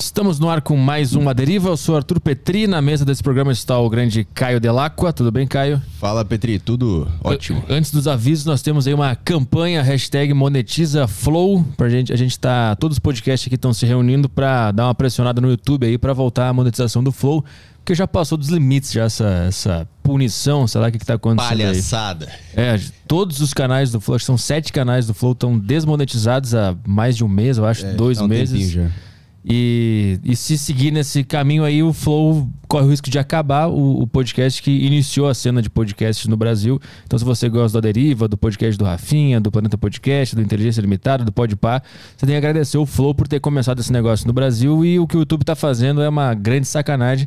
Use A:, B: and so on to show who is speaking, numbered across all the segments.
A: Estamos no ar com mais uma deriva. Eu sou Arthur Petri. Na mesa desse programa está o grande Caio Delacqua. Tudo bem, Caio?
B: Fala, Petri. Tudo ótimo.
A: Antes dos avisos, nós temos aí uma campanha hashtag monetiza flow. Pra gente, a gente tá. Todos os podcasts aqui estão se reunindo para dar uma pressionada no YouTube aí para voltar a monetização do Flow. Porque já passou dos limites, já essa, essa punição, sei lá o que, que tá acontecendo.
B: Palhaçada.
A: Aí. É, todos os canais do Flow, acho que são sete canais do Flow, estão desmonetizados há mais de um mês, eu acho, é, dois um meses. Já. E, e se seguir nesse caminho aí, o Flow corre o risco de acabar o, o, podcast que iniciou a cena de podcasts no Brasil. Então, se você gosta da Deriva, do podcast do Rafinha, do Planeta Podcast, do Inteligência Limitada, do Podpah, você tem que agradecer o Flow por ter começado esse negócio no Brasil. E o que o YouTube está fazendo é uma grande sacanagem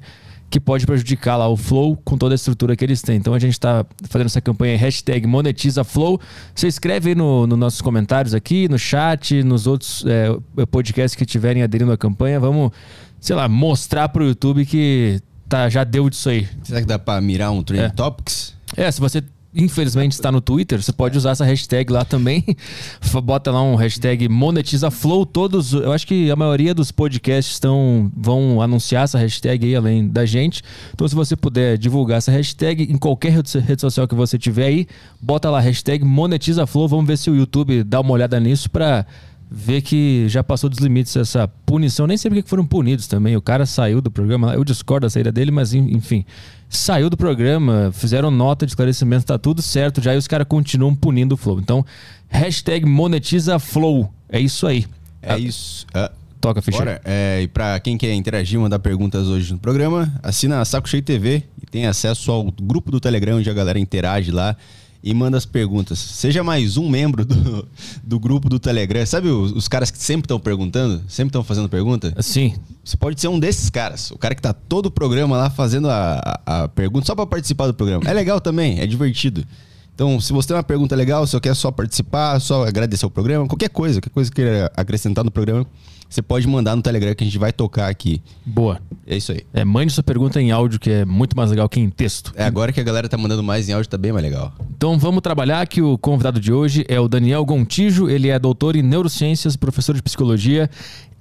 A: que pode prejudicar lá o Flow com toda a estrutura que eles têm. Então a gente está fazendo essa campanha hashtag monetiza Flow. Você escreve aí nos no nossos comentários aqui, no chat, nos outros é, podcasts que estiverem aderindo à campanha. Vamos, sei lá, mostrar para o YouTube que tá, já deu disso aí.
B: Será que dá para mirar um Trend é. Topics?
A: É, se você infelizmente está no Twitter, você pode usar essa hashtag lá também. Bota lá um hashtag monetizaflow. Todos, eu acho que a maioria dos podcasts estão, vão anunciar essa hashtag aí, além da gente. Então, se você puder divulgar essa hashtag em qualquer rede social que você tiver aí, bota lá hashtag monetizaflow. Vamos ver se o YouTube dá uma olhada nisso para ver que já passou dos limites essa punição. Nem sei porque foram punidos também. O cara saiu do programa, eu discordo da saída dele, mas enfim saiu do programa, fizeram nota de esclarecimento, tá tudo certo já e os caras continuam punindo o Flow. Então, hashtag monetiza Flow. É isso aí.
B: É isso. Uh,
A: Toca, fechou.
B: É, e pra quem quer interagir, mandar perguntas hoje no programa, assina a Saco Cheio TV e tem acesso ao grupo do Telegram, onde a galera interage lá e manda as perguntas. Seja mais um membro do, do grupo do Telegram. Sabe os, os caras que sempre estão perguntando? Sempre estão fazendo pergunta?
A: Sim.
B: Você pode ser um desses caras. O cara que tá todo o programa lá fazendo a, a, a pergunta só para participar do programa. É legal também, é divertido. Então, se você tem uma pergunta legal, se você quer só participar, só agradecer o programa, qualquer coisa, qualquer coisa que queira acrescentar no programa, você pode mandar no Telegram que a gente vai tocar aqui.
A: Boa.
B: É isso aí.
A: É, mande sua pergunta em áudio, que é muito mais legal que em texto.
B: É agora que a galera tá mandando mais em áudio, tá bem mais legal.
A: Então vamos trabalhar que o convidado de hoje é o Daniel Gontijo. Ele é doutor em neurociências, professor de psicologia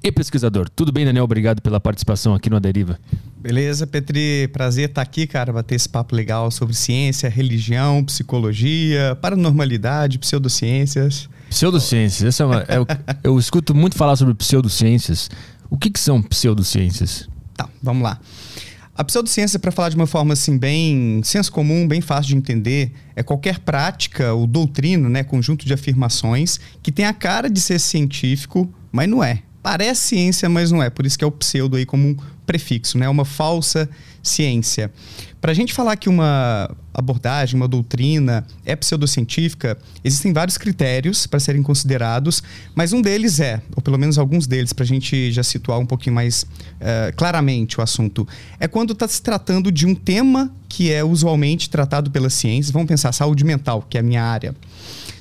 A: e pesquisador. Tudo bem, Daniel? Obrigado pela participação aqui no A Deriva.
C: Beleza, Petri. Prazer estar aqui, cara, bater esse papo legal sobre ciência, religião, psicologia, paranormalidade, pseudociências.
A: Pseudociências. Essa é uma, é, eu escuto muito falar sobre pseudociências. O que, que são pseudociências?
C: Tá, vamos lá. A pseudociência, para falar de uma forma assim bem senso comum, bem fácil de entender, é qualquer prática ou doutrina, né, conjunto de afirmações que tem a cara de ser científico, mas não é. Parece ciência, mas não é. Por isso que é o pseudo aí como um prefixo, né? Uma falsa ciência. Para a gente falar que uma abordagem, uma doutrina é pseudocientífica, existem vários critérios para serem considerados, mas um deles é, ou pelo menos alguns deles, para a gente já situar um pouquinho mais uh, claramente o assunto, é quando está se tratando de um tema que é usualmente tratado pela ciência. Vamos pensar saúde mental, que é a minha área.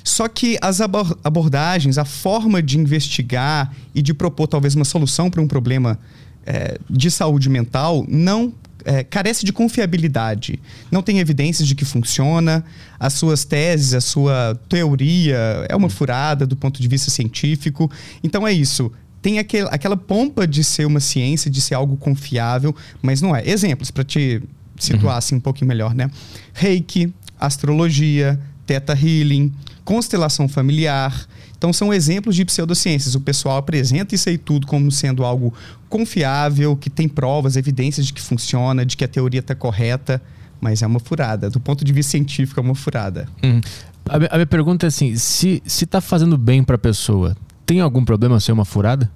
C: Só que as abordagens, a forma de investigar e de propor talvez uma solução para um problema é, de saúde mental não é, carece de confiabilidade. Não tem evidências de que funciona. As suas teses, a sua teoria é uma furada do ponto de vista científico. Então é isso. Tem aquel, aquela pompa de ser uma ciência, de ser algo confiável, mas não é. Exemplos para te situar uhum. assim um pouquinho melhor, né? Reiki, astrologia, teta healing, constelação familiar. Então, são exemplos de pseudociências. O pessoal apresenta isso aí tudo como sendo algo confiável, que tem provas, evidências de que funciona, de que a teoria está correta, mas é uma furada. Do ponto de vista científico, é uma furada.
A: Hum. A, a, minha pergunta é assim: se está fazendo bem para a pessoa, tem algum problema ser uma furada?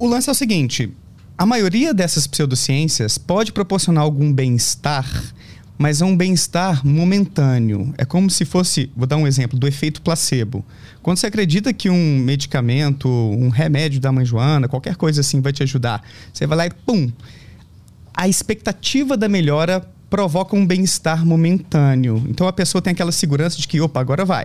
C: O lance é o seguinte: a maioria dessas pseudociências pode proporcionar algum bem-estar mas é um bem-estar momentâneo. É como se fosse, vou dar um exemplo, do efeito placebo. Quando você acredita que um medicamento, um remédio da mãe Joana, qualquer coisa assim vai te ajudar, você vai lá e pum! A expectativa da melhora provoca um bem-estar momentâneo. Então a pessoa tem aquela segurança de que, opa, agora vai.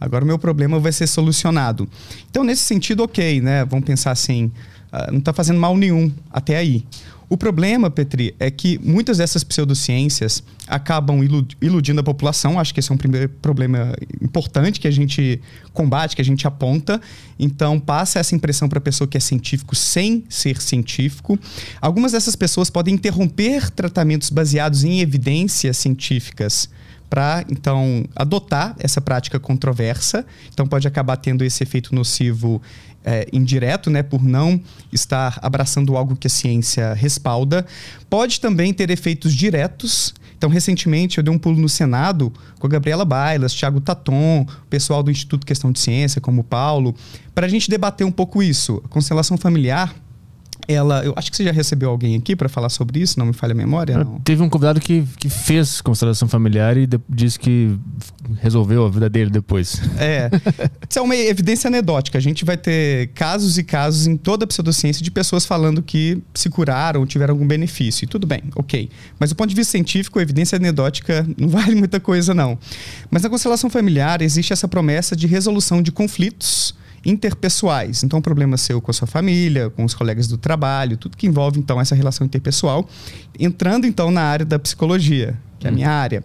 C: Agora o meu problema vai ser solucionado. Então, nesse sentido, ok, né? Vamos pensar assim. uh, não está fazendo mal nenhum até aí. O problema, Petri, é que muitas dessas pseudociências acabam iludindo a população. Acho que esse é um primeiro problema importante que a gente combate, que a gente aponta. Então, passa essa impressão para a pessoa que é científico sem ser científico. Algumas dessas pessoas podem interromper tratamentos baseados em evidências científicas para então adotar essa prática controversa. Então pode acabar tendo esse efeito nocivo é, indireto, né, por não estar abraçando algo que a ciência respalda. Pode também ter efeitos diretos. Então, recentemente, eu dei um pulo no Senado com a Gabriela Bailas, Thiago Taton, o pessoal do Instituto Questão de Ciência, como o Paulo, para a gente debater um pouco isso. A constelação familiar ela, eu acho que você já recebeu alguém aqui para falar sobre isso, não me falha a memória? Não.
A: Teve um convidado que, que fez constelação familiar e de, disse que resolveu a vida dele depois.
C: É. Isso é uma evidência anedótica. A gente vai ter casos e casos em toda a pseudociência de pessoas falando que se curaram tiveram algum benefício. E tudo bem, ok. Mas do ponto de vista científico, a evidência anedótica não vale muita coisa, não. Mas na constelação familiar existe essa promessa de resolução de conflitos interpessoais. Então, problema seu com a sua família, com os colegas do trabalho, tudo que envolve então essa relação interpessoal, entrando então na área da psicologia, que é a minha área.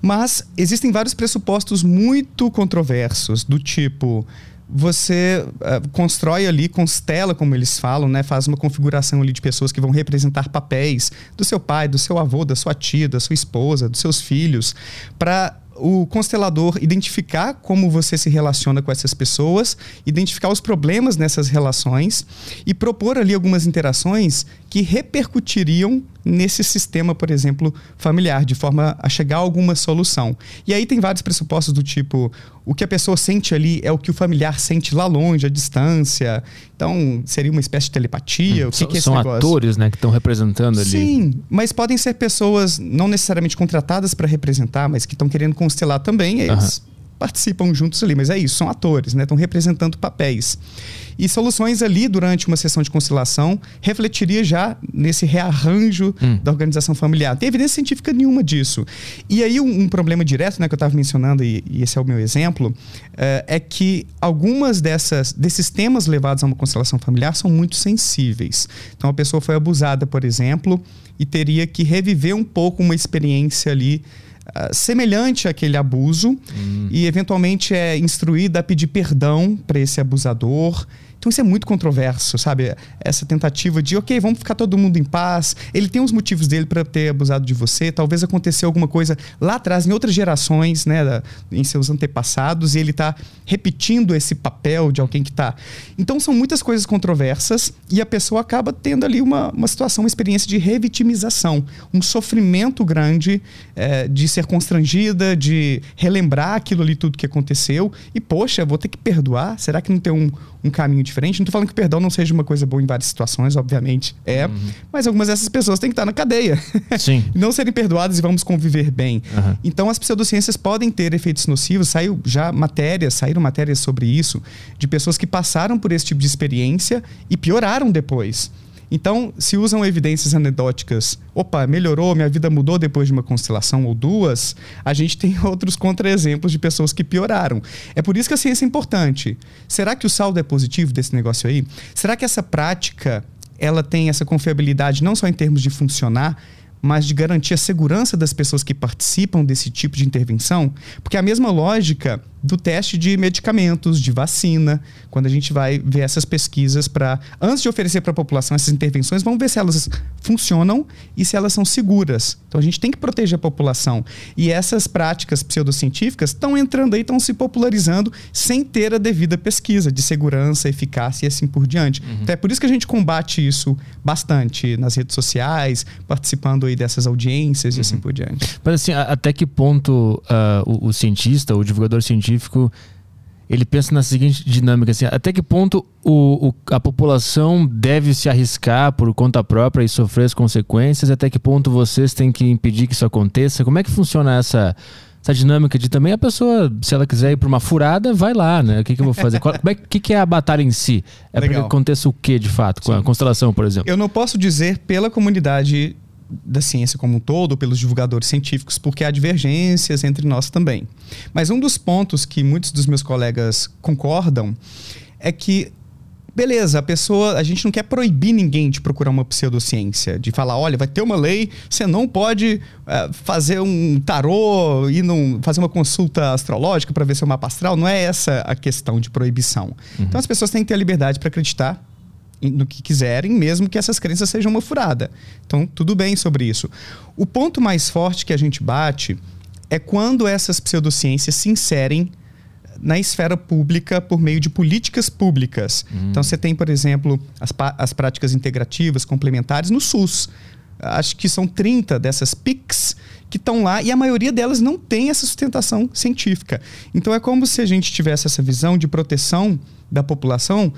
C: Mas existem vários pressupostos muito controversos, do tipo você uh, constrói ali, constela, como eles falam, né? faz uma configuração ali de pessoas que vão representar papéis do seu pai, do seu avô, da sua tia, da sua esposa, dos seus filhos, para o constelador identificar como você se relaciona com essas pessoas, identificar os problemas nessas relações e propor ali algumas interações que repercutiriam nesse sistema, por exemplo, familiar, de forma a chegar a alguma solução. E aí tem vários pressupostos do tipo, o que a pessoa sente ali é o que o familiar sente lá longe, à distância. Então, seria uma espécie de telepatia. Hum, o que,
A: são,
C: que é esse
A: são
C: negócio?
A: atores, né, que estão representando ali.
C: Sim, mas podem ser pessoas não necessariamente contratadas para representar, mas que estão querendo constelar também. Eles uhum participam juntos ali, mas é isso, são atores, né? Estão representando papéis. E soluções ali durante uma sessão de conciliação refletiria já nesse rearranjo hum. da organização familiar. Tem evidência científica nenhuma disso. E aí um, um problema direto, né, que eu estava mencionando e, e, esse é o meu exemplo, é, é que algumas dessas desses temas levados a uma constelação familiar são muito sensíveis. Então a pessoa foi abusada, por exemplo, e teria que reviver um pouco uma experiência ali Uh, semelhante àquele abuso hum. e eventualmente é instruída a pedir perdão para esse abusador então isso é muito controverso, sabe? Essa tentativa de, ok, vamos ficar todo mundo em paz. Ele tem os motivos dele para ter abusado de você. Talvez aconteceu alguma coisa lá atrás, em outras gerações, né? Da, em seus antepassados, e ele está repetindo esse papel de alguém que está. Então são muitas coisas controversas e a pessoa acaba tendo ali uma, uma situação, uma experiência de revitimização, um sofrimento grande é, de ser constrangida, de relembrar aquilo ali tudo que aconteceu. E, poxa, vou ter que perdoar? Será que não tem um, um caminho diferente. Não estou falando que perdão não seja uma coisa boa em várias situações, obviamente é, uhum. mas algumas dessas pessoas têm que estar na cadeia.
A: Sim.
C: não serem perdoadas e vamos conviver bem. Uhum. Então as pseudociências podem ter efeitos nocivos. Saiu já matérias, saíram matérias sobre isso, de pessoas que passaram por esse tipo de experiência e pioraram depois. Então, se usam evidências anedóticas, opa, melhorou, minha vida mudou depois de uma constelação ou duas, a gente tem outros contra-exemplos de pessoas que pioraram. É por isso que a ciência é importante. Será que o saldo é positivo desse negócio aí? Será que essa prática ela tem essa confiabilidade não só em termos de funcionar, mas de garantir a segurança das pessoas que participam desse tipo de intervenção? Porque a mesma lógica do teste de medicamentos, de vacina, quando a gente vai ver essas pesquisas para, antes de oferecer para a população essas intervenções, vamos ver se elas funcionam e se elas são seguras. Então a gente tem que proteger a população. E essas práticas pseudocientíficas estão entrando aí, estão se popularizando sem ter a devida pesquisa de segurança, eficácia e assim por diante. Uhum. Então é por isso que a gente combate isso bastante nas redes sociais, participando aí dessas audiências uhum. e assim uhum. por diante.
A: Mas assim, até que ponto uh, o, o cientista, o divulgador científico, científico ele pensa na seguinte dinâmica assim, até que ponto o, o, a população deve se arriscar por conta própria e sofrer as consequências, até que ponto vocês têm que impedir que isso aconteça? Como é que funciona essa essa dinâmica de também a pessoa, se ela quiser ir para uma furada, vai lá, né? O que, que eu vou fazer? Qual, como é, que, que é a batalha em si? É para que aconteça o que de fato, com Sim. a constelação, por exemplo?
C: Eu não posso dizer pela comunidade da ciência como um todo, pelos divulgadores científicos, porque há divergências entre nós também. Mas um dos pontos que muitos dos meus colegas concordam é que beleza, a pessoa, a gente não quer proibir ninguém de procurar uma pseudociência, de falar, olha, vai ter uma lei, você não pode uh, fazer um tarô e não fazer uma consulta astrológica para ver seu mapa astral. Não é essa a questão de proibição. Uhum. Então as pessoas têm que ter a liberdade para acreditar no que quiserem, mesmo que essas crenças sejam uma furada. Então, tudo bem sobre isso. O ponto mais forte que a gente bate é quando essas pseudociências se inserem na esfera pública por meio de políticas públicas. Hum. Então, você tem, por exemplo, as, as práticas integrativas complementares no SUS. Acho que são 30 dessas PICs que estão lá e a maioria delas não tem essa sustentação científica. Então, é como se a gente tivesse essa visão de proteção da população,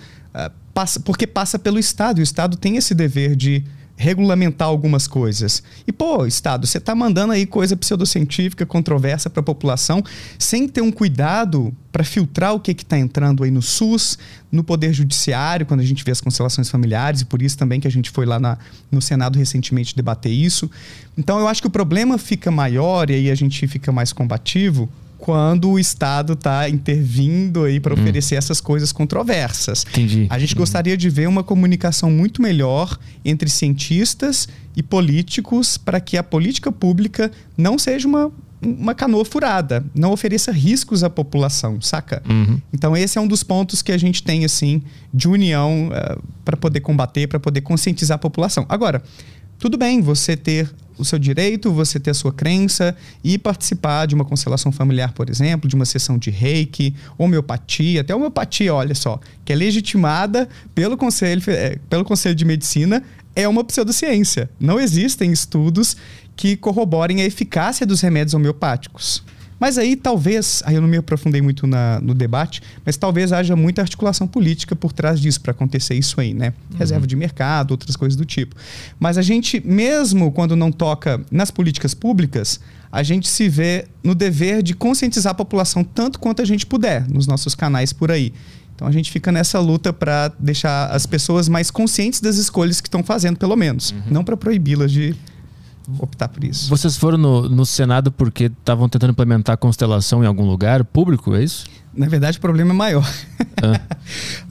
C: passa, porque passa pelo Estado. E o Estado tem esse dever de regulamentar algumas coisas. E, pô, Estado, você está mandando aí coisa pseudocientífica, controversa para a população, sem ter um cuidado para filtrar o que está entrando aí no SUS, no Poder Judiciário, quando a gente vê as constelações familiares, e por isso também que a gente foi lá na, no Senado recentemente debater isso. Então, eu acho que o problema fica maior e aí a gente fica mais combativo quando o Estado está intervindo aí para hum. oferecer essas coisas controversas.
A: Entendi.
C: A gente gostaria de ver uma comunicação muito melhor entre cientistas e políticos para que a política pública não seja uma, uma canoa furada, não ofereça riscos à população, saca? Uhum. Então esse é um dos pontos que a gente tem assim de união uh, eh, para poder combater, para poder conscientizar a população. Agora, tudo bem você ter o seu direito, você ter a sua crença e participar de uma constelação familiar, por exemplo, de uma sessão de reiki, homeopatia, até homeopatia, olha só, que é legitimada pelo Conselho, é, pelo conselho de Medicina, é uma pseudociência. Não existem estudos que corroborem a eficácia dos remédios homeopáticos. Mas aí talvez, aí eu não me aprofundei muito na, no debate, mas talvez haja muita articulação política por trás disso para acontecer isso aí, né? Uhum. Reserva de mercado, outras coisas do tipo. Mas a gente, mesmo quando não toca nas políticas públicas, a gente se vê no dever de conscientizar a população tanto quanto a gente puder nos nossos canais por aí. Então a gente fica nessa luta para deixar as pessoas mais conscientes das escolhas que estão fazendo, pelo menos. Uhum. Não para proibi-las de optar por isso.
A: Vocês foram no, no Senado porque estavam tentando implementar a constelação em algum lugar público, é isso?
C: Na verdade, o problema é maior. Ah.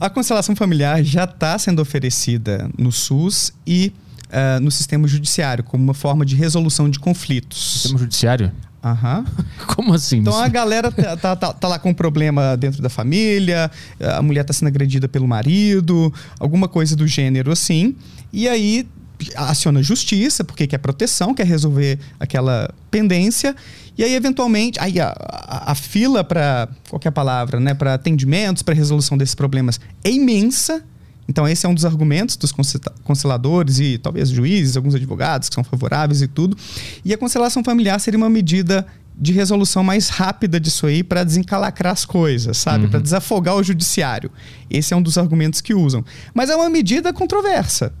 C: a constelação familiar já está sendo oferecida no SUS e uh, no sistema judiciário como uma forma de resolução de conflitos.
A: Sistema judiciário?
C: Aham.
A: Como assim?
C: Então a galera tá, tá, tá, tá, lá com um problema dentro da família, a mulher está sendo agredida pelo marido, alguma coisa do gênero assim. E aí aciona justiça, porque quer proteção, quer resolver aquela pendência. E aí, eventualmente, aí a, a, a fila para qualquer palavra, né, para atendimentos, para resolução desses problemas é imensa. Então, esse é um dos argumentos dos consteladores e talvez juízes, alguns advogados que são favoráveis e tudo. E a constelação familiar seria uma medida de resolução mais rápida disso aí para desencalacrar as coisas, sabe? Uhum. Para desafogar o judiciário. Esse é um dos argumentos que usam. Mas é uma medida controversa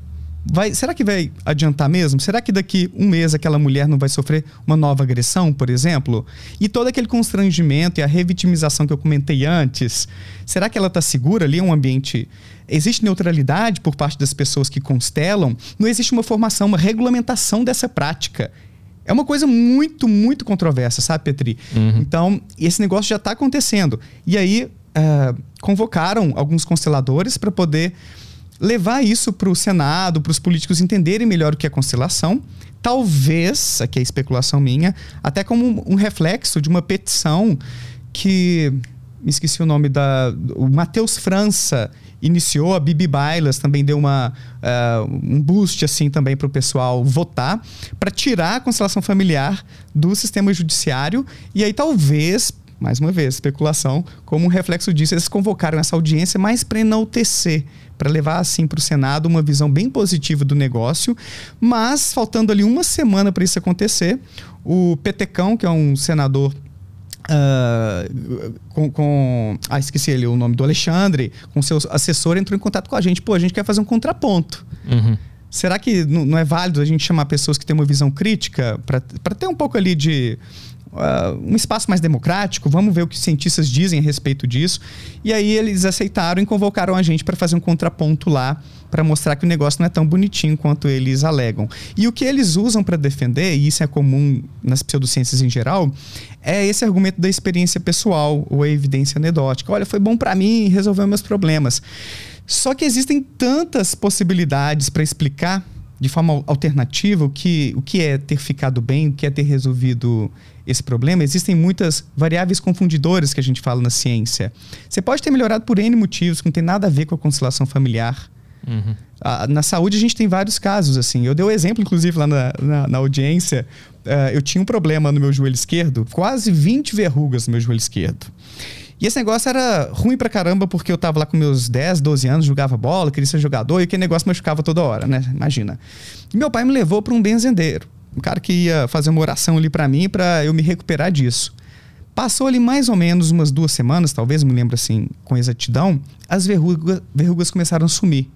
C: vai, será que vai adiantar mesmo? Será que daqui um mês aquela mulher não vai sofrer uma nova agressão, por exemplo? E todo aquele constrangimento e a revitimização que eu comentei antes, será que ela está segura ali? É um ambiente. Existe neutralidade por parte das pessoas que constelam? Não existe uma formação, uma regulamentação dessa prática. É uma coisa muito, muito controversa, sabe, Petri? Uhum. Então, esse negócio já está acontecendo. E aí, uh, convocaram alguns consteladores para poder levar isso para o Senado, para os políticos entenderem melhor o que é constelação. Talvez, aqui é especulação minha, até como um reflexo de uma petição que. Me esqueci o nome da. O Matheus França iniciou, a Bibi Bailas também deu uma, uh, um boost assim também para o pessoal votar, para tirar a constelação familiar do sistema judiciário. E aí talvez mais uma vez, especulação, como um reflexo disso, eles convocaram essa audiência mais para enaltecer, para levar assim para o Senado uma visão bem positiva do negócio, mas faltando ali uma semana para isso acontecer, o Petecão, que é um senador Uh, com, com, Ah, esqueci ele, o nome do Alexandre, com seu assessor, entrou em contato com a gente. Pô, a gente quer fazer um contraponto. Uhum. Será que não é válido a gente chamar pessoas que têm uma visão crítica para ter um pouco ali de uh, um espaço mais democrático, vamos ver o que os cientistas dizem a respeito disso. E aí eles aceitaram e convocaram a gente para fazer um contraponto lá, para mostrar que o negócio não é tão bonitinho quanto eles alegam. E o que eles usam para defender, e isso é comum nas pseudociências em geral, é esse argumento da experiência pessoal ou a evidência anedótica. Olha, foi bom para mim, resolveu meus problemas. Só que existem tantas possibilidades para explicar de forma alternativa o que, o que é ter ficado bem, o que é ter resolvido esse problema. Existem muitas variáveis confundidoras que a gente fala na ciência. Você pode ter melhorado por N motivos, que não tem nada a ver com a constelação familiar. Uhum. na saúde a gente tem vários casos assim. Eu dei o um exemplo, inclusive, lá na, na, na audiência. Uh, eu tinha um problema no meu joelho esquerdo, quase 20 verrugas no meu joelho esquerdo. E esse negócio era ruim pra caramba, porque eu tava lá com meus 10, 12 anos, jogava bola, queria ser jogador, e aquele negócio machucava toda hora, né? Imagina. E meu pai me levou para um benzendeiro. Um cara que ia fazer uma oração ali para mim, para eu me recuperar disso. Passou ali mais ou menos umas duas semanas, talvez, me lembro assim, com exatidão, as verrugas, começaram a sumir.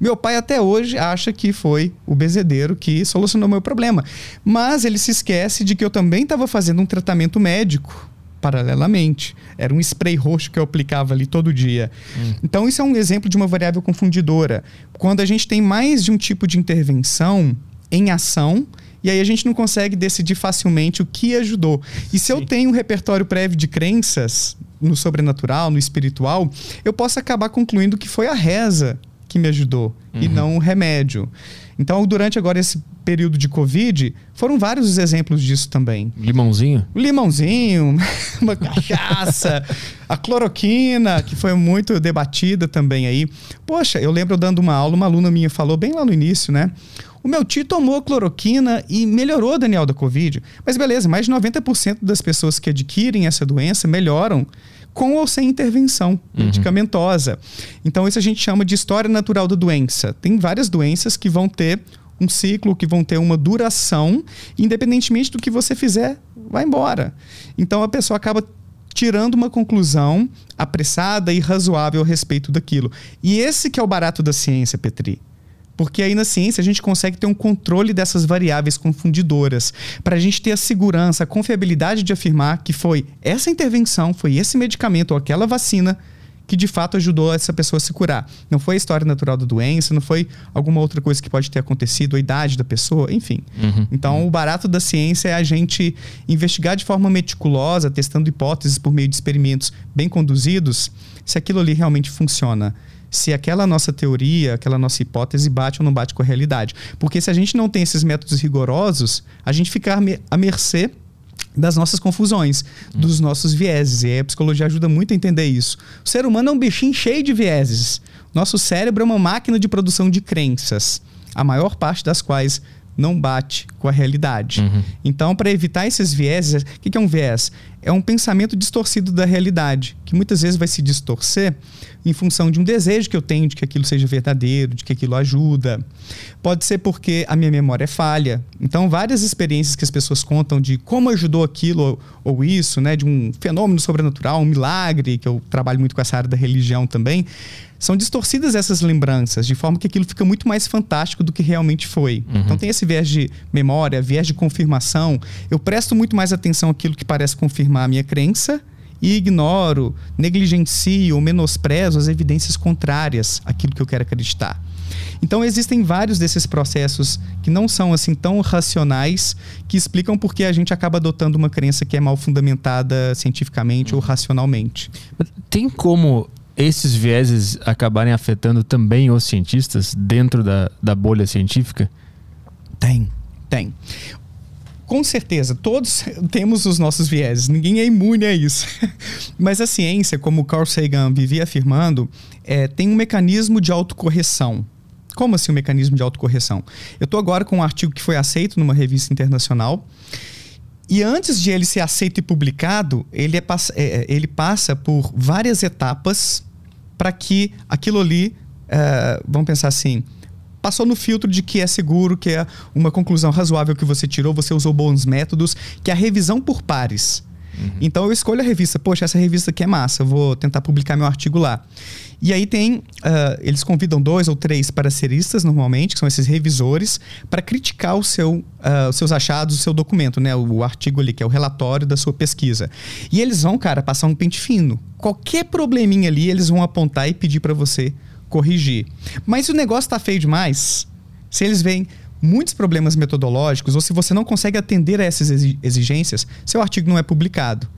C: Meu pai até hoje acha que foi o bezedeiro que solucionou meu problema. Mas ele se esquece de que eu também estava fazendo um tratamento médico paralelamente. Era um spray roxo que eu aplicava ali todo dia. Hum. Então, isso é um exemplo de uma variável confundidora. Quando a gente tem mais de um tipo de intervenção em ação, e aí a gente não consegue decidir facilmente o que ajudou. E se Sim. eu tenho um repertório prévio de crenças no sobrenatural, no espiritual, eu posso acabar concluindo que foi a reza que me ajudou uhum. e não o remédio. Então, durante agora esse período de Covid, foram vários os exemplos disso também.
A: Limãozinho?
C: Limãozinho, uma cachaça, a cloroquina, que foi muito debatida também aí. Poxa, eu lembro dando uma aula, uma aluna minha falou bem lá no início, né? O meu tio tomou cloroquina e melhorou, Daniel, da Covid. Mas beleza, mais de 90% das pessoas que adquirem essa doença melhoram com ou sem intervenção uhum. medicamentosa. Então, isso a gente chama de história natural da doença. Tem várias doenças que vão ter um ciclo, que vão ter uma duração, independentemente do que você fizer, vai embora. Então, a pessoa acaba tirando uma conclusão apressada e razoável a respeito daquilo. E esse que é o barato da ciência, Petri. Porque aí na ciência a gente consegue ter um controle dessas variáveis confundidoras, para a gente ter a segurança, a confiabilidade de afirmar que foi essa intervenção, foi esse medicamento ou aquela vacina que de fato ajudou essa pessoa a se curar. Não foi a história natural da doença, não foi alguma outra coisa que pode ter acontecido, a idade da pessoa, enfim. Uhum, então, o barato da ciência é a gente investigar de forma meticulosa, testando hipóteses por meio de experimentos bem conduzidos, se aquilo ali realmente funciona se aquela nossa teoria, aquela nossa hipótese bate ou não bate com a realidade. Porque se a gente não tem esses métodos rigorosos, a gente fica à mercê das nossas confusões, hum. dos nossos vieses. E a psicologia ajuda muito a entender isso. O ser humano é um bichinho cheio de vieses. Nosso cérebro é uma máquina de produção de crenças, a maior parte das quais não bate com a realidade. Uhum. Então, para evitar esses vieses, o que é um viés? É um pensamento distorcido da realidade, que muitas vezes vai se distorcer em função de um desejo que eu tenho de que aquilo seja verdadeiro, de que aquilo ajuda. Pode ser porque a minha memória é falha. Então, várias experiências que as pessoas contam de como ajudou aquilo ou, ou isso, né, de um fenômeno sobrenatural, um milagre, que eu trabalho muito com essa área da religião também, são distorcidas essas lembranças, de forma que aquilo fica muito mais fantástico do que realmente foi. Uhum. Então tem esse viés de memória, viés de confirmação. Eu presto muito mais atenção àquilo que parece confirmar a minha crença e ignoro, negligencio ou menosprezo as evidências contrárias àquilo que eu quero acreditar. Então existem vários desses processos que não são assim tão racionais que explicam por que a gente acaba adotando uma crença que é mal fundamentada cientificamente ou racionalmente.
A: Tem como esses vieses acabarem afetando também os cientistas dentro da, da bolha científica?
C: Tem, tem. Com certeza, todos temos os nossos vieses, ninguém é imune a isso. Mas a ciência, como Carl Sagan vivia afirmando, é, tem um mecanismo de autocorreção. Como assim um mecanismo de autocorreção? Eu estou agora com um artigo que foi aceito numa revista internacional. E antes de ele ser aceito e publicado, ele, é, é, ele passa por várias etapas para que aquilo ali, é, vamos pensar assim, passou no filtro de que é seguro, que é uma conclusão razoável que você tirou, você usou bons métodos, que é a revisão por pares. Uhum. Então eu escolho a revista, poxa, essa revista aqui é massa, vou tentar publicar meu artigo lá. E aí tem, uh, eles convidam dois ou três pareceristas normalmente, que são esses revisores, para criticar o seu, uh, os seus achados, o seu documento, né? O, o, artigo ali, que é o relatório da sua pesquisa. E eles vão, cara, passar um pente fino. Qualquer probleminha ali, eles vão apontar e pedir para você corrigir. Mas se o negócio tá feio demais, se eles veem muitos problemas metodológicos, ou se você não consegue atender a essas exigências, seu artigo não é publicado.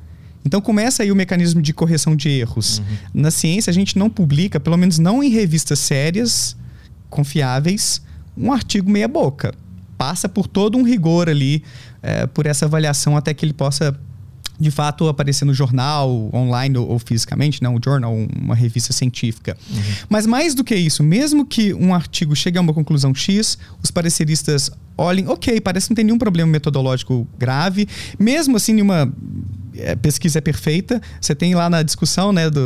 C: Então começa aí o mecanismo de correção de erros. Uhum. Na ciência, a gente não publica, pelo menos não em revistas sérias, confiáveis, um artigo meia-boca. Passa por todo um rigor ali, é, por essa avaliação, até que ele possa de fato aparecer no jornal, online ou, ou fisicamente, não, né, um jornal, uma revista científica. Uhum. Mas mais do que isso, mesmo que um artigo chegue a uma conclusão X, os pareceristas olhem, ok, parece que não tem nenhum problema metodológico grave, mesmo assim, nenhuma é, pesquisa é perfeita, você tem lá na discussão né, do,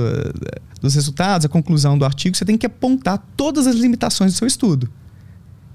C: dos resultados, a conclusão do artigo, você tem que apontar todas as limitações do seu estudo.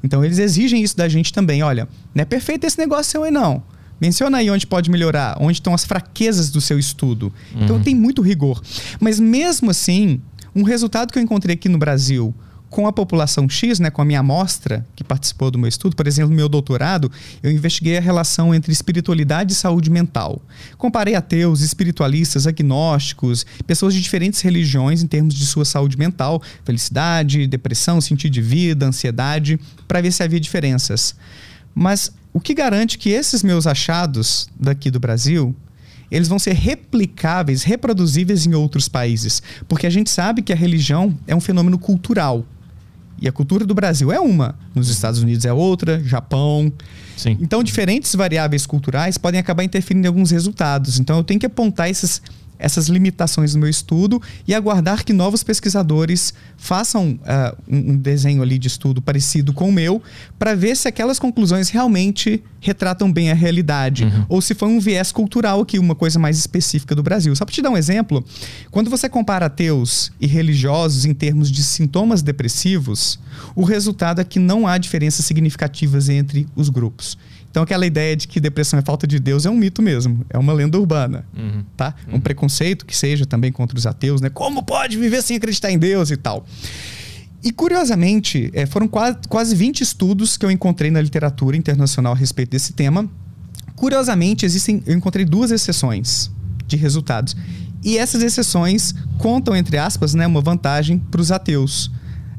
C: Então eles exigem isso da gente também. Olha, não é perfeito esse negócio seu aí não. Menciona aí onde pode melhorar, onde estão as fraquezas do seu estudo. Então uhum. tem muito rigor. Mas mesmo assim, um resultado que eu encontrei aqui no Brasil com a população X, né, com a minha amostra que participou do meu estudo, por exemplo, no meu doutorado, eu investiguei a relação entre espiritualidade e saúde mental. Comparei ateus, espiritualistas, agnósticos, pessoas de diferentes religiões em termos de sua saúde mental, felicidade, depressão, sentido de vida, ansiedade, para ver se havia diferenças. Mas o que garante que esses meus achados daqui do Brasil eles vão ser replicáveis, reproduzíveis em outros países. Porque a gente sabe que a religião é um fenômeno cultural. E a cultura do Brasil é uma, nos Estados Unidos é outra, Japão. Sim. Então, diferentes variáveis culturais podem acabar interferindo em alguns resultados. Então, eu tenho que apontar esses essas limitações no meu estudo e aguardar que novos pesquisadores façam uh, um desenho ali de estudo parecido com o meu para ver se aquelas conclusões realmente retratam bem a realidade uhum. ou se foi um viés cultural aqui, uma coisa mais específica do Brasil. Só para te dar um exemplo, quando você compara ateus e religiosos em termos de sintomas depressivos, o resultado é que não há diferenças significativas entre os grupos. Então, aquela ideia de que depressão é falta de Deus é um mito mesmo, é uma lenda urbana, uhum. tá? Um uhum. preconceito que seja também contra os ateus, né? Como pode viver sem acreditar em Deus e tal? E curiosamente, é, foram quase, quase 20 estudos que eu encontrei na literatura internacional a respeito desse tema. Curiosamente, existem, eu encontrei duas exceções de resultados. E essas exceções contam, entre aspas, né, uma vantagem para os ateus,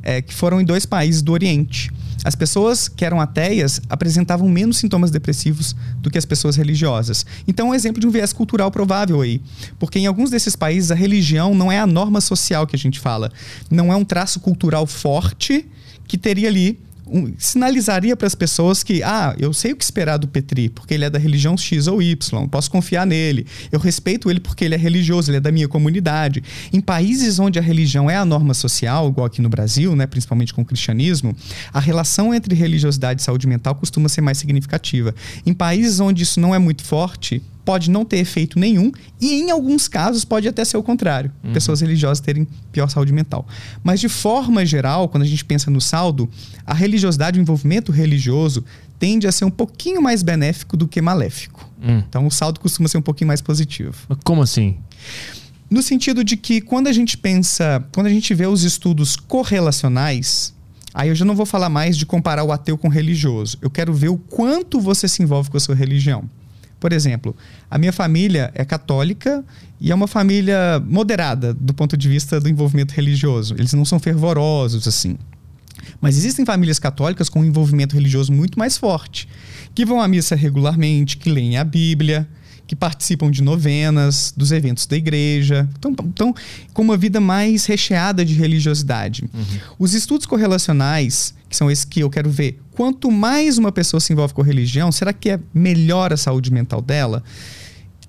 C: é, que foram em dois países do Oriente. As pessoas que eram ateias apresentavam menos sintomas depressivos do que as pessoas religiosas. Então, é um exemplo de um viés cultural provável aí. Porque em alguns desses países, a religião não é a norma social que a gente fala. Não é um traço cultural forte que teria ali um, sinalizaria para as pessoas que, ah, eu sei o que esperar do Petri, porque ele é da religião X ou Y, posso confiar nele. Eu respeito ele porque ele é religioso, ele é da minha comunidade. Em países onde a religião é a norma social, igual aqui no Brasil, né, principalmente com o cristianismo, a relação entre religiosidade e saúde mental costuma ser mais significativa. Em países onde isso não é muito forte, pode não ter efeito nenhum e em alguns casos pode até ser o contrário, uhum. pessoas religiosas terem pior saúde mental. Mas de forma geral, quando a gente pensa no saldo, a religiosidade, o envolvimento religioso tende a ser um pouquinho mais benéfico do que maléfico. Uhum. Então o saldo costuma ser um pouquinho mais positivo.
A: Como assim?
C: No sentido de que quando a gente pensa, quando a gente vê os estudos correlacionais, Aí eu já não vou falar mais de comparar o ateu com o religioso. Eu quero ver o quanto você se envolve com a sua religião. Por exemplo, a minha família é católica e é uma família moderada do ponto de vista do envolvimento religioso. Eles não são fervorosos assim. Mas existem famílias católicas com um envolvimento religioso muito mais forte, que vão à missa regularmente, que leem a Bíblia, que participam de novenas, dos eventos da igreja. Então, então com uma vida mais recheada de religiosidade. Uhum. Os estudos correlacionais, que são esses que eu quero ver, quanto mais uma pessoa se envolve com religião, será que é melhor a saúde mental dela?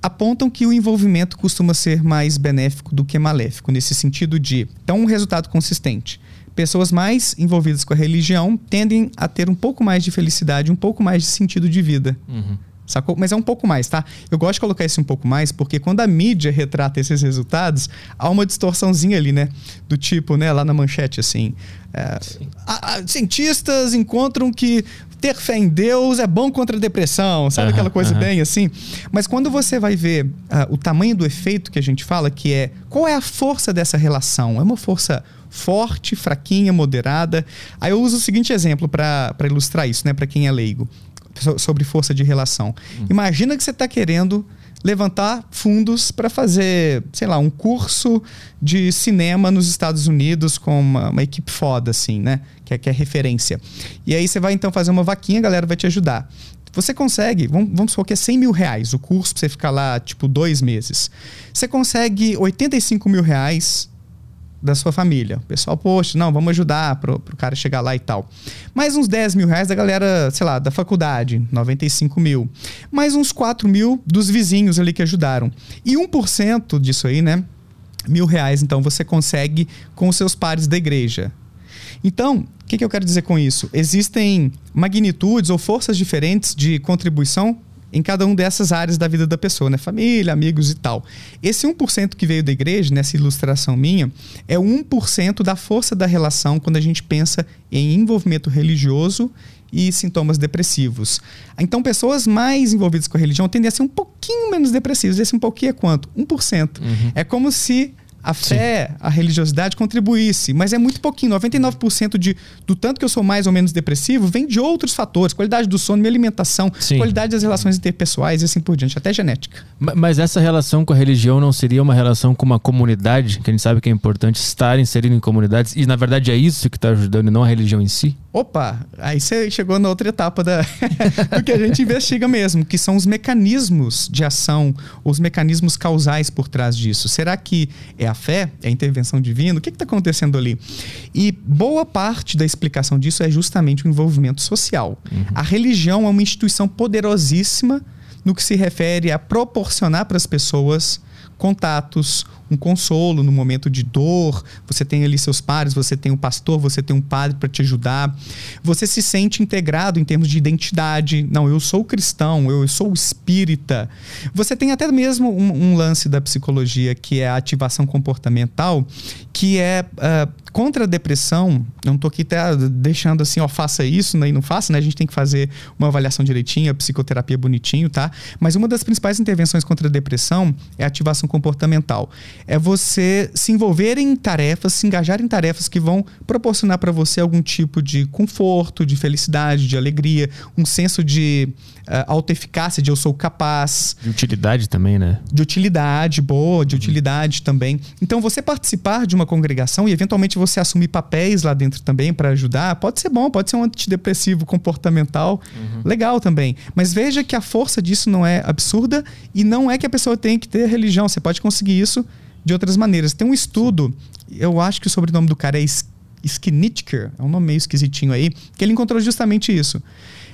C: Apontam que o envolvimento costuma ser mais benéfico do que maléfico, nesse sentido de. Então, um resultado consistente pessoas mais envolvidas com a religião tendem a ter um pouco mais de felicidade, um pouco mais de sentido de vida. Uhum. Sacou? Mas é um pouco mais, tá? Eu gosto de colocar esse um pouco mais porque quando a mídia retrata esses resultados, há uma distorçãozinha ali, né? Do tipo, né? Lá na manchete, assim. É, a, a, cientistas encontram que ter fé em Deus é bom contra a depressão, sabe aquela coisa bem assim? Mas quando você vai ver uh, o tamanho do efeito que a gente fala, que é qual é a força dessa relação? É uma força forte, fraquinha, moderada? Aí eu uso o seguinte exemplo para ilustrar isso, né? Para quem é leigo sobre força de relação. Hum. Imagina que você está querendo levantar fundos para fazer, sei lá, um curso de cinema nos Estados Unidos com uma, uma equipe foda, assim, né? Que é, que é referência. E aí você vai então fazer uma vaquinha, a galera vai te ajudar. Você consegue, vamos, vamos supor que é 100 mil reais o curso pra você ficar lá, tipo, dois meses. Você consegue 85 mil reais da sua família. O pessoal, poxa, não, vamos ajudar pro, pro cara chegar lá e tal. Mais uns 10 mil reais da galera, sei lá, da faculdade, 95 mil. Mais uns 4 mil dos vizinhos ali que ajudaram. E 1% disso aí, né? Mil reais, então, você consegue com os seus pares da igreja. Então, o que, que eu quero dizer com isso? Existem magnitudes ou forças diferentes de contribuição em cada uma dessas áreas da vida da pessoa, né? Família, amigos e tal. Esse 1% que veio da igreja, nessa ilustração minha, é o 1% da força da relação quando a gente pensa em envolvimento religioso e sintomas depressivos. Então, pessoas mais envolvidas com a religião tendem a ser um pouquinho menos depressivas. Esse um pouquinho é quanto? 1%. Uhum. É como se a fé, Sim. a religiosidade contribuísse, mas é muito pouquinho. 99% de, do tanto que eu sou mais ou menos depressivo vem de outros fatores, qualidade do sono, minha alimentação, Sim. qualidade das relações interpessoais e assim por diante, até genética.
A: Mas essa relação com a religião não seria uma relação com uma comunidade, que a gente sabe que é importante estar inserido em comunidades, e na verdade é isso que está ajudando e não a religião em si?
C: Opa, aí você chegou na outra etapa da, do que a gente investiga mesmo, que são os mecanismos de ação, os mecanismos causais por trás disso. Será que é a fé? É a intervenção divina? O que está acontecendo ali? E boa parte da explicação disso é justamente o envolvimento social. Uhum. A religião é uma instituição poderosíssima no que se refere a proporcionar para as pessoas contatos, um consolo no momento de dor. Você tem ali seus pares, você tem um pastor, você tem um padre para te ajudar. Você se sente integrado em termos de identidade. Não, eu sou cristão, eu sou espírita. Você tem até mesmo um, um lance da psicologia que é a ativação comportamental, que é uh, contra a depressão. Não estou aqui até deixando assim, ó, faça isso né, e não faça, né? A gente tem que fazer uma avaliação direitinha, psicoterapia bonitinho, tá? Mas uma das principais intervenções contra a depressão é a ativação comportamental é você se envolver em tarefas, se engajar em tarefas que vão proporcionar para você algum tipo de conforto, de felicidade, de alegria, um senso de autoeficácia, de eu sou capaz.
A: De utilidade também, né?
C: De utilidade, boa, de uhum. utilidade também. Então, você participar de uma congregação e eventualmente você assumir papéis lá dentro também para ajudar, pode ser bom, pode ser um antidepressivo comportamental, uhum. legal também. Mas veja que a força disso não é absurda e não é que a pessoa tem que ter religião. Você pode conseguir isso de outras maneiras. Tem um estudo, eu acho que o sobrenome do cara é Skinitker, é um nome meio esquisitinho aí, que ele encontrou justamente isso.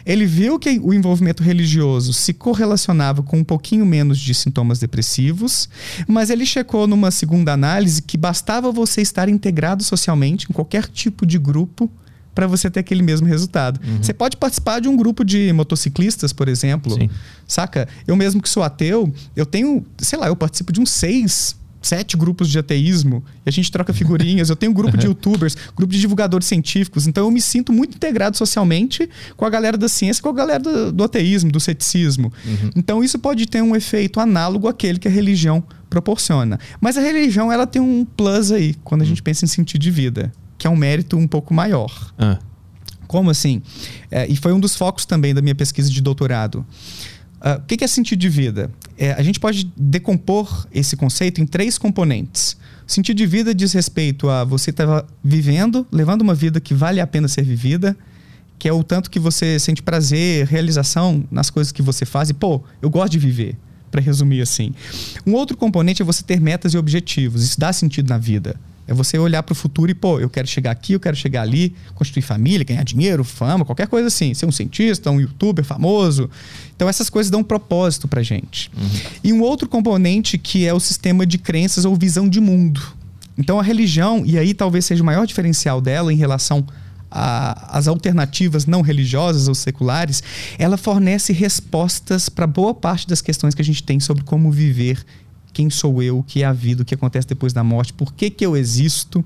C: Ele viu que o envolvimento religioso se correlacionava com um pouquinho menos de sintomas depressivos, mas ele checou numa segunda análise que bastava você estar integrado socialmente em qualquer tipo de grupo para você ter aquele mesmo resultado. Uhum. Você pode participar de um grupo de motociclistas, por exemplo. Sim. Saca? Eu mesmo que sou ateu, eu tenho, sei lá, eu participo de uns seis sete grupos de ateísmo e a gente troca figurinhas. Eu tenho um grupo de youtubers, grupo de divulgadores científicos. Então eu me sinto muito integrado socialmente com a galera da ciência, com a galera do, do ateísmo, do ceticismo. Uhum. Então isso pode ter um efeito análogo àquele que a religião proporciona. Mas a religião ela tem um plus aí quando a gente pensa em sentido de vida, que é um mérito um pouco maior. Ah. Como assim? É, e foi um dos focos também da minha pesquisa de doutorado. Uh, o que é sentido de vida? É, a gente pode decompor esse conceito em três componentes. Sentido de vida diz respeito a você estar tá vivendo, levando uma vida que vale a pena ser vivida, que é o tanto que você sente prazer, realização nas coisas que você faz e, pô, eu gosto de viver, para resumir assim. Um outro componente é você ter metas e objetivos. Isso dá sentido na vida. É você olhar para o futuro e, pô, eu quero chegar aqui, eu quero chegar ali, construir família, ganhar dinheiro, fama, qualquer coisa assim. Ser um cientista, um youtuber famoso. Então, essas coisas dão um propósito para gente. Uhum. E um outro componente que é o sistema de crenças ou visão de mundo. Então, a religião, e aí talvez seja o maior diferencial dela em relação às alternativas não religiosas ou seculares, ela fornece respostas para boa parte das questões que a gente tem sobre como viver quem sou eu, o que é a vida, o que acontece depois da morte, por que, que eu existo.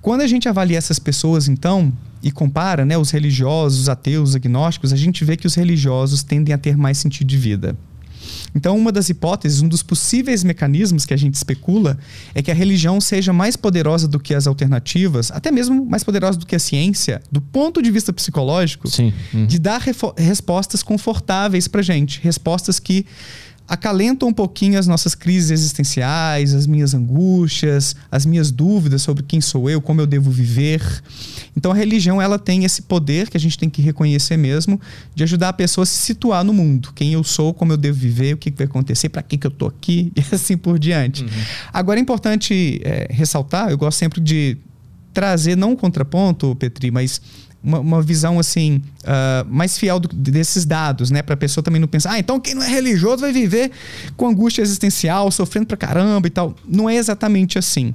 C: Quando a gente avalia essas pessoas, então, e compara né, os religiosos, os ateus, os agnósticos, a gente vê que os religiosos tendem a ter mais sentido de vida. Então, uma das hipóteses, um dos possíveis mecanismos que a gente especula é que a religião seja mais poderosa do que as alternativas, até mesmo mais poderosa do que a ciência, do ponto de vista psicológico, uhum. de dar respostas confortáveis para gente, respostas que acalentam um pouquinho as nossas crises existenciais, as minhas angústias, as minhas dúvidas sobre quem sou eu, como eu devo viver. Então a religião ela tem esse poder que a gente tem que reconhecer mesmo de ajudar a pessoa a se situar no mundo, quem eu sou, como eu devo viver, o que, que vai acontecer, para que, que eu tô aqui e assim por diante. Uhum. Agora é importante é, ressaltar, eu gosto sempre de trazer não um contraponto, Petri, mas uma, uma visão assim uh, mais fiel do, desses dados, né? Para a pessoa também não pensar, ah, então quem não é religioso vai viver com angústia existencial, sofrendo pra caramba e tal. Não é exatamente assim.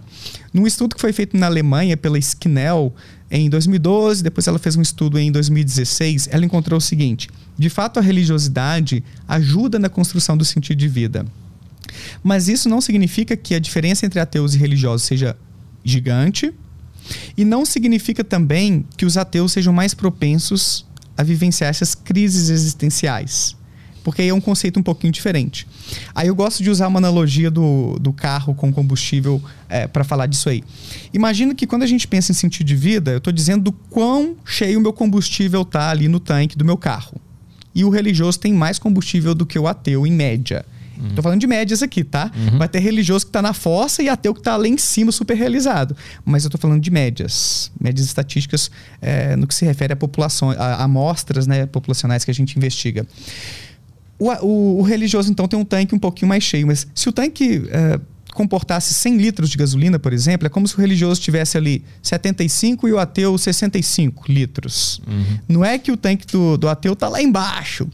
C: Num estudo que foi feito na Alemanha pela Skinnell em 2012, depois ela fez um estudo em 2016, ela encontrou o seguinte: de fato a religiosidade ajuda na construção do sentido de vida. Mas isso não significa que a diferença entre ateus e religiosos seja gigante e não significa também que os ateus sejam mais propensos a vivenciar essas crises existenciais. Porque aí é um conceito um pouquinho diferente. Aí eu gosto de usar uma analogia do, do carro com combustível é, para falar disso aí. Imagina que quando a gente pensa em sentido de vida, eu estou dizendo do quão cheio o meu combustível tá ali no tanque do meu carro. E o religioso tem mais combustível do que o ateu, em média. Uhum. Tô falando de médias aqui, tá? Uhum. Vai ter religioso que tá na fossa e ateu que tá lá em cima, super realizado. Mas eu tô falando de médias. Médias estatísticas é, no que se refere a populações, a amostras né, populacionais que a gente investiga. O, o, o, religioso, então, tem um tanque um pouquinho mais cheio, mas se o tanque é, comportasse 100 litros de gasolina, por exemplo, é como se o religioso tivesse ali 75 e o ateu 65 litros. Uhum. Não é que o tanque do, do ateu tá lá embaixo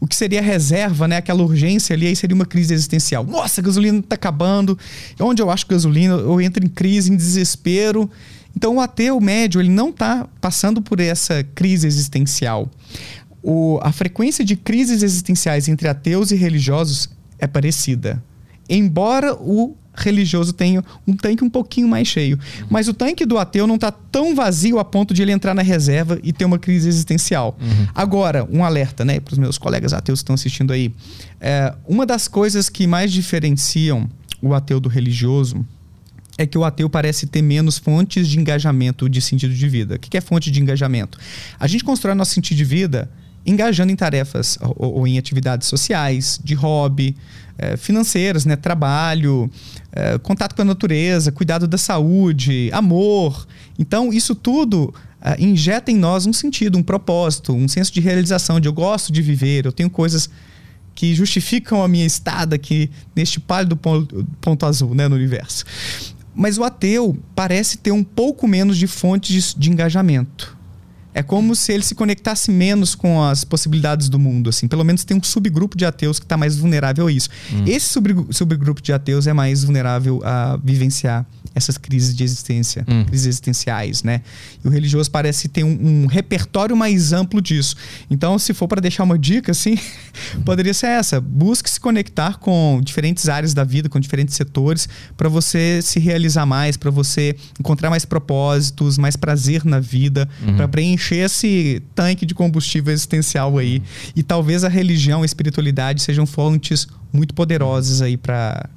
C: o que seria reserva, né? Aquela urgência ali, aí seria uma crise existencial. Nossa, a gasolina está acabando. Onde eu acho gasolina, eu entro em crise, em desespero. Então, o ateu médio, ele não está passando por essa crise existencial. O, a frequência de crises existenciais entre ateus e religiosos é parecida. Embora o religioso tenha um tanque um pouquinho mais cheio. Uhum. Mas o tanque do ateu não está tão vazio a ponto de ele entrar na reserva e ter uma crise existencial. Uhum. Agora, um alerta né, para os meus colegas ateus que estão assistindo aí. É, uma das coisas que mais diferenciam o ateu do religioso é que o ateu parece ter menos fontes de engajamento de sentido de vida. O que é fonte de engajamento? A gente constrói nosso sentido de vida engajando em tarefas ou, ou em atividades sociais, de hobby, é, financeiras, né? trabalho, é, contato com a natureza, cuidado da saúde, amor. Então, isso tudo é, injeta em nós um sentido, um propósito, um senso de realização, de eu gosto de viver, eu tenho coisas que justificam a minha estada aqui neste pálido ponto, ponto azul né, no universo. Mas o ateu parece ter um pouco menos de fontes de, de engajamento é como se ele se conectasse menos com as possibilidades do mundo, assim. Pelo menos tem um subgrupo de ateus que está mais vulnerável a isso. Hum. Esse subgrupo de ateus é mais vulnerável a vivenciar essas crises de existência, hum. crises existenciais, né? E o religioso parece ter um, um repertório mais amplo disso. Então, se for para deixar uma dica, assim, poderia ser essa: busque se conectar com diferentes áreas da vida, com diferentes setores, para você se realizar mais, para você encontrar mais propósitos, mais prazer na vida, uhum. para preencher esse tanque de combustível existencial aí. E talvez a religião, a espiritualidade sejam fontes muito poderosas aí para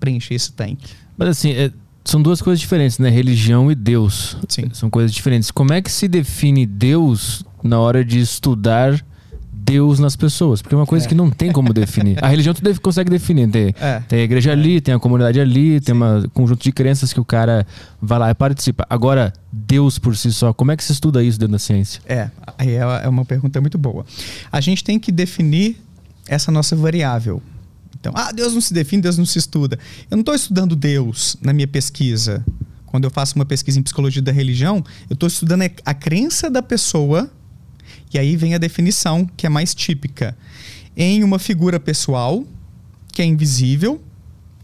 C: preencher esse tanque.
A: Mas assim, é, são duas coisas diferentes, né? Religião e Deus. Sim. São coisas diferentes. Como é que se define Deus na hora de estudar Deus nas pessoas? Porque é uma coisa é. que não tem como definir. A religião tu deve, consegue definir. Tem, é. tem a igreja ali, tem a comunidade ali, tem um conjunto de crenças que o cara vai lá e participa. Agora, Deus por si só, como é que se estuda isso dentro da ciência?
C: É, aí é uma pergunta muito boa. A gente tem que definir essa nossa variável. Então, ah, Deus não se define, Deus não se estuda. Eu não estou estudando Deus na minha pesquisa. Quando eu faço uma pesquisa em psicologia da religião, eu estou estudando a crença da pessoa, e aí vem a definição que é mais típica. Em uma figura pessoal, que é invisível,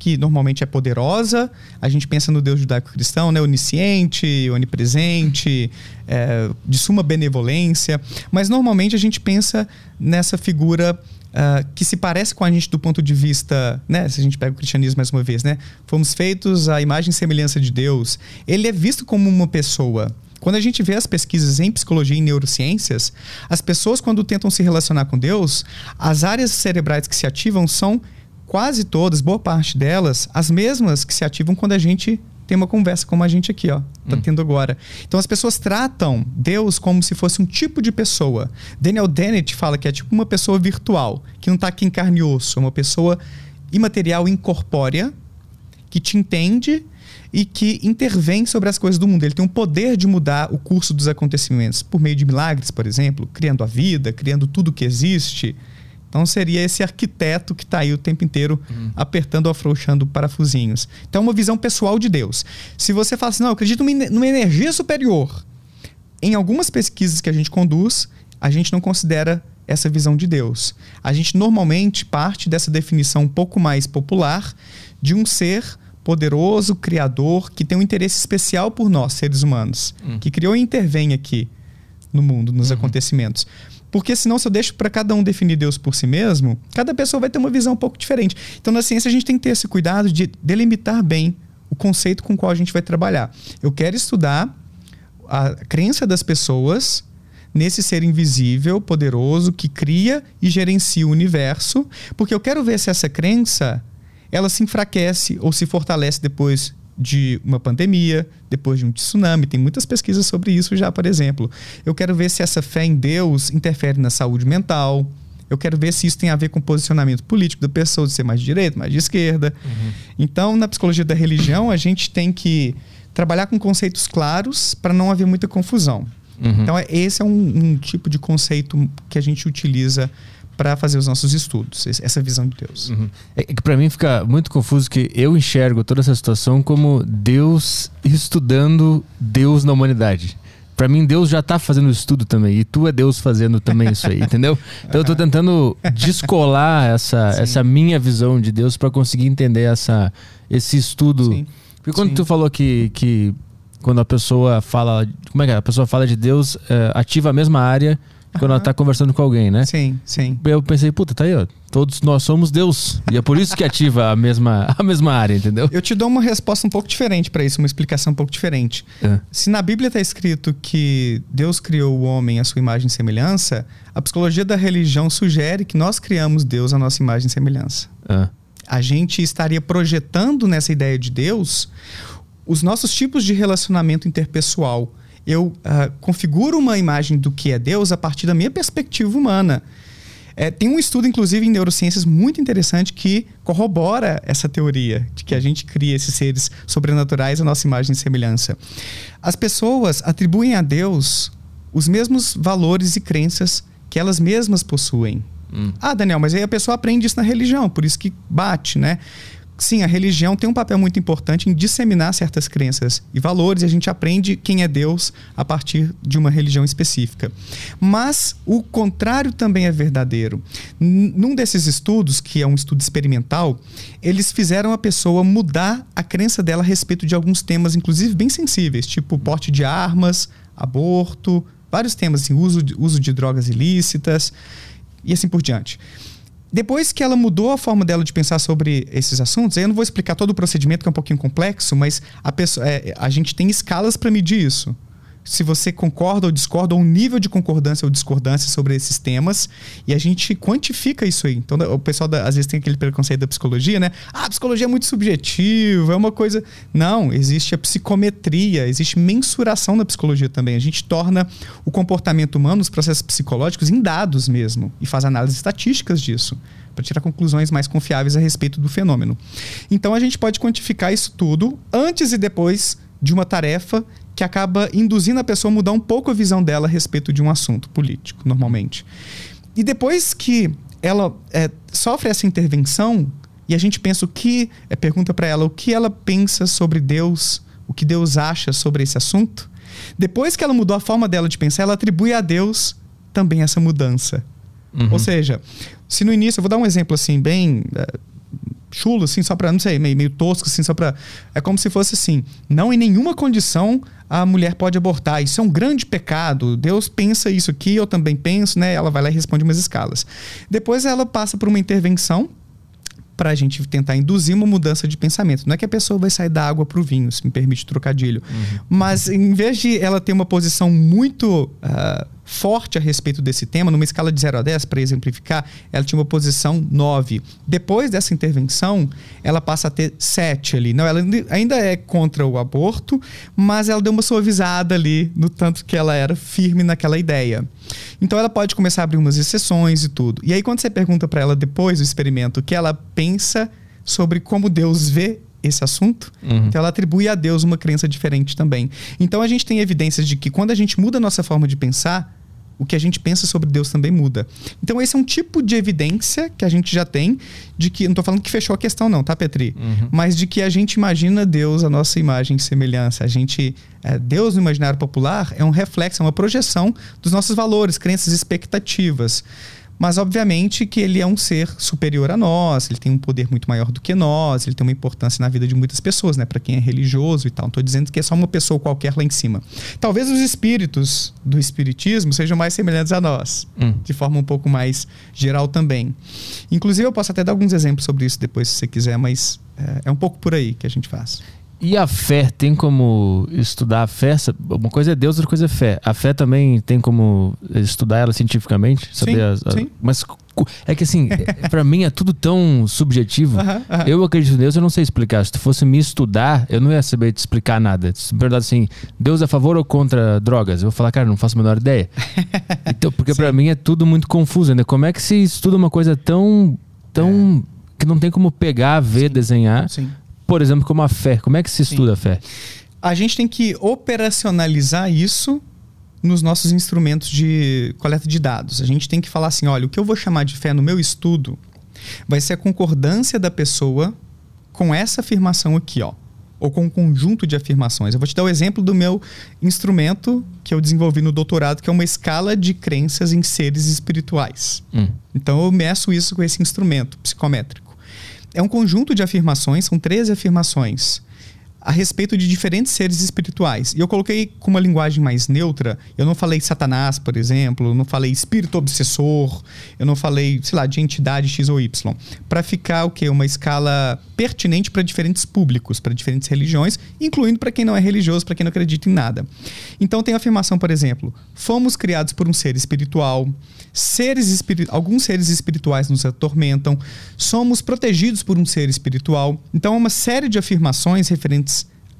C: que normalmente é poderosa. A gente pensa no Deus judaico-cristão, né? onisciente, onipresente, é, de suma benevolência. Mas normalmente a gente pensa nessa figura uh, que se parece com a gente do ponto de vista, né? Se a gente pega o cristianismo mais uma vez, né? Fomos feitos à imagem e semelhança de Deus. Ele é visto como uma pessoa. Quando a gente vê as pesquisas em psicologia e neurociências, as pessoas, quando tentam se relacionar com Deus, as áreas cerebrais que se ativam são quase todas, boa parte delas, as mesmas que se ativam quando a gente tem uma conversa como a gente aqui, ó, tá hum. tendo agora. Então as pessoas tratam Deus como se fosse um tipo de pessoa. Daniel Dennett fala que é tipo uma pessoa virtual, que não tá aqui em carne e osso, é uma pessoa imaterial incorpórea que te entende e que intervém sobre as coisas do mundo. Ele tem o poder de mudar o curso dos acontecimentos por meio de milagres, por exemplo, criando a vida, criando tudo que existe. Então seria esse arquiteto que está aí o tempo inteiro uhum. apertando ou afrouxando parafusinhos. Então é uma visão pessoal de Deus. Se você fala assim, não, eu acredito numa energia superior, em algumas pesquisas que a gente conduz, a gente não considera essa visão de Deus. A gente normalmente parte dessa definição um pouco mais popular de um ser poderoso, criador, que tem um interesse especial por nós, seres humanos, uhum. que criou e intervém aqui no mundo, nos uhum. acontecimentos. Porque senão, se eu deixo para cada um definir Deus por si mesmo, cada pessoa vai ter uma visão um pouco diferente. Então, na ciência, a gente tem que ter esse cuidado de delimitar bem o conceito com o qual a gente vai trabalhar. Eu quero estudar a crença das pessoas nesse ser invisível, poderoso, que cria e gerencia o universo, porque eu quero ver se essa crença ela se enfraquece ou se fortalece depois de uma pandemia, depois de um tsunami. Tem muitas pesquisas sobre isso já, por exemplo. Eu quero ver se essa fé em Deus interfere na saúde mental. Eu quero ver se isso tem a ver com o posicionamento político da pessoa, de ser mais de direita, mais de esquerda. Uhum. Então, na psicologia da religião, a gente tem que trabalhar com conceitos claros para não haver muita confusão. Uhum. Então, é, esse é um, um tipo de conceito que a gente utiliza para fazer os nossos estudos, essa visão de Deus. Uhum.
A: É que para mim fica muito confuso que eu enxergo toda essa situação como Deus estudando Deus na humanidade. Para mim, Deus já tá fazendo estudo também. E tu é Deus fazendo também isso aí, entendeu? Então eu tô tentando descolar essa, essa minha visão de Deus para conseguir entender essa, esse estudo. Sim. Porque quando Sim. tu falou que, que quando a pessoa fala. Como é que é? A pessoa fala de Deus, é, ativa a mesma área quando ela tá conversando com alguém, né?
C: Sim, sim.
A: Eu pensei, puta, tá aí, ó. Todos nós somos Deus. E é por isso que ativa a mesma, a mesma área, entendeu?
C: Eu te dou uma resposta um pouco diferente para isso, uma explicação um pouco diferente. É. Se na Bíblia tá escrito que Deus criou o homem à sua imagem e semelhança, a psicologia da religião sugere que nós criamos Deus à nossa imagem e semelhança. É. A gente estaria projetando nessa ideia de Deus os nossos tipos de relacionamento interpessoal eu uh, configuro uma imagem do que é Deus a partir da minha perspectiva humana. É, tem um estudo, inclusive, em neurociências muito interessante que corrobora essa teoria de que a gente cria esses seres sobrenaturais à nossa imagem e semelhança. As pessoas atribuem a Deus os mesmos valores e crenças que elas mesmas possuem. Hum. Ah, Daniel, mas aí a pessoa aprende isso na religião, por isso que bate, né? Sim, a religião tem um papel muito importante em disseminar certas crenças e valores, e a gente aprende quem é Deus a partir de uma religião específica. Mas o contrário também é verdadeiro. Num desses estudos, que é um estudo experimental, eles fizeram a pessoa mudar a crença dela a respeito de alguns temas, inclusive bem sensíveis, tipo porte de armas, aborto, vários temas, assim, uso de, uso de drogas ilícitas e assim por diante. Depois que ela mudou a forma dela de pensar sobre esses assuntos, eu não vou explicar todo o procedimento, que é um pouquinho complexo, mas a, pessoa, é, a gente tem escalas para medir isso se você concorda ou discorda, ou um nível de concordância ou discordância sobre esses temas, e a gente quantifica isso aí. Então, o pessoal da, às vezes tem aquele preconceito da psicologia, né? Ah, a psicologia é muito subjetiva, é uma coisa. Não, existe a psicometria, existe mensuração na psicologia também. A gente torna o comportamento humano, os processos psicológicos, em dados mesmo, e faz análises estatísticas disso para tirar conclusões mais confiáveis a respeito do fenômeno. Então a gente pode quantificar isso tudo antes e depois de uma tarefa que acaba induzindo a pessoa a mudar um pouco a visão dela a respeito de um assunto político, normalmente. E depois que ela é, sofre essa intervenção e a gente pensa o que, é, pergunta para ela o que ela pensa sobre Deus, o que Deus acha sobre esse assunto. Depois que ela mudou a forma dela de pensar, ela atribui a Deus também essa mudança. Uhum. Ou seja, se no início, eu vou dar um exemplo assim, bem é, chulo, assim, só para não sei, meio, meio tosco, assim, só para É como se fosse assim: não em nenhuma condição a mulher pode abortar. Isso é um grande pecado. Deus pensa isso aqui, eu também penso, né? Ela vai lá e responde umas escalas. Depois ela passa por uma intervenção para a gente tentar induzir uma mudança de pensamento. Não é que a pessoa vai sair da água para o vinho, se me permite trocadilho. Uhum. Mas em vez de ela ter uma posição muito uh, forte a respeito desse tema, numa escala de 0 a 10, para exemplificar, ela tinha uma posição 9. Depois dessa intervenção, ela passa a ter 7 ali. Não, ela ainda é contra o aborto, mas ela deu uma suavizada ali no tanto que ela era firme naquela ideia. Então ela pode começar a abrir umas exceções e tudo. E aí quando você pergunta para ela depois do experimento o que ela pensa sobre como Deus vê esse assunto, uhum. então ela atribui a Deus uma crença diferente também. Então a gente tem evidências de que quando a gente muda a nossa forma de pensar, o que a gente pensa sobre Deus também muda. Então, esse é um tipo de evidência que a gente já tem de que. Não estou falando que fechou a questão, não, tá, Petri? Uhum. Mas de que a gente imagina Deus, a nossa imagem e semelhança. A gente. É, Deus no imaginário popular é um reflexo, é uma projeção dos nossos valores, crenças, expectativas. Mas, obviamente, que ele é um ser superior a nós, ele tem um poder muito maior do que nós, ele tem uma importância na vida de muitas pessoas, né? Para quem é religioso e tal. Não estou dizendo que é só uma pessoa qualquer lá em cima. Talvez os espíritos do espiritismo sejam mais semelhantes a nós, hum. de forma um pouco mais geral também. Inclusive, eu posso até dar alguns exemplos sobre isso depois, se você quiser, mas é, é um pouco por aí que a gente faz.
A: E a fé, tem como estudar a fé? Uma coisa é Deus, outra coisa é fé. A fé também tem como estudar ela cientificamente? Saber sim, as, as, sim. Mas é que assim, para mim é tudo tão subjetivo. Uh -huh, uh -huh. Eu acredito em Deus, eu não sei explicar. Se tu fosse me estudar, eu não ia saber te explicar nada. Se me perguntar assim, Deus é a favor ou contra drogas? Eu vou falar, cara, não faço a menor ideia. Então, porque para mim é tudo muito confuso, né? Como é que se estuda uma coisa tão tão é. que não tem como pegar, ver, sim, desenhar? Sim por exemplo, como a fé. Como é que se estuda Sim. a fé?
C: A gente tem que operacionalizar isso nos nossos instrumentos de coleta de dados. A gente tem que falar assim: olha, o que eu vou chamar de fé no meu estudo vai ser a concordância da pessoa com essa afirmação aqui, ó. Ou com um conjunto de afirmações. Eu vou te dar o exemplo do meu instrumento que eu desenvolvi no doutorado, que é uma escala de crenças em seres espirituais. Hum. Então eu meço isso com esse instrumento psicométrico é um conjunto de afirmações, são 13 afirmações a respeito de diferentes seres espirituais. E eu coloquei com uma linguagem mais neutra. Eu não falei Satanás, por exemplo, eu não falei espírito obsessor, eu não falei, sei lá, de entidade X ou Y. Para ficar o quê? Uma escala pertinente para diferentes públicos, para diferentes religiões, incluindo para quem não é religioso, para quem não acredita em nada. Então tem a afirmação, por exemplo, fomos criados por um ser espiritual, seres espiri alguns seres espirituais nos atormentam, somos protegidos por um ser espiritual. Então, é uma série de afirmações referentes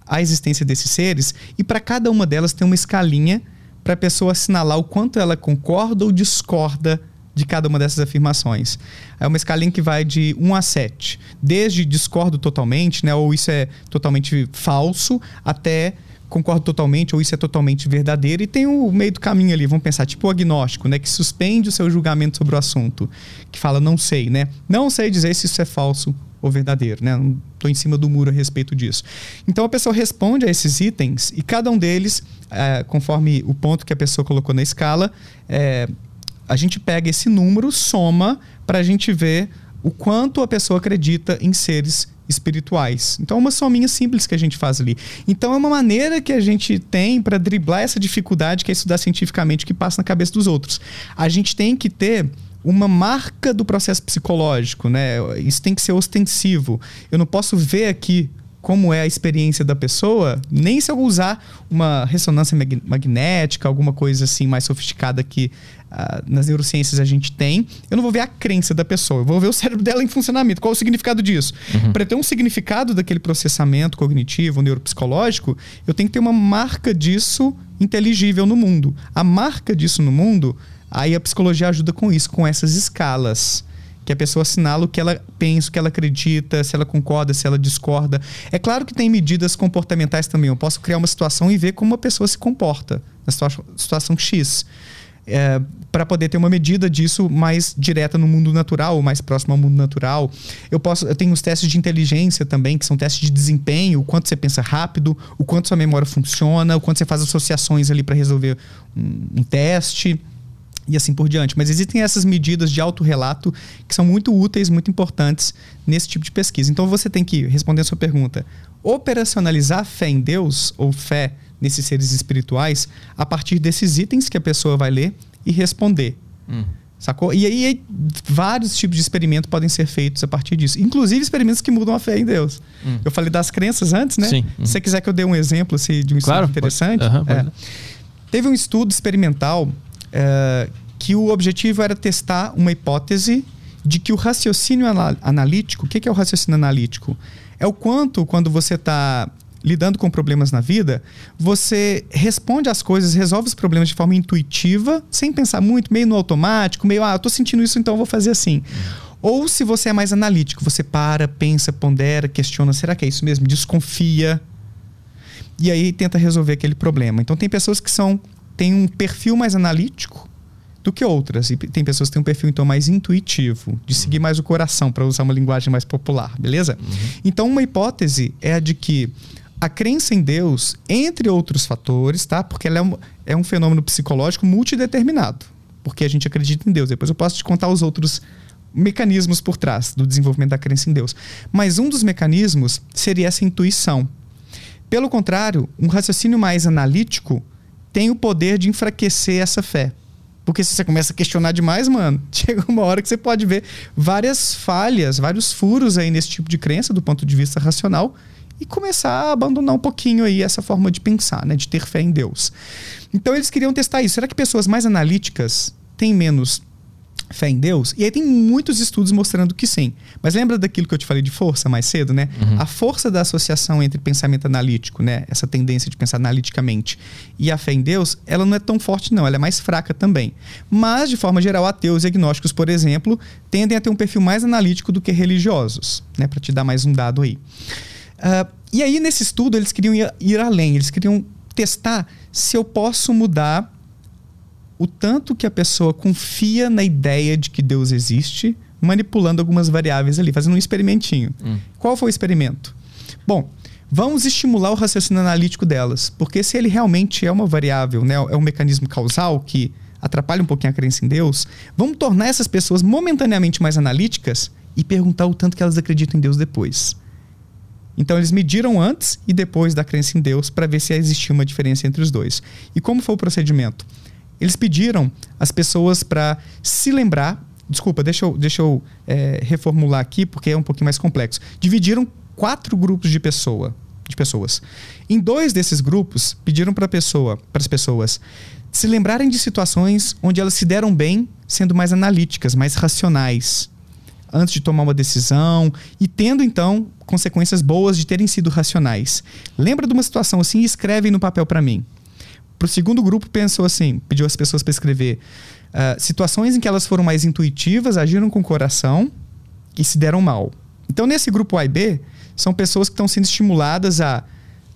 C: à existência desses seres, e para cada uma delas tem uma escalinha para a pessoa assinalar o quanto ela concorda ou discorda de cada uma dessas afirmações. É uma escalinha que vai de 1 a 7, desde discordo totalmente, né, ou isso é totalmente falso, até concordo totalmente ou isso é totalmente verdadeiro e tem o meio do caminho ali, vamos pensar, tipo o agnóstico, né, que suspende o seu julgamento sobre o assunto, que fala não sei, né? Não sei dizer se isso é falso ou verdadeiro, né? Não estou em cima do muro a respeito disso. Então a pessoa responde a esses itens e cada um deles, é, conforme o ponto que a pessoa colocou na escala, é, a gente pega esse número, soma para a gente ver o quanto a pessoa acredita em seres espirituais. Então é uma sominha simples que a gente faz ali. Então é uma maneira que a gente tem para driblar essa dificuldade que é estudar cientificamente que passa na cabeça dos outros. A gente tem que ter uma marca do processo psicológico, né? Isso tem que ser ostensivo. Eu não posso ver aqui como é a experiência da pessoa, nem se eu usar uma ressonância magnética, alguma coisa assim mais sofisticada que uh, nas neurociências a gente tem, eu não vou ver a crença da pessoa, eu vou ver o cérebro dela em funcionamento. Qual o significado disso? Uhum. Para ter um significado daquele processamento cognitivo, neuropsicológico, eu tenho que ter uma marca disso inteligível no mundo. A marca disso no mundo, aí a psicologia ajuda com isso, com essas escalas que a pessoa assinala o que ela pensa, o que ela acredita, se ela concorda, se ela discorda. É claro que tem medidas comportamentais também. Eu posso criar uma situação e ver como a pessoa se comporta na situação, situação X. É, para poder ter uma medida disso mais direta no mundo natural, mais próximo ao mundo natural. Eu posso, eu tenho os testes de inteligência também, que são testes de desempenho, o quanto você pensa rápido, o quanto sua memória funciona, o quanto você faz associações ali para resolver um, um teste e assim por diante. Mas existem essas medidas de autorrelato que são muito úteis, muito importantes nesse tipo de pesquisa. Então você tem que, responder a sua pergunta, operacionalizar fé em Deus ou fé nesses seres espirituais a partir desses itens que a pessoa vai ler e responder. Hum. Sacou? E aí, vários tipos de experimentos podem ser feitos a partir disso. Inclusive experimentos que mudam a fé em Deus. Hum. Eu falei das crenças antes, né? Sim. Hum. Se você quiser que eu dê um exemplo assim, de um claro, estudo interessante. Pode. É. Teve um estudo experimental é, que o objetivo era testar uma hipótese de que o raciocínio analítico, o que é o raciocínio analítico? É o quanto, quando você está lidando com problemas na vida, você responde às coisas, resolve os problemas de forma intuitiva, sem pensar muito, meio no automático, meio, ah, eu tô sentindo isso, então eu vou fazer assim. Ou se você é mais analítico, você para, pensa, pondera, questiona, será que é isso mesmo? Desconfia. E aí tenta resolver aquele problema. Então tem pessoas que são têm um perfil mais analítico do que outras. E tem pessoas que têm um perfil então mais intuitivo, de seguir mais o coração, para usar uma linguagem mais popular, beleza? Uhum. Então uma hipótese é a de que a crença em Deus, entre outros fatores, tá? Porque ela é um, é um fenômeno psicológico multideterminado. Porque a gente acredita em Deus. Depois eu posso te contar os outros mecanismos por trás do desenvolvimento da crença em Deus. Mas um dos mecanismos seria essa intuição. Pelo contrário, um raciocínio mais analítico tem o poder de enfraquecer essa fé. Porque se você começa a questionar demais, mano, chega uma hora que você pode ver várias falhas, vários furos aí nesse tipo de crença do ponto de vista racional e começar a abandonar um pouquinho aí essa forma de pensar, né, de ter fé em Deus. Então eles queriam testar isso. Será que pessoas mais analíticas têm menos fé em Deus? E aí tem muitos estudos mostrando que sim. Mas lembra daquilo que eu te falei de força mais cedo, né? Uhum. A força da associação entre pensamento analítico, né? Essa tendência de pensar analiticamente e a fé em Deus, ela não é tão forte não, ela é mais fraca também. Mas de forma geral, ateus e agnósticos, por exemplo, tendem a ter um perfil mais analítico do que religiosos, né? Para te dar mais um dado aí. Uh, e aí, nesse estudo, eles queriam ir, ir além, eles queriam testar se eu posso mudar o tanto que a pessoa confia na ideia de que Deus existe, manipulando algumas variáveis ali, fazendo um experimentinho. Hum. Qual foi o experimento? Bom, vamos estimular o raciocínio analítico delas, porque se ele realmente é uma variável, né, é um mecanismo causal que atrapalha um pouquinho a crença em Deus, vamos tornar essas pessoas momentaneamente mais analíticas e perguntar o tanto que elas acreditam em Deus depois. Então eles mediram antes e depois da crença em Deus para ver se existia uma diferença entre os dois. E como foi o procedimento? Eles pediram as pessoas para se lembrar. Desculpa, deixa eu, deixa eu é, reformular aqui porque é um pouquinho mais complexo. Dividiram quatro grupos de pessoa, de pessoas. Em dois desses grupos, pediram para pessoa, para as pessoas se lembrarem de situações onde elas se deram bem, sendo mais analíticas, mais racionais antes de tomar uma decisão e tendo então consequências boas de terem sido racionais. Lembra de uma situação assim escreve no papel para mim. Para o segundo grupo pensou assim, pediu as pessoas para escrever uh, situações em que elas foram mais intuitivas, agiram com o coração e se deram mal. Então nesse grupo A e B são pessoas que estão sendo estimuladas a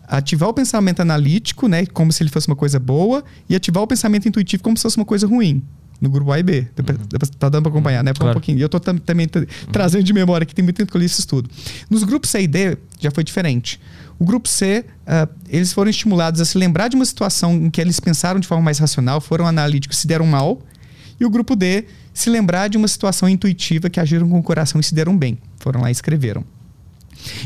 C: ativar o pensamento analítico, né, como se ele fosse uma coisa boa, e ativar o pensamento intuitivo como se fosse uma coisa ruim no grupo A e B. Uhum. Tá dando para acompanhar, né? Claro. Um pouquinho. E eu tô também uhum. trazendo de memória que tem muito tempo que eu li esse estudo. Nos grupos C e D já foi diferente. O grupo C, uh, eles foram estimulados a se lembrar de uma situação em que eles pensaram de forma mais racional, foram analíticos, se deram mal. E o grupo D, se lembrar de uma situação intuitiva que agiram com o coração e se deram bem. Foram lá e escreveram.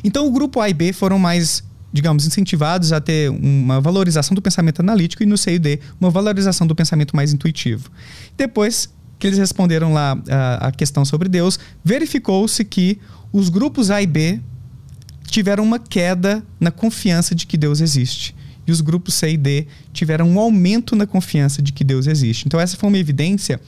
C: Então, o grupo A e B foram mais digamos, incentivados a ter uma valorização do pensamento analítico e no CID uma valorização do pensamento mais intuitivo. Depois que eles responderam lá a, a questão sobre Deus, verificou-se que os grupos A e B tiveram uma queda na confiança de que Deus existe. E os grupos C e D tiveram um aumento na confiança de que Deus existe. Então essa foi uma evidência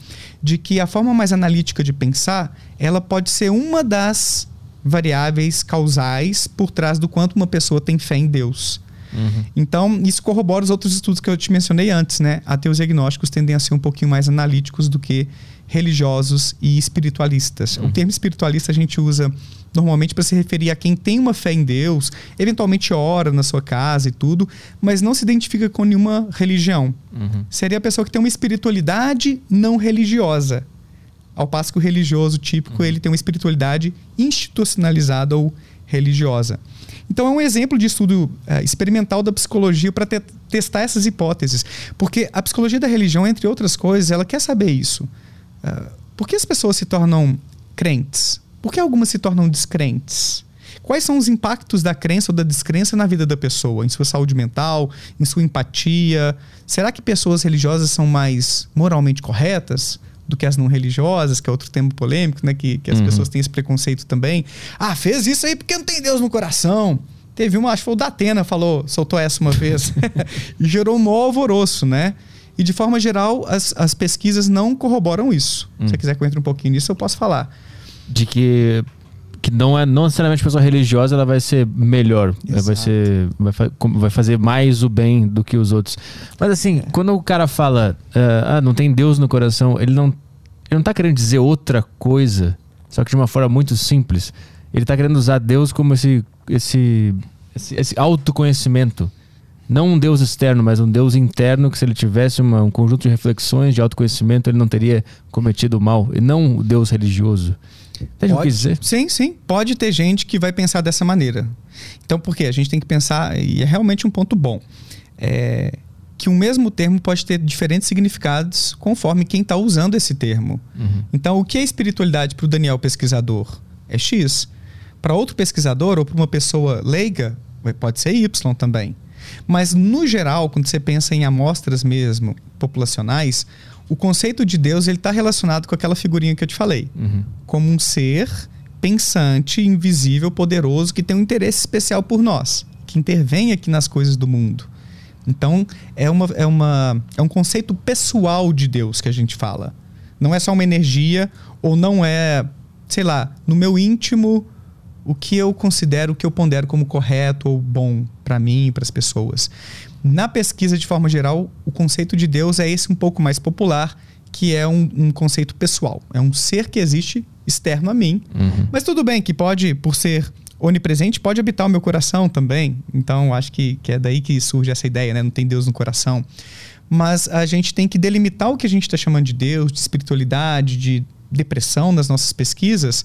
C: de que a forma mais analítica de pensar, ela pode ser uma das variáveis causais por trás do quanto uma pessoa tem fé em Deus. Uhum. Então, isso corrobora os outros estudos que eu te mencionei antes, né? Ateus e agnósticos tendem a ser um pouquinho mais analíticos do que religiosos e espiritualistas. Uhum. O termo espiritualista a gente usa normalmente para se referir a quem tem uma fé em Deus, eventualmente ora na sua casa e tudo, mas não se identifica com nenhuma religião. Uhum. Seria a pessoa que tem uma espiritualidade não religiosa. Ao passo que o religioso típico, uhum. ele tem uma espiritualidade institucionalizada ou religiosa. Então é um exemplo de estudo uh, experimental da psicologia para te testar essas hipóteses. Porque a psicologia da religião, entre outras coisas, ela quer saber isso. Uh, por que as pessoas se tornam crentes? Por que algumas se tornam descrentes? Quais são os impactos da crença ou da descrença na vida da pessoa, em sua saúde mental, em sua empatia? Será que pessoas religiosas são mais moralmente corretas? Do que as não religiosas, que é outro tema polêmico, né? Que, que as uhum. pessoas têm esse preconceito também. Ah, fez isso aí porque não tem Deus no coração. Teve uma, acho que foi o Datena falou, soltou essa uma vez. e gerou um maior alvoroço, né? E de forma geral, as, as pesquisas não corroboram isso. Hum. Se você quiser que eu entre um pouquinho nisso, eu posso falar.
A: De que que não é não necessariamente pessoa religiosa ela vai ser melhor Exato. vai ser vai, vai, fazer mais o bem do que os outros mas assim é. quando o cara fala uh, ah não tem Deus no coração ele não ele não tá querendo dizer outra coisa só que de uma forma muito simples ele tá querendo usar Deus como esse esse esse, esse autoconhecimento não um Deus externo, mas um Deus interno, que se ele tivesse uma, um conjunto de reflexões, de autoconhecimento, ele não teria cometido mal. E não o Deus religioso.
C: Entende o que dizer? Sim, sim. Pode ter gente que vai pensar dessa maneira. Então, por quê? A gente tem que pensar, e é realmente um ponto bom, é, que o mesmo termo pode ter diferentes significados conforme quem está usando esse termo. Uhum. Então, o que é espiritualidade para o Daniel pesquisador? É X. Para outro pesquisador ou para uma pessoa leiga, pode ser Y também. Mas, no geral, quando você pensa em amostras mesmo populacionais, o conceito de Deus ele está relacionado com aquela figurinha que eu te falei, uhum. como um ser pensante, invisível, poderoso que tem um interesse especial por nós, que intervém aqui nas coisas do mundo. Então é uma, é uma é um conceito pessoal de Deus que a gente fala. Não é só uma energia ou não é, sei lá, no meu íntimo o que eu considero, o que eu pondero como correto ou bom para mim e para as pessoas. Na pesquisa, de forma geral, o conceito de Deus é esse um pouco mais popular, que é um, um conceito pessoal. É um ser que existe externo a mim. Uhum. Mas tudo bem, que pode, por ser onipresente, pode habitar o meu coração também. Então, acho que, que é daí que surge essa ideia, né? Não tem Deus no coração. Mas a gente tem que delimitar o que a gente está chamando de Deus, de espiritualidade, de depressão nas nossas pesquisas,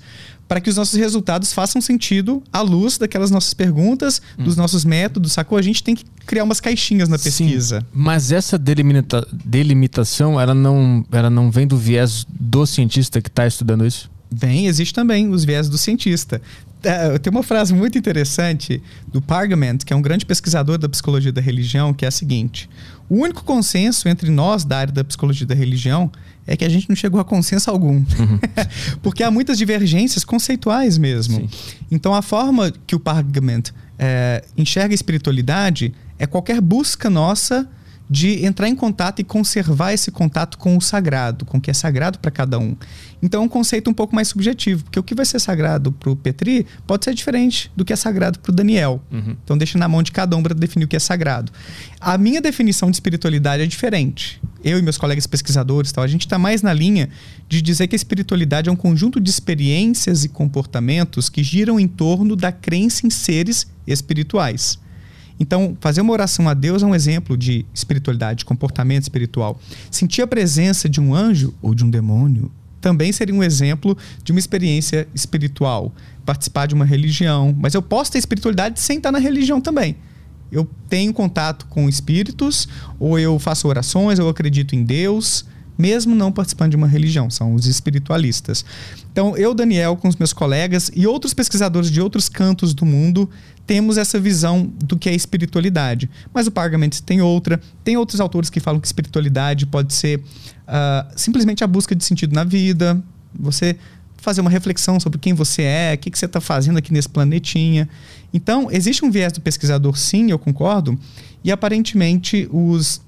C: para que os nossos resultados façam sentido à luz daquelas nossas perguntas, hum. dos nossos métodos, sacou? A gente tem que criar umas caixinhas na pesquisa. Sim,
A: mas essa delimita delimitação, ela não, ela não vem do viés do cientista que está estudando isso?
C: Vem, existe também os viés do cientista. É, tem uma frase muito interessante do Pargament, que é um grande pesquisador da psicologia da religião, que é a seguinte: o único consenso entre nós da área da psicologia da religião é que a gente não chegou a consenso algum. Uhum. Porque há muitas divergências conceituais mesmo. Sim. Então, a forma que o Pargament é, enxerga a espiritualidade é qualquer busca nossa de entrar em contato e conservar esse contato com o sagrado, com o que é sagrado para cada um. Então é um conceito um pouco mais subjetivo, porque o que vai ser sagrado para o Petri pode ser diferente do que é sagrado para o Daniel. Uhum. Então deixa na mão de cada um para definir o que é sagrado. A minha definição de espiritualidade é diferente. Eu e meus colegas pesquisadores, tal, a gente está mais na linha de dizer que a espiritualidade é um conjunto de experiências e comportamentos que giram em torno da crença em seres espirituais. Então, fazer uma oração a Deus é um exemplo de espiritualidade, de comportamento espiritual. Sentir a presença de um anjo ou de um demônio também seria um exemplo de uma experiência espiritual. Participar de uma religião. Mas eu posso ter espiritualidade sem estar na religião também. Eu tenho contato com espíritos, ou eu faço orações, ou eu acredito em Deus, mesmo não participando de uma religião, são os espiritualistas. Então, eu, Daniel, com os meus colegas e outros pesquisadores de outros cantos do mundo, temos essa visão do que é espiritualidade. Mas o Pargament tem outra. Tem outros autores que falam que espiritualidade pode ser uh, simplesmente a busca de sentido na vida, você fazer uma reflexão sobre quem você é, o que, que você está fazendo aqui nesse planetinha. Então, existe um viés do pesquisador, sim, eu concordo, e aparentemente os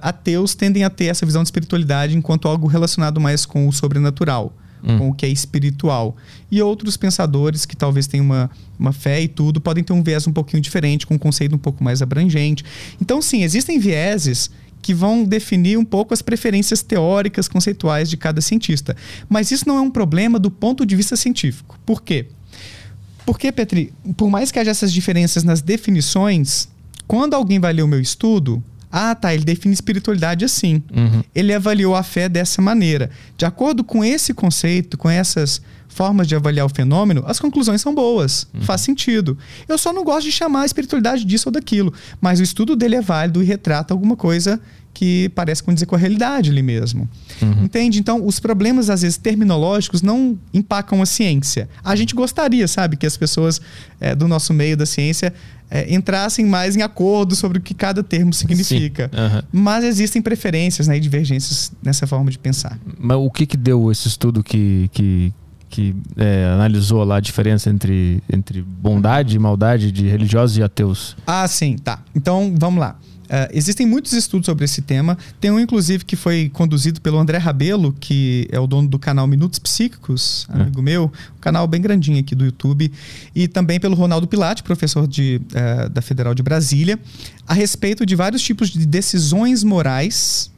C: ateus tendem a ter essa visão de espiritualidade enquanto algo relacionado mais com o sobrenatural, hum. com o que é espiritual. E outros pensadores que talvez tenham uma, uma fé e tudo podem ter um viés um pouquinho diferente, com um conceito um pouco mais abrangente. Então, sim, existem vieses que vão definir um pouco as preferências teóricas, conceituais de cada cientista. Mas isso não é um problema do ponto de vista científico. Por quê? Porque, Petri, por mais que haja essas diferenças nas definições, quando alguém vai ler o meu estudo, ah, tá, ele define espiritualidade assim. Uhum. Ele avaliou a fé dessa maneira. De acordo com esse conceito, com essas formas de avaliar o fenômeno, as conclusões são boas, uhum. faz sentido. Eu só não gosto de chamar a espiritualidade disso ou daquilo, mas o estudo dele é válido e retrata alguma coisa que parece condizer com a realidade ali mesmo. Uhum. Entende? Então, os problemas, às vezes, terminológicos não empacam a ciência. A gente gostaria, sabe, que as pessoas é, do nosso meio da ciência é, entrassem mais em acordo sobre o que cada termo significa. Uhum. Mas existem preferências né, e divergências nessa forma de pensar.
A: Mas o que, que deu esse estudo que, que, que é, analisou lá a diferença entre, entre bondade e maldade de religiosos e ateus.
C: Ah, sim, tá. Então vamos lá. Uh, existem muitos estudos sobre esse tema. Tem um, inclusive, que foi conduzido pelo André Rabelo, que é o dono do canal Minutos Psíquicos, é. amigo é. meu, um canal bem grandinho aqui do YouTube, e também pelo Ronaldo Pilate, professor de, uh, da Federal de Brasília, a respeito de vários tipos de decisões morais.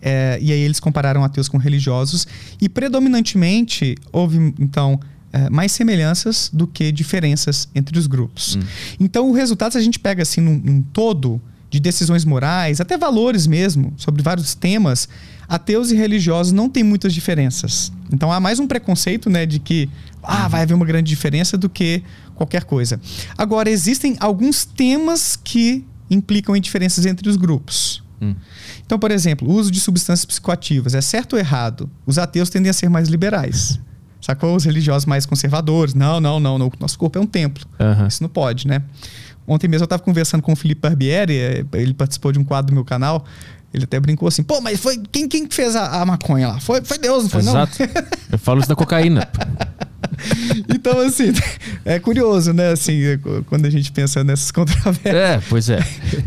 C: Uh, e aí eles compararam ateus com religiosos, e predominantemente houve, então, mais semelhanças do que diferenças entre os grupos. Hum. Então, o resultado, se a gente pega assim num, num todo, de decisões morais, até valores mesmo, sobre vários temas, ateus e religiosos não têm muitas diferenças. Então há mais um preconceito, né, de que ah, vai haver uma grande diferença do que qualquer coisa. Agora existem alguns temas que implicam em diferenças entre os grupos. Hum. Então, por exemplo, o uso de substâncias psicoativas é certo ou errado? Os ateus tendem a ser mais liberais. Sacou? Os religiosos mais conservadores. Não, não, não, não. Nosso corpo é um templo. Uhum. Isso não pode, né? Ontem mesmo eu estava conversando com o Felipe Barbieri, é, ele participou de um quadro do meu canal. Ele até brincou assim, pô, mas foi quem, quem fez a, a maconha lá? Foi, foi Deus, não foi
A: Exato.
C: não?
A: eu falo isso da cocaína.
C: então, assim, é curioso, né? Assim, quando a gente pensa nessas controvérsias.
A: É, pois é.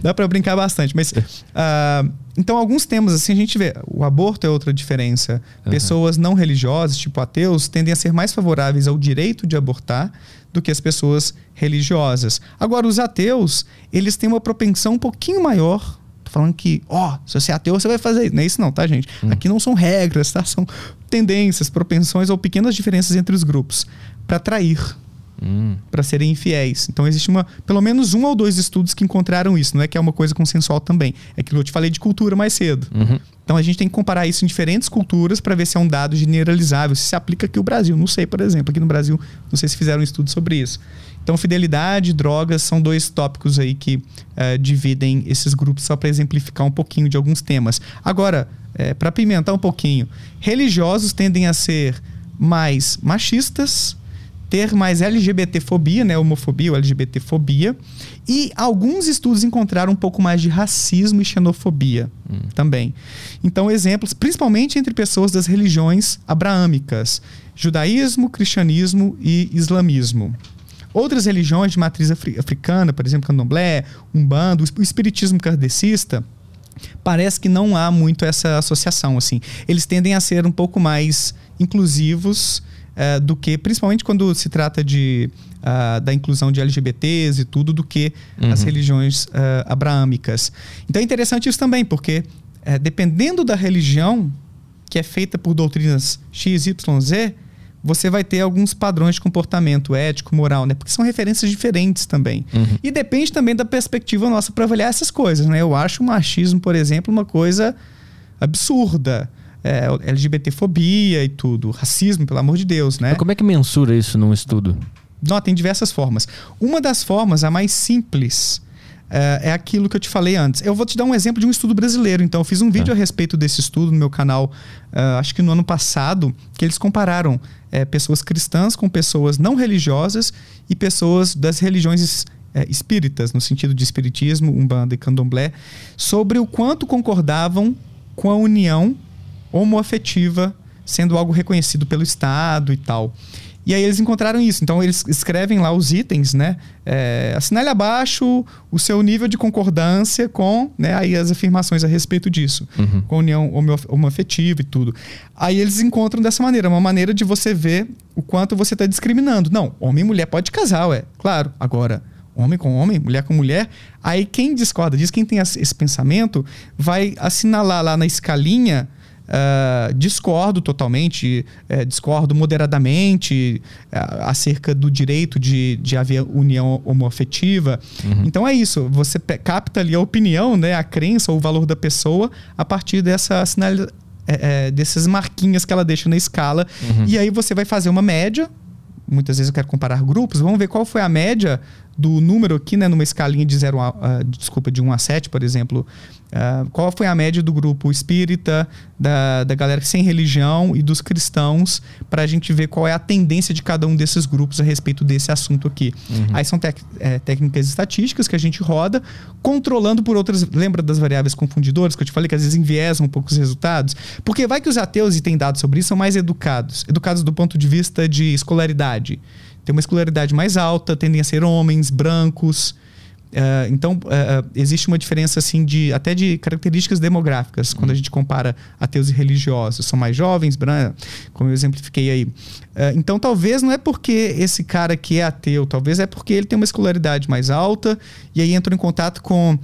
C: Dá para brincar bastante. Mas, uh, então, alguns temas, assim, a gente vê. O aborto é outra diferença. Uhum. Pessoas não religiosas, tipo ateus, tendem a ser mais favoráveis ao direito de abortar do que as pessoas religiosas. Agora, os ateus, eles têm uma propensão um pouquinho maior. Tô falando que, ó, se você é ateu, você vai fazer isso. Não é isso não, tá, gente? Hum. Aqui não são regras, tá? São tendências, propensões ou pequenas diferenças entre os grupos para trair. Hum. para serem infiéis. Então existe uma, pelo menos um ou dois estudos que encontraram isso. Não é que é uma coisa consensual também. É aquilo que eu te falei de cultura mais cedo. Uhum. Então a gente tem que comparar isso em diferentes culturas para ver se é um dado generalizável, se se aplica aqui no Brasil. Não sei, por exemplo, aqui no Brasil, não sei se fizeram um estudo sobre isso. Então, fidelidade e drogas são dois tópicos aí que uh, dividem esses grupos, só para exemplificar um pouquinho de alguns temas. Agora, é, para pimentar um pouquinho, religiosos tendem a ser mais machistas, ter mais LGBTfobia, né, homofobia ou LGBTfobia, e alguns estudos encontraram um pouco mais de racismo e xenofobia hum. também. Então, exemplos, principalmente entre pessoas das religiões abraâmicas, judaísmo, cristianismo e islamismo. Outras religiões de matriz africana, por exemplo, candomblé, umbanda, o espiritismo kardecista, parece que não há muito essa associação assim. Eles tendem a ser um pouco mais inclusivos uh, do que, principalmente quando se trata de, uh, da inclusão de LGBTs e tudo, do que uhum. as religiões uh, abraâmicas. Então é interessante isso também, porque dependendo da religião, que é feita por doutrinas X, Y, Z, você vai ter alguns padrões de comportamento ético, moral, né? Porque são referências diferentes também. Uhum. E depende também da perspectiva nossa para avaliar essas coisas, né? Eu acho o machismo, por exemplo, uma coisa absurda é, LGBTfobia e tudo, racismo, pelo amor de Deus, né?
A: Mas como é que mensura isso num estudo?
C: Não, tem diversas formas. Uma das formas, a mais simples, é, é aquilo que eu te falei antes. Eu vou te dar um exemplo de um estudo brasileiro. Então, eu fiz um vídeo ah. a respeito desse estudo no meu canal, uh, acho que no ano passado, que eles compararam é, pessoas cristãs com pessoas não religiosas e pessoas das religiões é, espíritas, no sentido de espiritismo, umbanda e candomblé, sobre o quanto concordavam com a união homoafetiva sendo algo reconhecido pelo Estado e tal. E aí eles encontraram isso. Então eles escrevem lá os itens, né? É, assinale abaixo o seu nível de concordância com né, aí as afirmações a respeito disso. Uhum. Com a união homoafetiva e tudo. Aí eles encontram dessa maneira, uma maneira de você ver o quanto você está discriminando. Não, homem e mulher pode casar, é claro. Agora, homem com homem, mulher com mulher. Aí quem discorda disso, quem tem esse pensamento, vai assinalar lá na escalinha Uh, discordo totalmente, uh, discordo moderadamente uh, acerca do direito de, de haver união homoafetiva. Uhum. Então é isso, você capta ali a opinião, né, a crença ou o valor da pessoa a partir dessa sinalização. É, é, dessas marquinhas que ela deixa na escala. Uhum. E aí você vai fazer uma média. Muitas vezes eu quero comparar grupos. Vamos ver qual foi a média do número aqui, né, numa escalinha de 0 a, uh, desculpa, de 1 a 7, por exemplo, Uh, qual foi a média do grupo espírita, da, da galera sem religião e dos cristãos, para a gente ver qual é a tendência de cada um desses grupos a respeito desse assunto aqui. Uhum. Aí são é, técnicas estatísticas que a gente roda, controlando por outras. Lembra das variáveis confundidoras que eu te falei que às vezes enviesam um pouco os resultados? Porque vai que os ateus, e tem dados sobre isso, são mais educados. Educados do ponto de vista de escolaridade. Tem uma escolaridade mais alta, tendem a ser homens, brancos. Uh, então, uh, existe uma diferença assim de até de características demográficas quando a gente compara ateus e religiosos. São mais jovens, como eu exemplifiquei aí. Uh, então, talvez não é porque esse cara que é ateu, talvez é porque ele tem uma escolaridade mais alta e aí entrou em contato com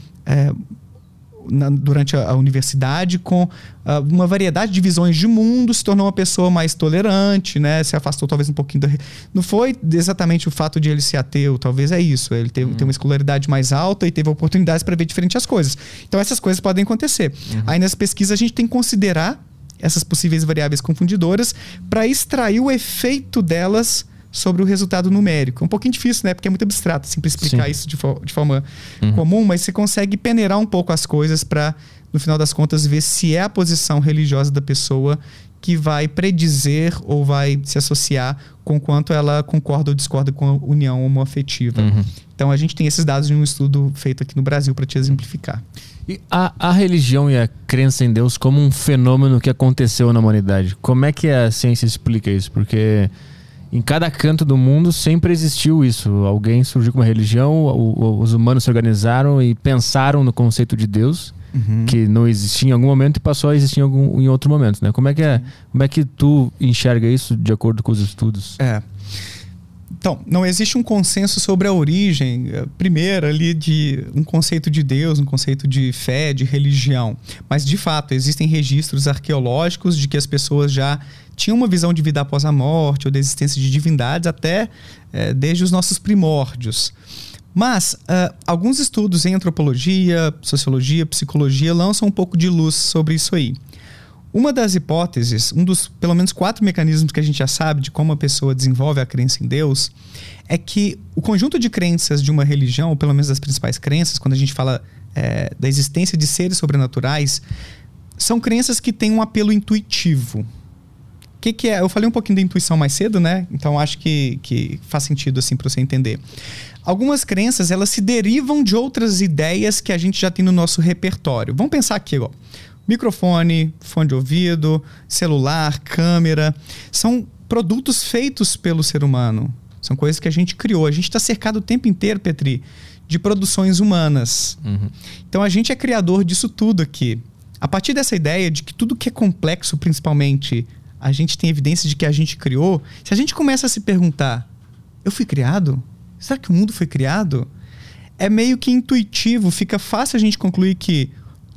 C: na, durante a, a, universidade com uh, uma variedade de visões de mundo, se tornou uma pessoa mais tolerante, né? Se afastou talvez um pouquinho da. Não foi exatamente o fato de ele ser ateu, talvez é isso. Ele teve, uhum. tem uma escolaridade mais alta e teve oportunidades para ver diferentes coisas. Então essas coisas podem acontecer. Uhum. Aí nessa pesquisa a gente tem que considerar essas possíveis variáveis confundidoras para extrair o efeito delas sobre o resultado numérico. É um pouquinho difícil, né? Porque é muito abstrato, assim, para explicar Sim. isso de, de forma uhum. comum, mas você consegue peneirar um pouco as coisas para, no final das contas, ver se é a posição religiosa da pessoa que vai predizer ou vai se associar com quanto ela concorda ou discorda com a união homoafetiva. Uhum. Então a gente tem esses dados em um estudo feito aqui no Brasil para te exemplificar.
A: E a, a, religião e a crença em Deus como um fenômeno que aconteceu na humanidade. Como é que a ciência explica isso? Porque em cada canto do mundo sempre existiu isso. Alguém surgiu com uma religião, o, o, os humanos se organizaram e pensaram no conceito de Deus, uhum. que não existia em algum momento e passou a existir em, algum, em outro momento. Né? Como, é que é, como é que tu enxerga isso de acordo com os estudos?
C: É. Então, não existe um consenso sobre a origem, eh, primeiro, ali, de um conceito de Deus, um conceito de fé, de religião. Mas, de fato, existem registros arqueológicos de que as pessoas já tinham uma visão de vida após a morte ou da existência de divindades até é, desde os nossos primórdios. Mas uh, alguns estudos em antropologia, sociologia, psicologia lançam um pouco de luz sobre isso aí. Uma das hipóteses, um dos pelo menos quatro mecanismos que a gente já sabe de como a pessoa desenvolve a crença em Deus, é que o conjunto de crenças de uma religião, ou pelo menos das principais crenças, quando a gente fala é, da existência de seres sobrenaturais, são crenças que têm um apelo intuitivo. O que, que, é? Eu falei um pouquinho da intuição mais cedo, né? Então acho que, que faz sentido assim para você entender. Algumas crenças elas se derivam de outras ideias que a gente já tem no nosso repertório. Vamos pensar aqui, ó microfone, fone de ouvido, celular, câmera. São produtos feitos pelo ser humano. São coisas que a gente criou. A gente está cercado o tempo inteiro, Petri, de produções humanas. Uhum. Então a gente é criador disso tudo aqui. A partir dessa ideia de que tudo que é complexo, principalmente, a gente tem evidência de que a gente criou, se a gente começa a se perguntar: eu fui criado? Será que o mundo foi criado? É meio que intuitivo, fica fácil a gente concluir que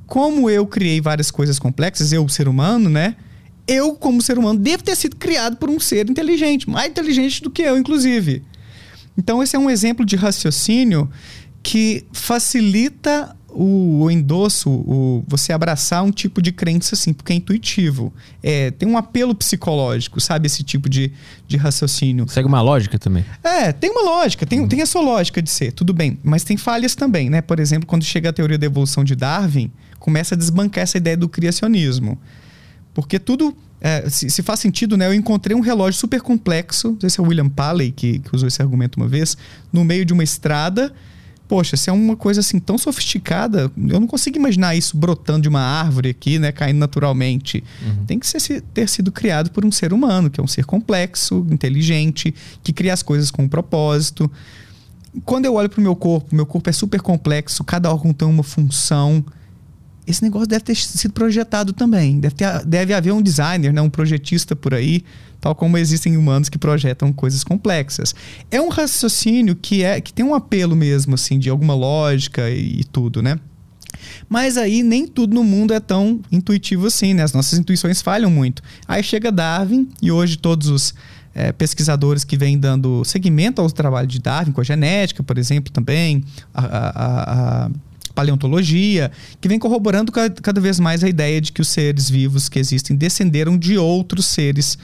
C: como eu criei várias coisas complexas, eu, ser humano, né? Eu, como ser humano, devo ter sido criado por um ser inteligente, mais inteligente do que eu, inclusive. Então, esse é um exemplo de raciocínio que facilita o, o endosso, o, você abraçar um tipo de crença assim, porque é intuitivo. É, tem um apelo psicológico, sabe? Esse tipo de, de raciocínio.
A: Segue uma lógica também.
C: É, tem uma lógica, tem, uhum. tem a sua lógica de ser, tudo bem. Mas tem falhas também, né? Por exemplo, quando chega a teoria da evolução de Darwin, começa a desbancar essa ideia do criacionismo. Porque tudo é, se, se, faz sentido, né? Eu encontrei um relógio super complexo, não sei se é o William Paley que, que, usou esse argumento uma vez, no meio de uma estrada. Poxa, se é uma coisa assim tão sofisticada, eu não consigo imaginar isso brotando de uma árvore aqui, né? Caindo naturalmente. Uhum. Tem que ser, ter sido criado por um ser humano, que é um ser complexo, inteligente, que cria as coisas com um propósito. Quando eu olho para o meu corpo, meu corpo é super complexo, cada órgão tem uma função esse negócio deve ter sido projetado também. Deve, ter, deve haver um designer, né, um projetista por aí, tal como existem humanos que projetam coisas complexas. É um raciocínio que, é, que tem um apelo mesmo, assim, de alguma lógica e, e tudo, né? Mas aí nem tudo no mundo é tão intuitivo assim, né? As nossas intuições falham muito. Aí chega Darwin e hoje todos os é, pesquisadores que vêm dando seguimento ao trabalho de Darwin, com a genética, por exemplo, também, a, a, a paleontologia, que vem corroborando cada vez mais a ideia de que os seres vivos que existem descenderam de outros seres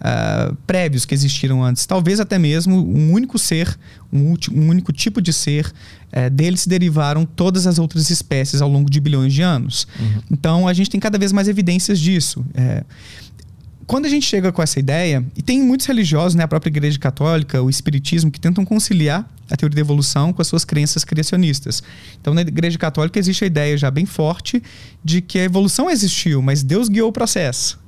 C: uh, prévios que existiram antes. Talvez até mesmo um único ser, um, um único tipo de ser, uh, dele se derivaram todas as outras espécies ao longo de bilhões de anos. Uhum. Então a gente tem cada vez mais evidências disso. É, quando a gente chega com essa ideia, e tem muitos religiosos, né, a própria Igreja Católica, o Espiritismo, que tentam conciliar a teoria da evolução com as suas crenças criacionistas. Então, na Igreja Católica existe a ideia já bem forte de que a evolução existiu, mas Deus guiou o processo.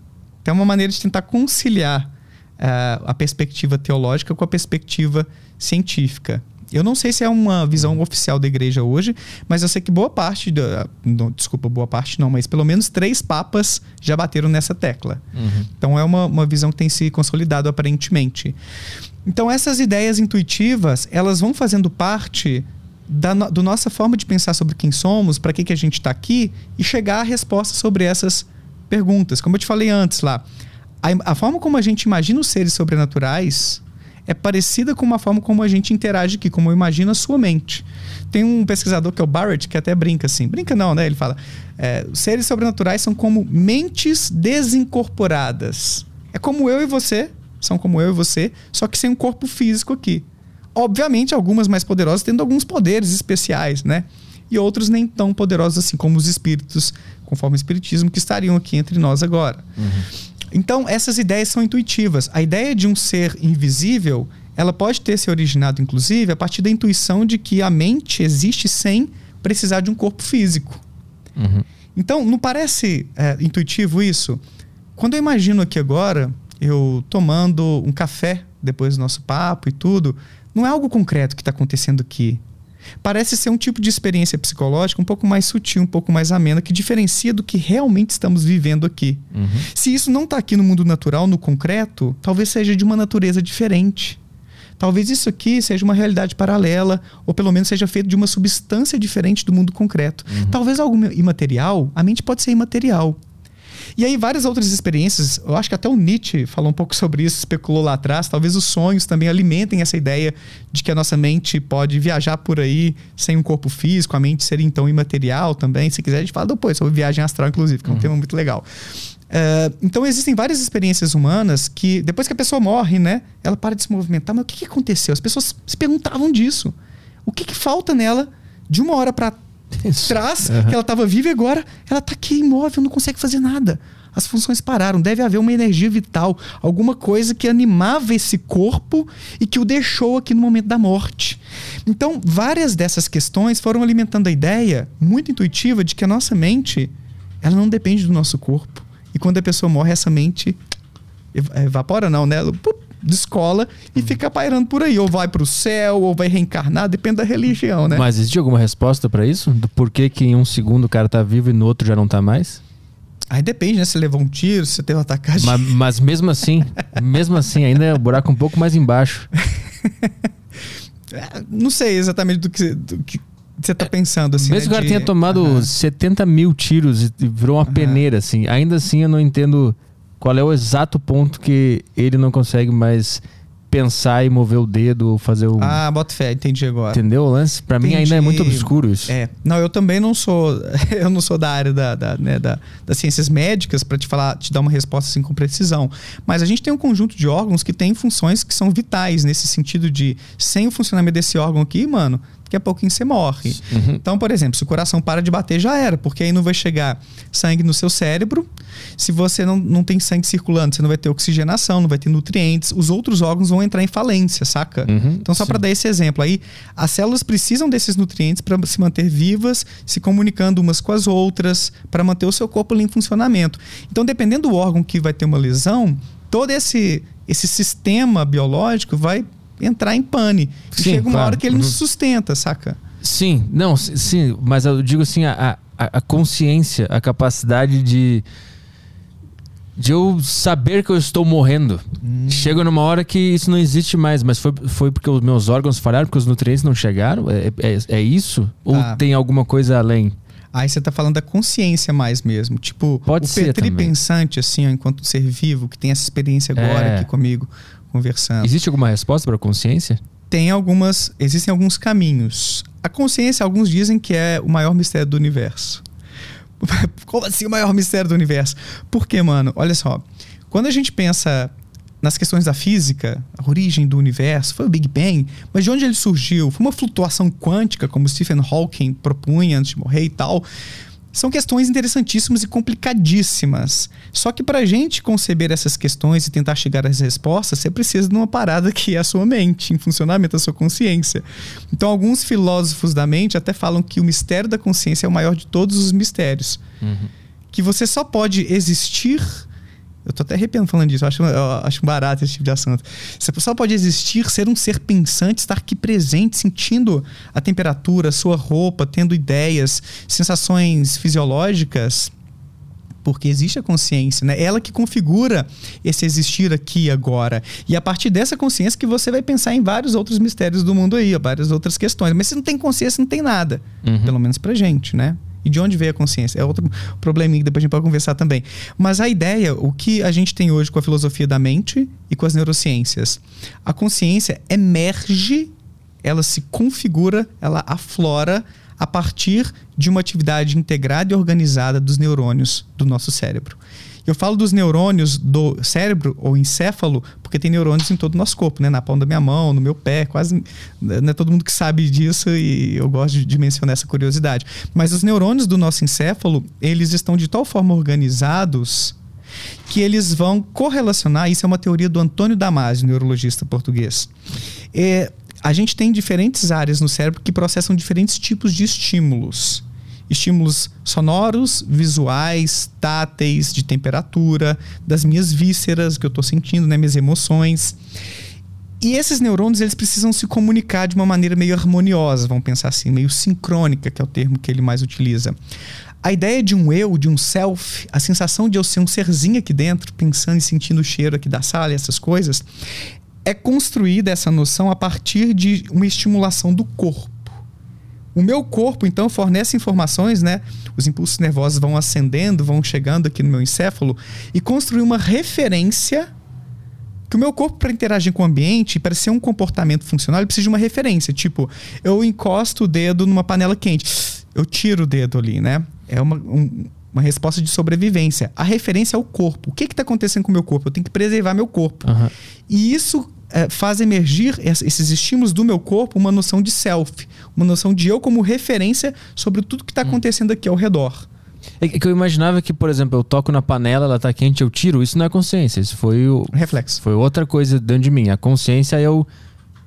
C: Então, é uma maneira de tentar conciliar uh, a perspectiva teológica com a perspectiva científica. Eu não sei se é uma visão oficial da igreja hoje, mas eu sei que boa parte, da, não, desculpa, boa parte não, mas pelo menos três papas já bateram nessa tecla. Uhum. Então é uma, uma visão que tem se consolidado aparentemente. Então essas ideias intuitivas, elas vão fazendo parte da no, do nossa forma de pensar sobre quem somos, para que, que a gente está aqui e chegar à resposta sobre essas perguntas. Como eu te falei antes lá, a, a forma como a gente imagina os seres sobrenaturais é parecida com uma forma como a gente interage aqui, como imagina a sua mente. Tem um pesquisador que é o Barrett, que até brinca assim. Brinca não, né? Ele fala: é, seres sobrenaturais são como mentes desincorporadas. É como eu e você, são como eu e você, só que sem um corpo físico aqui. Obviamente, algumas mais poderosas tendo alguns poderes especiais, né? E outros nem tão poderosos assim, como os espíritos, conforme o espiritismo, que estariam aqui entre nós agora. Uhum. Então, essas ideias são intuitivas. A ideia de um ser invisível, ela pode ter se originado, inclusive, a partir da intuição de que a mente existe sem precisar de um corpo físico. Uhum. Então, não parece é, intuitivo isso? Quando eu imagino aqui agora, eu tomando um café depois do nosso papo e tudo, não é algo concreto que está acontecendo aqui. Parece ser um tipo de experiência psicológica um pouco mais sutil, um pouco mais amena, que diferencia do que realmente estamos vivendo aqui. Uhum. Se isso não está aqui no mundo natural, no concreto, talvez seja de uma natureza diferente. Talvez isso aqui seja uma realidade paralela, ou pelo menos seja feito de uma substância diferente do mundo concreto. Uhum. Talvez algo imaterial, a mente pode ser imaterial. E aí, várias outras experiências, eu acho que até o Nietzsche falou um pouco sobre isso, especulou lá atrás. Talvez os sonhos também alimentem essa ideia de que a nossa mente pode viajar por aí sem um corpo físico, a mente seria então imaterial também. Se quiser, a gente fala depois sobre viagem astral, inclusive, que é um uhum. tema muito legal. Uh, então existem várias experiências humanas que depois que a pessoa morre, né, ela para de se movimentar. Mas o que, que aconteceu? As pessoas se perguntavam disso. O que, que falta nela de uma hora para Traz uhum. que ela estava viva e agora ela está aqui imóvel, não consegue fazer nada. As funções pararam. Deve haver uma energia vital, alguma coisa que animava esse corpo e que o deixou aqui no momento da morte. Então, várias dessas questões foram alimentando a ideia muito intuitiva de que a nossa mente ela não depende do nosso corpo. E quando a pessoa morre, essa mente evapora, não, né? Ela, descola e uhum. fica pairando por aí. Ou vai para o céu, ou vai reencarnar, depende da religião, né?
A: Mas existe alguma resposta para isso? Do porquê que em um segundo o cara tá vivo e no outro já não tá mais?
C: Aí depende, né? Se levou um tiro, se teve um atacado.
A: Mas, mas mesmo assim, mesmo assim, ainda é o buraco um pouco mais embaixo.
C: É, não sei exatamente do que, do que você tá pensando assim.
A: Mesmo né, que o cara de... tenha tomado uhum. 70 mil tiros e virou uma uhum. peneira, assim, ainda assim eu não entendo qual é o exato ponto que ele não consegue mais pensar e mover o dedo ou fazer o.
C: Ah, bota fé, entendi agora.
A: Entendeu o lance? Pra entendi. mim ainda é muito obscuro isso.
C: É. Não, eu também não sou. Eu não sou da área da, da, né, da das ciências médicas para te falar, te dar uma resposta assim com precisão. Mas a gente tem um conjunto de órgãos que tem funções que são vitais nesse sentido de sem o funcionamento desse órgão aqui, mano, daqui a pouquinho você morre. Uhum. Então, por exemplo, se o coração para de bater, já era, porque aí não vai chegar sangue no seu cérebro. Se você não, não tem sangue circulando, você não vai ter oxigenação, não vai ter nutrientes, os outros órgãos vão entrar em falência, saca? Uhum, então, só para dar esse exemplo aí, as células precisam desses nutrientes para se manter vivas, se comunicando umas com as outras, para manter o seu corpo em funcionamento. Então, dependendo do órgão que vai ter uma lesão, todo esse, esse sistema biológico vai entrar em pane. Sim, chega uma claro. hora que ele uhum. não sustenta, saca?
A: Sim, não, sim, mas eu digo assim, a, a, a consciência, a capacidade de de eu saber que eu estou morrendo. Hum. Chega numa hora que isso não existe mais, mas foi, foi porque os meus órgãos falharam, porque os nutrientes não chegaram? É, é, é isso? Ou ah. tem alguma coisa além?
C: Aí você tá falando da consciência mais mesmo. Tipo, Pode o Petri pensante, assim, ó, enquanto ser vivo, que tem essa experiência agora é. aqui comigo conversando.
A: Existe alguma resposta para a consciência?
C: Tem algumas, existem alguns caminhos. A consciência, alguns dizem que é o maior mistério do universo. Como assim o maior mistério do universo? Porque, mano, olha só, quando a gente pensa nas questões da física, a origem do universo, foi o Big Bang, mas de onde ele surgiu? Foi uma flutuação quântica, como Stephen Hawking propunha antes de morrer e tal. São questões interessantíssimas e complicadíssimas. Só que para a gente conceber essas questões e tentar chegar às respostas, você precisa de uma parada que é a sua mente, em funcionamento da sua consciência. Então, alguns filósofos da mente até falam que o mistério da consciência é o maior de todos os mistérios. Uhum. Que você só pode existir eu tô até arrepiando falando disso. Eu acho, eu acho barato esse tipo de assunto. Você só pode existir, ser um ser pensante, estar aqui presente, sentindo a temperatura, sua roupa, tendo ideias, sensações fisiológicas, porque existe a consciência, né? Ela que configura esse existir aqui agora. E a partir dessa consciência que você vai pensar em vários outros mistérios do mundo aí, várias outras questões. Mas se não tem consciência, não tem nada. Uhum. Pelo menos pra gente, né? E de onde veio a consciência? É outro probleminha que depois a gente pode conversar também. Mas a ideia, o que a gente tem hoje com a filosofia da mente e com as neurociências, a consciência emerge, ela se configura, ela aflora a partir de uma atividade integrada e organizada dos neurônios do nosso cérebro. Eu falo dos neurônios do cérebro ou encéfalo, porque tem neurônios em todo o nosso corpo, né? Na palma da minha mão, no meu pé, quase. Não é todo mundo que sabe disso e eu gosto de, mencionar essa curiosidade. Mas os neurônios do nosso encéfalo, eles estão de tal forma organizados que eles vão correlacionar. Isso é uma teoria do Antônio Damasio, neurologista português. É, a gente tem diferentes áreas no cérebro que processam diferentes tipos de estímulos estímulos sonoros, visuais, táteis, de temperatura, das minhas vísceras que eu estou sentindo, né, minhas emoções. E esses neurônios eles precisam se comunicar de uma maneira meio harmoniosa, vamos pensar assim, meio sincrônica, que é o termo que ele mais utiliza. A ideia de um eu, de um self, a sensação de eu ser um serzinho aqui dentro, pensando e sentindo o cheiro aqui da sala e essas coisas, é construída essa noção a partir de uma estimulação do corpo. O meu corpo, então, fornece informações, né? Os impulsos nervosos vão ascendendo, vão chegando aqui no meu encéfalo e construir uma referência que o meu corpo, para interagir com o ambiente, para ser um comportamento funcional, ele precisa de uma referência. Tipo, eu encosto o dedo numa panela quente, eu tiro o dedo ali, né? É uma, um, uma resposta de sobrevivência. A referência é o corpo. O que está acontecendo com o meu corpo? Eu tenho que preservar meu corpo. Uhum. E isso é, faz emergir esses estímulos do meu corpo uma noção de self, uma noção de eu como referência sobre tudo que está hum. acontecendo aqui ao redor.
A: É que eu imaginava que, por exemplo, eu toco na panela, ela está quente, eu tiro. Isso não é consciência, isso foi o.
C: Reflexo.
A: Foi outra coisa dentro de mim. A consciência é eu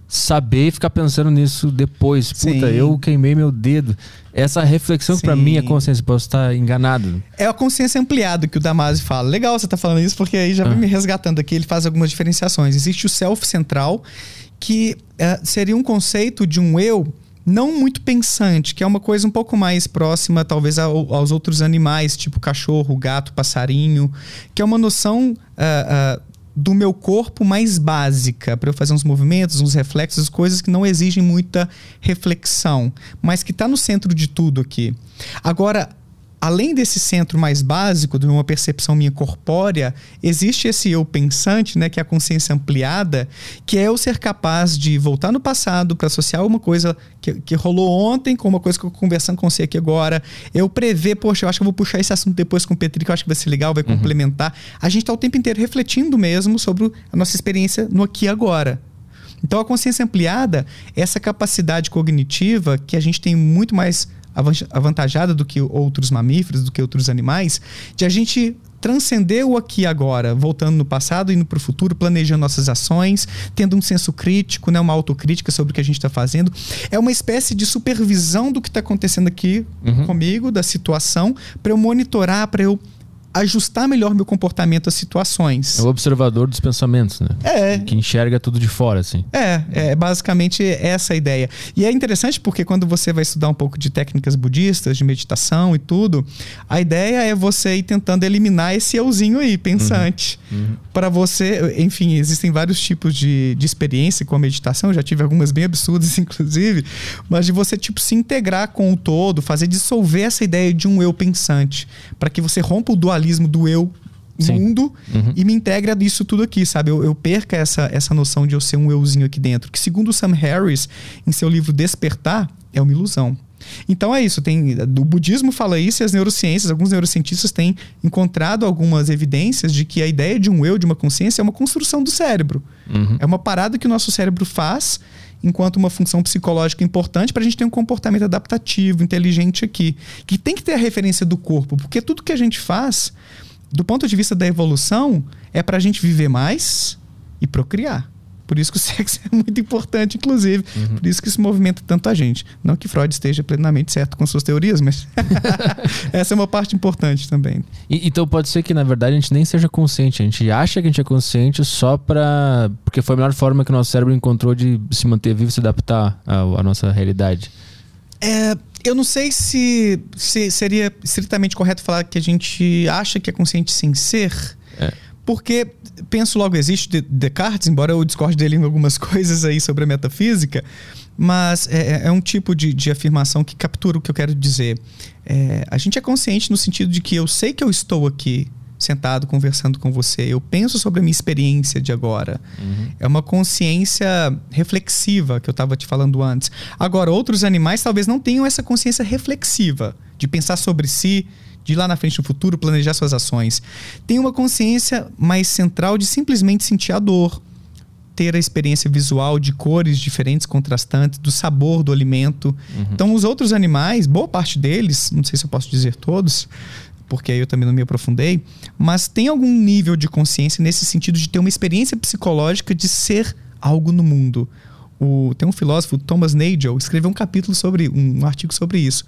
A: saber ficar pensando nisso depois. Puta, Sim. eu queimei meu dedo. Essa reflexão para mim é consciência, posso estar enganado.
C: É a consciência ampliada que o Damasi fala. Legal você tá falando isso, porque aí já ah. vai me resgatando aqui, ele faz algumas diferenciações. Existe o self central, que é, seria um conceito de um eu não muito pensante, que é uma coisa um pouco mais próxima, talvez, ao, aos outros animais, tipo cachorro, gato, passarinho, que é uma noção uh, uh, do meu corpo mais básica, para eu fazer uns movimentos, uns reflexos, coisas que não exigem muita reflexão, mas que está no centro de tudo aqui. Agora, além desse centro mais básico, de uma percepção minha corpórea, existe esse eu pensante, né, que é a consciência ampliada, que é eu ser capaz de voltar no passado para associar uma coisa que, que rolou ontem com uma coisa que eu conversando com você aqui agora. Eu prever, poxa, eu acho que eu vou puxar esse assunto depois com o Petri, que eu acho que vai ser legal, vai uhum. complementar. A gente está o tempo inteiro refletindo mesmo sobre a nossa experiência no aqui e agora. Então, a consciência ampliada essa capacidade cognitiva que a gente tem muito mais avantajada do que outros mamíferos, do que outros animais, de a gente transcender o aqui e agora, voltando no passado, indo para o futuro, planejando nossas ações, tendo um senso crítico, né, uma autocrítica sobre o que a gente está fazendo. É uma espécie de supervisão do que está acontecendo aqui uhum. comigo, da situação, para eu monitorar, para eu ajustar melhor meu comportamento às situações.
A: É o observador dos pensamentos, né?
C: É.
A: Que enxerga tudo de fora, assim.
C: É, é basicamente essa a ideia. E é interessante porque quando você vai estudar um pouco de técnicas budistas, de meditação e tudo, a ideia é você ir tentando eliminar esse euzinho aí, pensante. Uhum. Uhum. Para você, enfim, existem vários tipos de, de experiência com a meditação, já tive algumas bem absurdas, inclusive, mas de você, tipo, se integrar com o todo, fazer dissolver essa ideia de um eu pensante, para que você rompa o dualismo dualismo do eu Sim. mundo uhum. e me integre a isso tudo aqui, sabe? Eu, eu, perca essa, essa noção de eu ser um euzinho aqui dentro, que segundo Sam Harris, em seu livro Despertar, é uma ilusão. Então é isso, tem o budismo fala isso e as neurociências, alguns neurocientistas têm encontrado algumas evidências de que a ideia de um eu, de uma consciência, é uma construção do cérebro. Uhum. É uma parada que o nosso cérebro faz enquanto uma função psicológica importante para a gente ter um comportamento adaptativo, inteligente aqui. Que tem que ter a referência do corpo, porque tudo que a gente faz, do ponto de vista da evolução, é para a gente viver mais e procriar. Por isso que o sexo é muito importante, inclusive. Uhum. Por isso que isso movimenta tanto a gente. Não que Freud esteja plenamente certo com suas teorias, mas essa é uma parte importante também.
A: E, então pode ser que, na verdade, a gente nem seja consciente. A gente acha que a gente é consciente só para. Porque foi a melhor forma que o nosso cérebro encontrou de se manter vivo e se adaptar à, à nossa realidade.
C: É, eu não sei se, se, seria estritamente correto falar que a gente acha que é consciente sem ser. É. Porque penso logo existe de Descartes, embora eu discorde dele em algumas coisas aí sobre a metafísica, mas é, é, é um tipo de, de, afirmação que captura o que eu quero dizer. É, a gente é consciente no sentido de que eu sei que eu estou aqui sentado conversando com você, eu penso sobre a minha experiência de agora. Uhum. É uma consciência reflexiva que eu estava te falando antes. Agora, outros animais talvez não tenham essa consciência reflexiva de pensar sobre si, de ir lá na frente no futuro planejar suas ações. Tem uma consciência mais central de simplesmente sentir a dor, ter a experiência visual de cores diferentes, contrastantes, do sabor do alimento. Uhum. Então, os outros animais, boa parte deles, não sei se eu posso dizer todos, porque aí eu também não me aprofundei, mas tem algum nível de consciência nesse sentido de ter uma experiência psicológica de ser algo no mundo. O, tem um filósofo, Thomas Nagel, escreveu um capítulo sobre, um artigo sobre isso.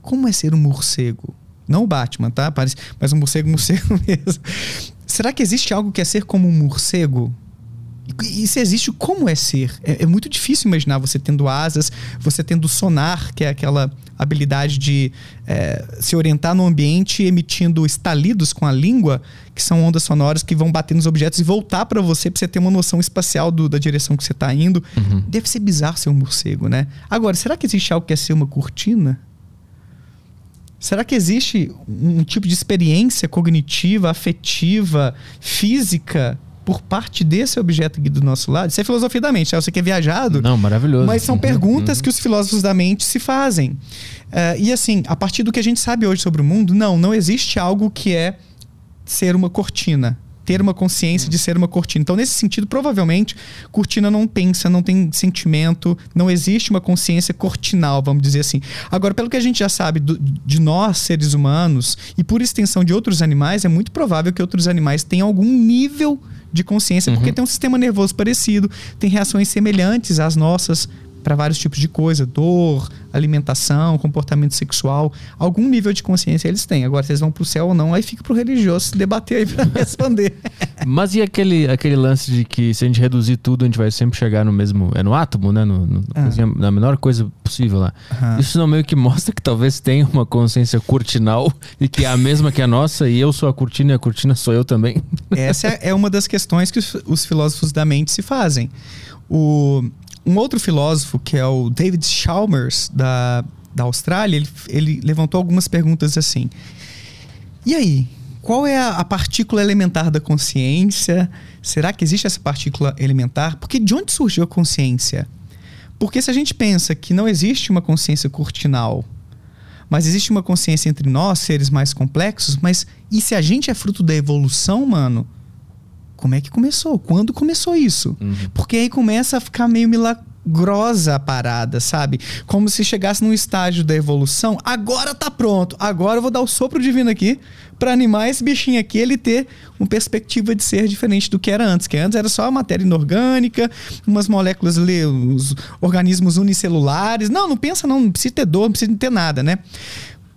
C: Como é ser um morcego? Não o Batman, tá? Parece, mas um morcego, morcego mesmo. Será que existe algo que é ser como um morcego? E se existe, como é ser? É, é, muito difícil imaginar você tendo asas, você tendo sonar, que é aquela habilidade de é, se orientar no ambiente emitindo estalidos com a língua, que são ondas sonoras que vão bater nos objetos e voltar para você para você ter uma noção espacial do, da direção que você está indo. Uhum. Deve ser bizarro ser um morcego, né? Agora, será que existe algo que é ser uma cortina? Será que existe um tipo de experiência cognitiva, afetiva, física por parte desse objeto aqui do nosso lado? Isso é filosofia da mente, tá? Você que é viajado.
A: Não, maravilhoso.
C: Mas são uhum, perguntas uhum. que os filósofos da mente se fazem. Uh, e assim, a partir do que a gente sabe hoje sobre o mundo, não, não existe algo que é ser uma cortina ter uma consciência de ser uma cortina. Então, nesse sentido, provavelmente, cortina não pensa, não tem sentimento, não existe uma consciência cortinal, vamos dizer assim. Agora, pelo que a gente já sabe do, de nós, seres humanos, e por extensão de outros animais, é muito provável que outros animais tenham algum nível de consciência, uhum. porque tem um sistema nervoso parecido, tem reações semelhantes às nossas para vários tipos de coisa, dor, alimentação, comportamento sexual, algum nível de consciência eles têm. Agora, se eles vão para o céu ou não, aí fica para o religioso se debater aí para responder.
A: Mas e aquele, aquele lance de que se a gente reduzir tudo, a gente vai sempre chegar no mesmo. É no átomo, né? No, no ah. Na menor coisa possível lá. Isso não meio que mostra que talvez tenha uma consciência cortinal e que é a mesma que a nossa, e eu sou a cortina e a cortina sou eu também.
C: Essa é uma das questões que os, os filósofos da mente se fazem. O, um outro filósofo, que é o David Chalmers, da, da Austrália, ele, ele levantou algumas perguntas assim. E aí? Qual é a, a partícula elementar da consciência? Será que existe essa partícula elementar? Porque de onde surgiu a consciência? Porque se a gente pensa que não existe uma consciência cortinal, mas existe uma consciência entre nós, seres mais complexos, mas e se a gente é fruto da evolução, mano? Como é que começou? Quando começou isso? Uhum. Porque aí começa a ficar meio milagrosa a parada, sabe? Como se chegasse num estágio da evolução, agora tá pronto, agora eu vou dar o sopro divino aqui para animar esse bichinho aqui, ele ter uma perspectiva de ser diferente do que era antes, que antes era só matéria inorgânica, umas moléculas ali, os organismos unicelulares. Não, não pensa não, não precisa ter dor, não precisa ter nada, né?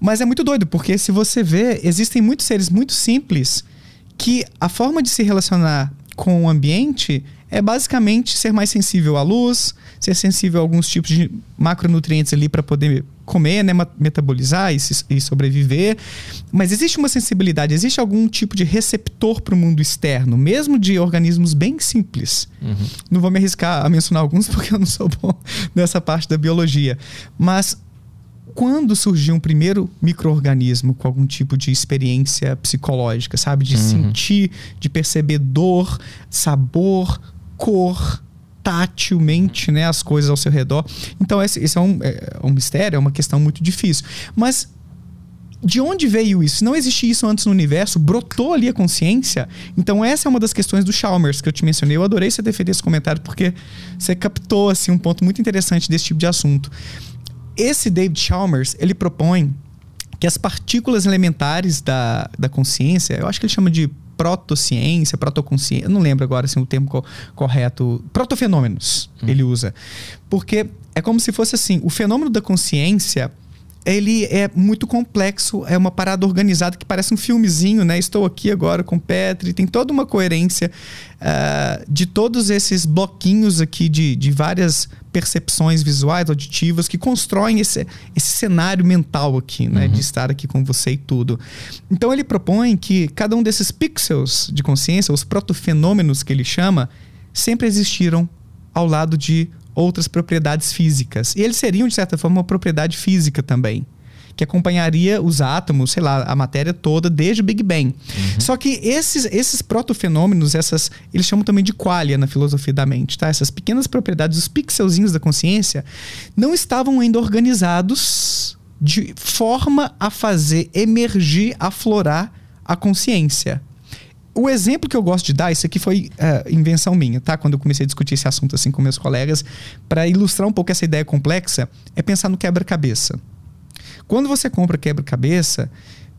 C: Mas é muito doido, porque se você vê, existem muitos seres muito simples que a forma de se relacionar com o ambiente é basicamente ser mais sensível à luz, ser sensível a alguns tipos de macronutrientes ali para poder comer, né, metabolizar e, se, e, sobreviver. Mas existe uma sensibilidade, existe algum tipo de receptor para o mundo externo, mesmo de organismos bem simples. Uhum. Não vou me arriscar a mencionar alguns porque eu não sou bom nessa parte da biologia. Mas quando surgiu um primeiro microorganismo com algum tipo de experiência psicológica, sabe? De uhum. sentir, de perceber dor, sabor, cor, tátilmente né, as coisas ao seu redor. Então, esse, esse é, um, é um mistério, é uma questão muito difícil. Mas de onde veio isso? Se não existia isso antes no universo, brotou ali a consciência. Então essa é uma das questões do Chalmers que eu te mencionei. Eu adorei você ter feito esse comentário porque você captou assim um ponto muito interessante desse tipo de assunto. Esse David Chalmers, ele propõe que as partículas elementares da, da consciência, eu acho que ele chama de protociência, protoconsciência, eu não lembro agora assim, o termo co correto, protofenômenos hum. ele usa. Porque é como se fosse assim, o fenômeno da consciência ele é muito complexo, é uma parada organizada que parece um filmezinho, né? Estou aqui agora com Petri, tem toda uma coerência uh, de todos esses bloquinhos aqui de, de várias percepções visuais, auditivas, que constroem esse, esse cenário mental aqui, né? Uhum. De estar aqui com você e tudo. Então ele propõe que cada um desses pixels de consciência, os protofenômenos que ele chama, sempre existiram ao lado de outras propriedades físicas. E eles seriam, de certa forma, uma propriedade física também. Que acompanharia os átomos, sei lá, a matéria toda desde o Big Bang. Uhum. Só que esses, esses protofenômenos, essas, eles chamam também de qualia na filosofia da mente, tá? Essas pequenas propriedades, os pixelzinhos da consciência, não estavam ainda organizados de forma a fazer emergir, aflorar a consciência o exemplo que eu gosto de dar, isso aqui foi uh, invenção minha, tá? Quando eu comecei a discutir esse assunto assim com meus colegas, para ilustrar um pouco essa ideia complexa, é pensar no quebra-cabeça. Quando você compra quebra-cabeça,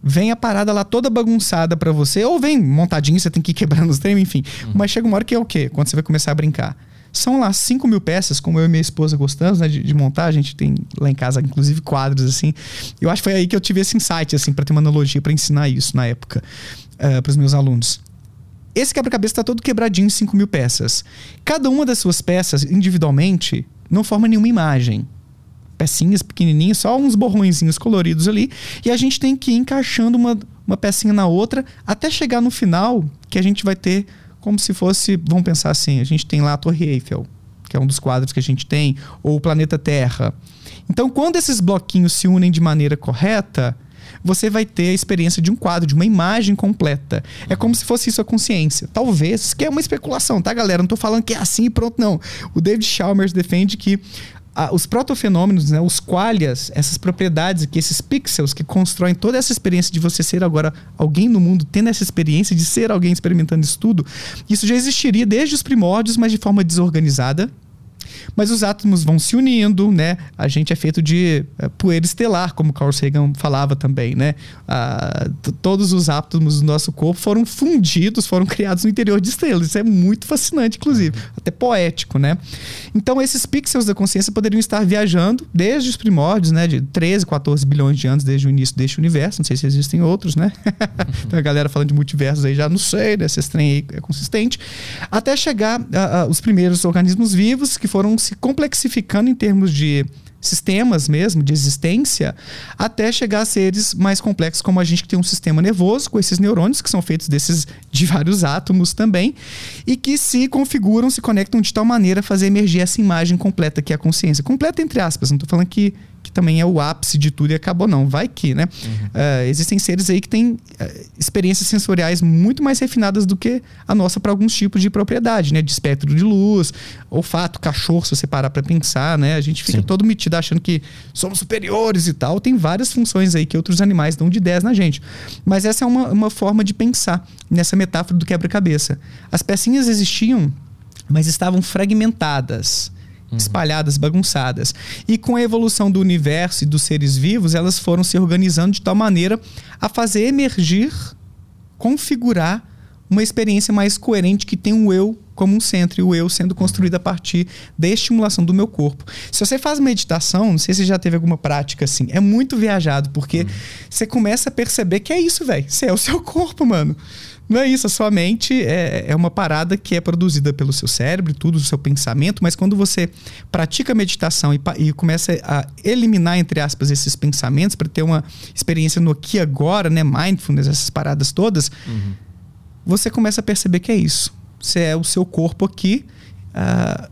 C: vem a parada lá toda bagunçada para você, ou vem montadinho, você tem que ir quebrando os treinos, enfim. Uhum. Mas chega uma hora que é o quê? Quando você vai começar a brincar. São lá 5 mil peças, como eu e minha esposa gostamos né, de, de, montar. A gente tem lá em casa, inclusive, quadros assim. Eu acho que foi aí que eu tive esse insight, assim, para ter uma analogia para ensinar isso na época uh, eh, para os meus alunos. Esse quebra-cabeça está todo quebradinho em 5 mil peças. Cada uma das suas peças, individualmente, não forma nenhuma imagem. Pecinhas pequenininhas, só uns borrõezinhos coloridos ali. E a gente tem que ir encaixando uma, uma pecinha na outra até chegar no final, que a gente vai ter como se fosse, vamos pensar assim, a gente tem lá a Torre Eiffel, que é um dos quadros que a gente tem, ou o planeta Terra. Então, quando esses bloquinhos se unem de maneira correta, você vai ter a experiência de um quadro, de uma imagem completa. É como se fosse isso a consciência. Talvez, que é uma especulação, tá, galera? Não estou falando que é assim e pronto, não. O David Chalmers defende que ah, os protofenômenos, né, os qualias, essas propriedades aqui, esses pixels que constroem toda essa experiência de você ser agora alguém no mundo, tendo essa experiência de ser alguém experimentando isso tudo, isso já existiria desde os primórdios, mas de forma desorganizada mas os átomos vão se unindo, né? A gente é feito de é, poeira estelar, como Carl Sagan falava também, né? Ah, todos os átomos do nosso corpo foram fundidos, foram criados no interior de estrelas. Isso é muito fascinante, inclusive, até poético, né? Então, esses pixels da consciência poderiam estar viajando desde os primórdios, né? De 13, 14 bilhões de anos desde o início deste universo. Não sei se existem outros, né? então, a galera falando de multiversos aí já não sei, né? Esse trem aí é consistente. Até chegar uh, uh, os primeiros organismos vivos que foram se complexificando em termos de sistemas mesmo, de existência, até chegar a seres mais complexos, como a gente que tem um sistema nervoso, com esses neurônios, que são feitos desses de vários átomos também, e que se configuram, se conectam de tal maneira a fazer emergir essa imagem completa que é a consciência. Completa entre aspas, não estou falando que que também é o ápice de tudo e acabou, não. Vai que, né? Uhum. Uh, existem seres aí que têm uh, experiências sensoriais muito mais refinadas do que a nossa para alguns tipos de propriedade, né? De espectro de luz, olfato, cachorro, se você parar para pensar, né? A gente fica Sim. todo metido achando que somos superiores e tal. Tem várias funções aí que outros animais dão de 10 na gente. Mas essa é uma, uma forma de pensar nessa metáfora do quebra-cabeça. As pecinhas existiam, mas estavam fragmentadas. Espalhadas, bagunçadas. E com a evolução do universo e dos seres vivos, elas foram se organizando de tal maneira a fazer emergir, configurar uma experiência mais coerente que tem o eu como um centro e o eu sendo construído a partir da estimulação do meu corpo. Se você faz meditação, não sei se já teve alguma prática assim, é muito viajado, porque uhum. você começa a perceber que é isso, velho. Você é o seu corpo, mano. Não é isso, a sua mente é, é uma parada que é produzida pelo seu cérebro, tudo o seu pensamento, mas quando você pratica meditação e, e começa a eliminar, entre aspas, esses pensamentos para ter uma experiência no aqui agora, né, mindfulness, essas paradas todas, uhum. você começa a perceber que é isso. Você é o seu corpo aqui. Uh,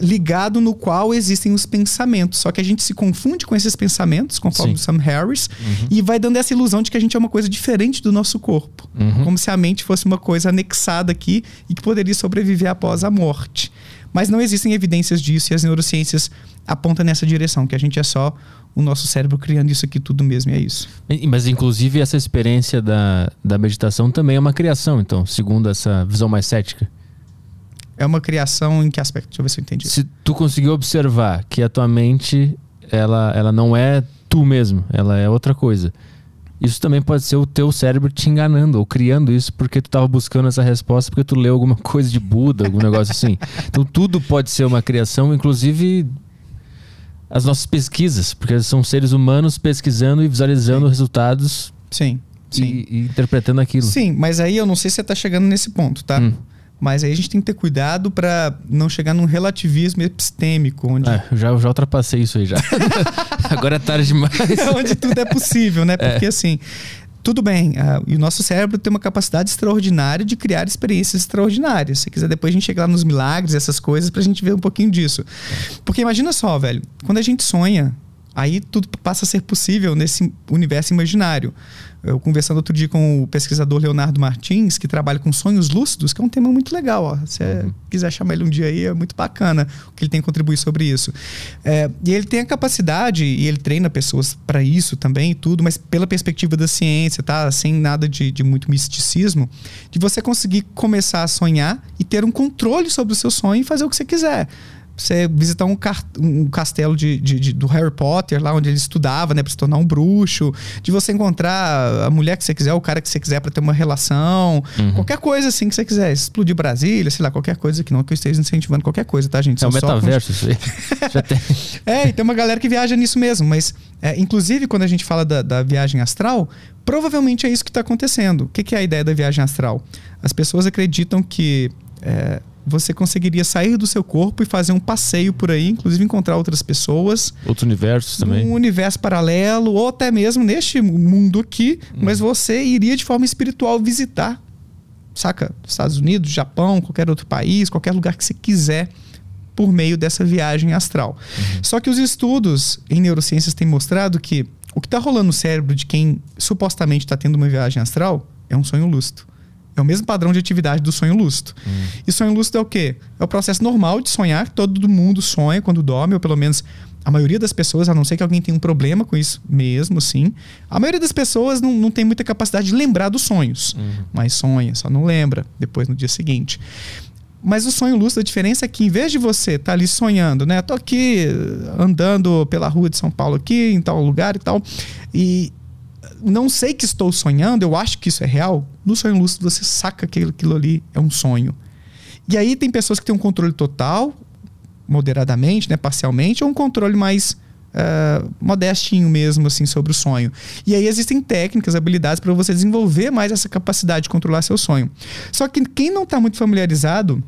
C: ligado no qual existem os pensamentos. Só que a gente se confunde com esses pensamentos, conforme Sim. Sam Harris, uhum. e vai dando essa ilusão de que a gente é uma coisa diferente do nosso corpo. Uhum. Como se a mente fosse uma coisa anexada aqui e que poderia sobreviver após a morte. Mas não existem evidências disso e as neurociências apontam nessa direção, que a gente é só o nosso cérebro criando isso aqui tudo mesmo, e é isso.
A: Mas, inclusive, essa experiência da, da meditação também é uma criação, então, segundo essa visão mais cética.
C: É uma criação em que aspecto? Deixa eu ver se eu entendi.
A: Se tu conseguiu observar que a tua mente, ela, ela não é tu mesmo, ela é outra coisa. Isso também pode ser o teu cérebro te enganando ou criando isso porque tu estava buscando essa resposta porque tu leu alguma coisa de Buda, algum negócio assim. Então tudo pode ser uma criação, inclusive as nossas pesquisas, porque são seres humanos pesquisando e visualizando Sim. resultados.
C: Sim. Sim.
A: E, e, interpretando aquilo.
C: Sim, mas aí eu não sei se você está chegando nesse ponto, tá? Hum. Mas aí a gente tem que ter cuidado para não chegar num relativismo epistêmico. Onde...
A: É, eu já, já ultrapassei isso aí já. Agora é tarde demais.
C: onde tudo é possível, né? É. Porque é. assim, tudo bem, uh, e o nosso cérebro tem uma capacidade extraordinária de criar experiências extraordinárias. Se quiser, depois a gente chega lá nos milagres, essas coisas, pra gente ver um pouquinho disso. Porque imagina só, velho, quando a gente sonha, aí tudo passa a ser possível nesse universo imaginário. Eu conversando outro dia com o pesquisador Leonardo Martins, que trabalha com sonhos lúcidos, que é um tema muito legal. Ó. Se uhum. quiser chamar ele um dia aí, é muito bacana o que ele tem a contribuir sobre isso. É, e ele tem a capacidade, e ele treina pessoas para isso também e tudo, mas pela perspectiva da ciência, tá? Sem nada de, de muito misticismo, de você conseguir começar a sonhar e ter um controle sobre o seu sonho e fazer o que você quiser você visitar um, um castelo de, de, de, do Harry Potter, lá onde ele estudava, né, para se tornar um bruxo, de você encontrar a mulher que você quiser, o cara que você quiser para ter uma relação, uhum. qualquer coisa assim que você quiser, explodir Brasília, sei lá, qualquer coisa que não que eu esteja incentivando qualquer coisa, tá, gente?
A: É o metaverso isso aí.
C: Já tem. É, e tem uma galera que viaja nisso mesmo, mas é, inclusive quando a gente fala da, da viagem astral, provavelmente é isso que está acontecendo. O que, que, é a ideia da viagem astral? As pessoas acreditam que é, você conseguiria sair do seu corpo e fazer um passeio por aí, inclusive encontrar outras pessoas.
A: Outros universos também.
C: Um universo paralelo, ou até mesmo neste mundo aqui, hum. mas você iria de forma espiritual visitar, saca? Estados Unidos, Japão, qualquer outro país, qualquer lugar que você quiser, por meio dessa viagem astral. Uhum. Só que os estudos em neurociências têm mostrado que o que está rolando no cérebro de quem supostamente está tendo uma viagem astral é um sonho lúcido. É o mesmo padrão de atividade do sonho lúcido. Hum. E sonho lúcido é o quê? É o processo normal de sonhar, todo mundo sonha quando dorme, ou pelo menos a maioria das pessoas, a não ser que alguém tenha um problema com isso mesmo, sim. A maioria das pessoas não, não tem muita capacidade de lembrar dos sonhos, hum. mas sonha, só não lembra depois no dia seguinte. Mas o sonho lúcido, a diferença é que em vez de você estar tá ali sonhando, né? Tô aqui andando pela rua de São Paulo aqui, em tal lugar e tal, e não sei que estou sonhando, eu acho que isso é real. No sonho lúcido você saca que aquilo ali é um sonho. E aí tem pessoas que têm um controle total, moderadamente, né, parcialmente, ou um controle mais uh, modestinho mesmo, assim, sobre o sonho. E aí existem técnicas, habilidades para você desenvolver mais essa capacidade de controlar seu sonho. Só que quem não está muito familiarizado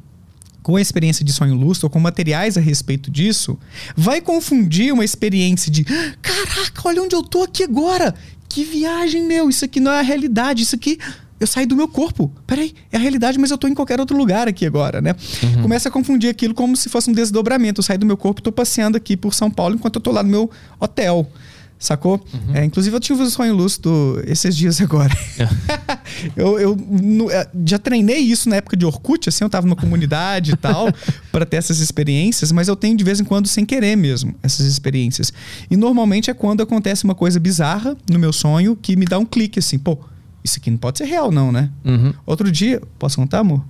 C: com a experiência de sonho lúcido ou com materiais a respeito disso, vai confundir uma experiência de caraca, olha onde eu tô aqui agora que viagem, meu, isso aqui não é a realidade, isso aqui eu saí do meu corpo. Peraí, é a realidade, mas eu tô em qualquer outro lugar aqui agora, né? Uhum. Começa a confundir aquilo como se fosse um desdobramento. Eu saí do meu corpo e tô passeando aqui por São Paulo enquanto eu tô lá no meu hotel. Sacou? Uhum. É, inclusive, eu tive um sonho lúcido esses dias agora. É. eu, eu no, é, já treinei isso na época de Orkut, assim, eu tava numa comunidade e tal, para ter essas experiências, mas eu tenho de vez em quando sem querer mesmo essas experiências. E normalmente é quando acontece uma coisa bizarra no meu sonho que me dá um clique assim, pô, isso aqui não pode ser real, não, né? Uhum. Outro dia, posso contar, amor?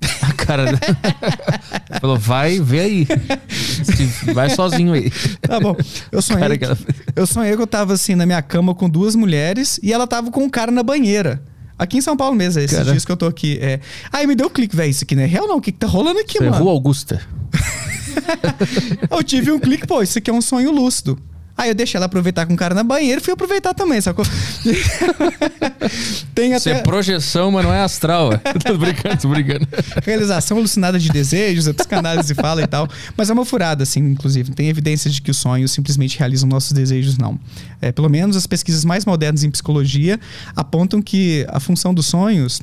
A: A cara. Falou, vai, vê aí. Vai sozinho aí.
C: Tá bom. Eu sonhei. Que, eu sonhei que eu tava assim na minha cama com duas mulheres e ela tava com um cara na banheira. Aqui em São Paulo mesmo, esses cara. dias que eu tô aqui. É... Aí me deu um clique, velho. Isso aqui não é real, não. O que, que tá rolando aqui, Foi mano?
A: Rua Augusta.
C: eu tive um clique, pô, isso aqui é um sonho lúcido. Aí eu deixei ela aproveitar com o cara na banheira e fui aproveitar também, sacou?
A: Tem até... Isso é projeção, mas não é astral. tô brincando, tô brincando.
C: Realização alucinada de desejos, a psicanálise fala e tal. Mas é uma furada, assim, inclusive. Não tem evidência de que os sonhos simplesmente realizam nossos desejos, não. É, pelo menos as pesquisas mais modernas em psicologia apontam que a função dos sonhos,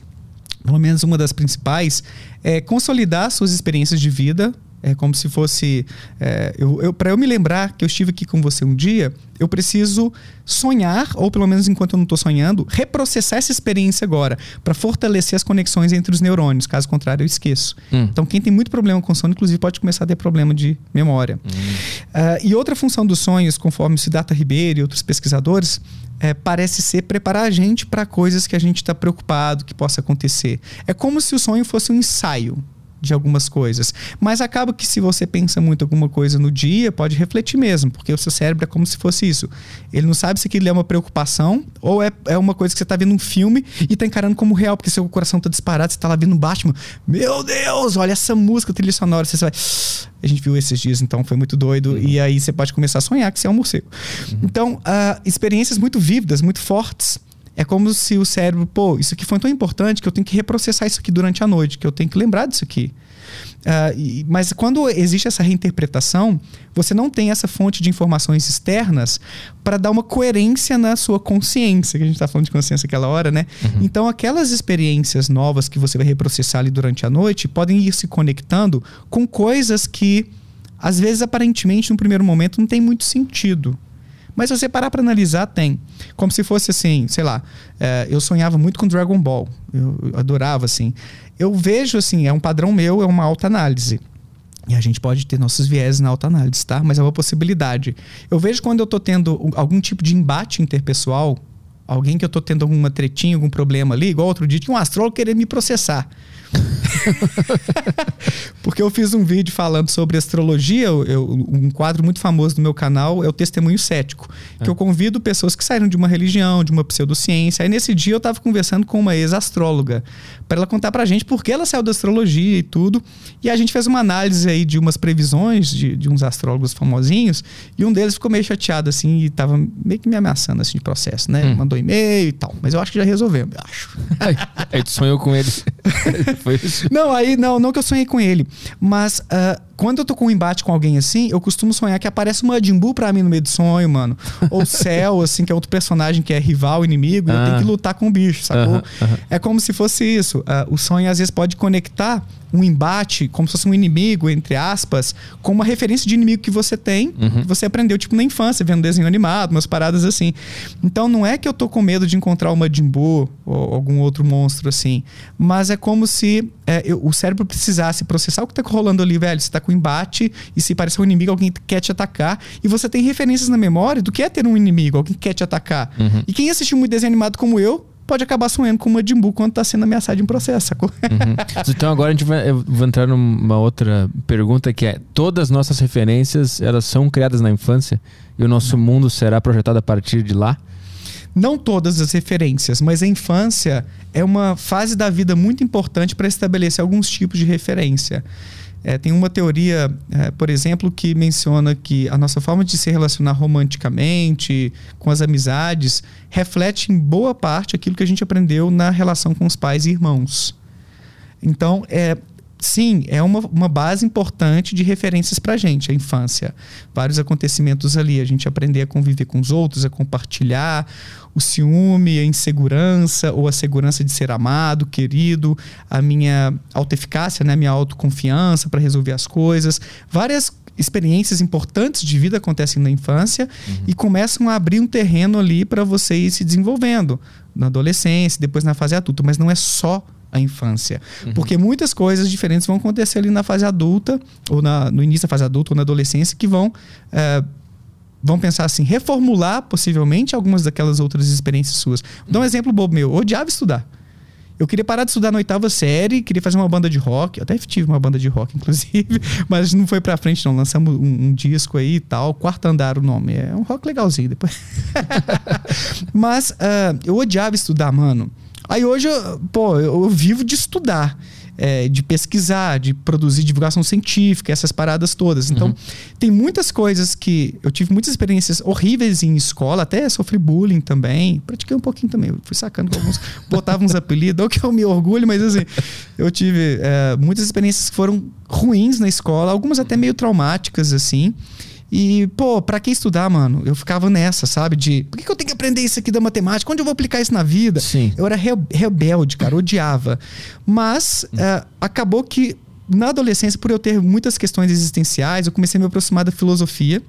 C: pelo menos uma das principais, é consolidar suas experiências de vida É como se fosse. É, eu, eu para eu me lembrar que eu estive aqui com você um dia, eu preciso sonhar, ou pelo menos enquanto eu não estou sonhando, reprocessar essa experiência agora, para fortalecer as conexões entre os neurônios. Caso contrário, eu esqueço. Hum. Então, quem tem muito problema com sono, inclusive, pode começar a ter problema de memória. Hum. Uh, e outra função dos sonhos, conforme o Siddhartha Ribeiro e outros pesquisadores, é, parece ser preparar a gente para coisas que a gente está preocupado que possa acontecer. É como se o sonho fosse um ensaio de algumas coisas. Mas acaba que se você pensa muito alguma coisa no dia, pode refletir mesmo, porque o seu cérebro é como se fosse isso. Ele não sabe se aquilo é uma preocupação ou é, é uma coisa que você está vendo um filme e está encarando como real, porque seu coração está disparado, você está lá vendo Batman. Meu Deus, olha essa música, trilha sonora. Você vai. A gente viu esses dias, então foi muito doido. Uhum. E aí você pode começar a sonhar que você é um morcego. Uhum. Então, uh, experiências muito vívidas, muito fortes é como se o cérebro, pô, isso aqui foi tão importante que eu tenho que reprocessar isso aqui durante a noite, que eu tenho que lembrar disso aqui. Uh, e, mas quando existe essa reinterpretação, você não tem essa fonte de informações externas para dar uma coerência na sua consciência, que a gente está falando de consciência aquela hora, né? Uhum. Então, aquelas experiências novas que você vai reprocessar ali durante a noite podem ir se conectando com coisas que, às vezes, aparentemente, no primeiro momento, não tem muito sentido. Mas se você parar para analisar, tem. Como se fosse assim, sei lá, é, eu sonhava muito com Dragon Ball. Eu, adorava, assim. Eu vejo, assim, é um padrão meu, é uma alta análise. E a gente pode ter nossos viés na análise, tá? Mas é uma possibilidade. Eu vejo quando eu tô tendo algum tipo de embate interpessoal, alguém que eu tô tendo alguma tretinha, algum problema ali, igual outro dia tinha um astrólogo querendo me processar. Porque eu fiz um vídeo falando sobre astrologia. Eu, um quadro muito famoso do meu canal é o Testemunho Cético. É. Que eu convido pessoas que saíram de uma religião, de uma pseudociência. Aí nesse dia eu estava conversando com uma ex-astróloga para ela contar pra gente por que ela saiu da astrologia e tudo. E a gente fez uma análise aí de umas previsões de, de uns astrólogos famosinhos. E um deles ficou meio chateado assim e tava meio que me ameaçando assim de processo, né? Hum. Mandou e-mail e tal. Mas eu acho que já resolvemos, eu acho.
A: Aí tu sonhou com ele.
C: Foi isso? Não, aí não, não que eu sonhei com ele. Mas uh, quando eu tô com um embate com alguém assim, eu costumo sonhar que aparece uma Jimbu pra mim no meio do sonho, mano. Ou Cell, assim, que é outro personagem que é rival, inimigo, e eu tenho que ah. lutar com o bicho, sacou? Uh -huh, uh -huh. É como se fosse isso. Uh, o sonho às vezes pode conectar um embate, como se fosse um inimigo, entre aspas, com uma referência de inimigo que você tem, uhum. que você aprendeu, tipo, na infância, vendo desenho animado, umas paradas assim. Então não é que eu tô com medo de encontrar uma Jimbo ou algum outro monstro assim, mas é como se é, eu, o cérebro precisasse processar o que tá rolando ali, velho. Você tá com embate e se parece um inimigo, alguém quer te atacar. E você tem referências na memória do que é ter um inimigo, alguém que quer te atacar. Uhum. E quem assistiu muito desenho animado como eu, pode acabar sonhando com uma Jimbu quando está sendo ameaçado em processo, sacou? Uhum.
A: Então agora a gente vai, vai, entrar numa outra pergunta que é: todas as nossas referências elas são criadas na infância e o nosso mundo será projetado a partir de lá?
C: Não todas as referências, mas a infância é uma fase da vida muito importante para estabelecer alguns tipos de referência. É, tem uma teoria, é, por exemplo, que menciona que a nossa forma de se relacionar romanticamente, com as amizades, reflete em boa parte aquilo que a gente aprendeu na relação com os pais e irmãos. Então, é, sim, é uma, uma base importante de referências para a gente, a infância. Vários acontecimentos ali, a gente aprender a conviver com os outros, a compartilhar, o ciúme, a insegurança ou a segurança de ser amado, querido, a minha autoeficácia, né, a minha autoconfiança para resolver as coisas. Várias experiências importantes de vida acontecem na infância uhum. e começam a abrir um terreno ali para você ir se desenvolvendo na adolescência, depois na fase adulta, mas não é só a infância. Uhum. Porque muitas coisas diferentes vão acontecer ali na fase adulta, ou na, no início da fase adulta, ou na adolescência, que vão. É, vão pensar assim, reformular possivelmente algumas daquelas outras experiências suas. Dar um exemplo bobo meu. Eu odiava estudar. Eu queria parar de estudar na oitava série, queria fazer uma banda de rock. Eu até tive uma banda de rock, inclusive, mas não foi pra frente, não. Lançamos um, um disco aí e tal. Quarto Andar o nome. É um rock legalzinho depois. mas uh, eu odiava estudar, mano. Aí hoje, pô, eu vivo de estudar. É, de pesquisar, de produzir divulgação científica, essas paradas todas. Então, uhum. tem muitas coisas que eu tive muitas experiências horríveis em escola, até sofri bullying também. Pratiquei um pouquinho também, fui sacando com alguns, botava uns apelidos, ou que eu me orgulho, mas assim, eu tive é, muitas experiências que foram ruins na escola, algumas até meio traumáticas, assim. E, pô, pra que estudar, mano? Eu ficava nessa, sabe? De por que, que eu tenho que aprender isso aqui da matemática? Onde eu vou aplicar isso na vida?
A: Sim.
C: Eu era rebelde, cara, odiava. Mas hum. uh, acabou que na adolescência, por eu ter muitas questões existenciais, eu comecei a me aproximar da filosofia.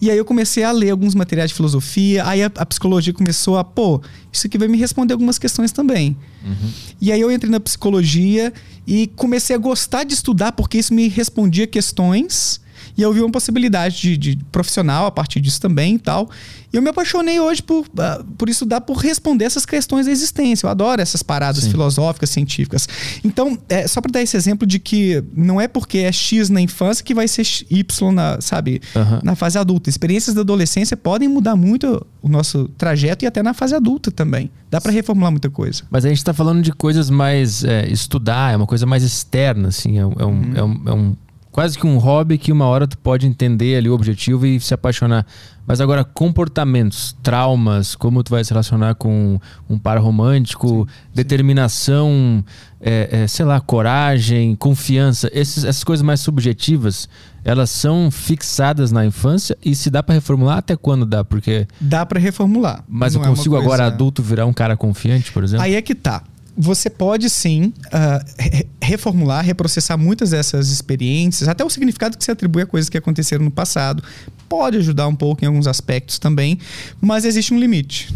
C: E aí eu comecei a ler alguns materiais de filosofia, aí a, a psicologia começou a, pô, isso aqui vai me responder algumas questões também. Uhum. E aí eu entrei na psicologia e comecei a gostar de estudar porque isso me respondia questões e eu vi uma possibilidade de, de profissional a partir disso também e tal. E eu me apaixonei hoje por, uh, por estudar, por responder essas questões da existência. Eu adoro essas paradas Sim. filosóficas, científicas. Então, é, só para dar esse exemplo de que não é porque é X na infância que vai ser Y na, sabe, uhum. na fase adulta. Experiências da adolescência podem mudar muito o nosso trajeto e até na fase adulta também. Dá para reformular muita coisa.
A: Mas a gente está falando de coisas mais é, estudar, é uma coisa mais externa, assim, é, é um, uhum. é um, é um quase que um hobby que uma hora tu pode entender ali o objetivo e se apaixonar. Mas agora, comportamentos, traumas, como tu vai se relacionar com um par romântico, sim, determinação, é, é, sei lá, coragem, confiança, esses, essas coisas mais subjetivas, elas são fixadas na infância e se dá para reformular até quando dá? Porque.
C: Dá para reformular.
A: Mas eu é consigo coisa... agora, adulto, virar um cara confiante, por exemplo?
C: Aí é que tá você pode sim uh, reformular, reprocessar muitas dessas experiências, até o significado que se atribui a coisas que aconteceram no passado. Pode ajudar um pouco em alguns aspectos também, mas existe um limite.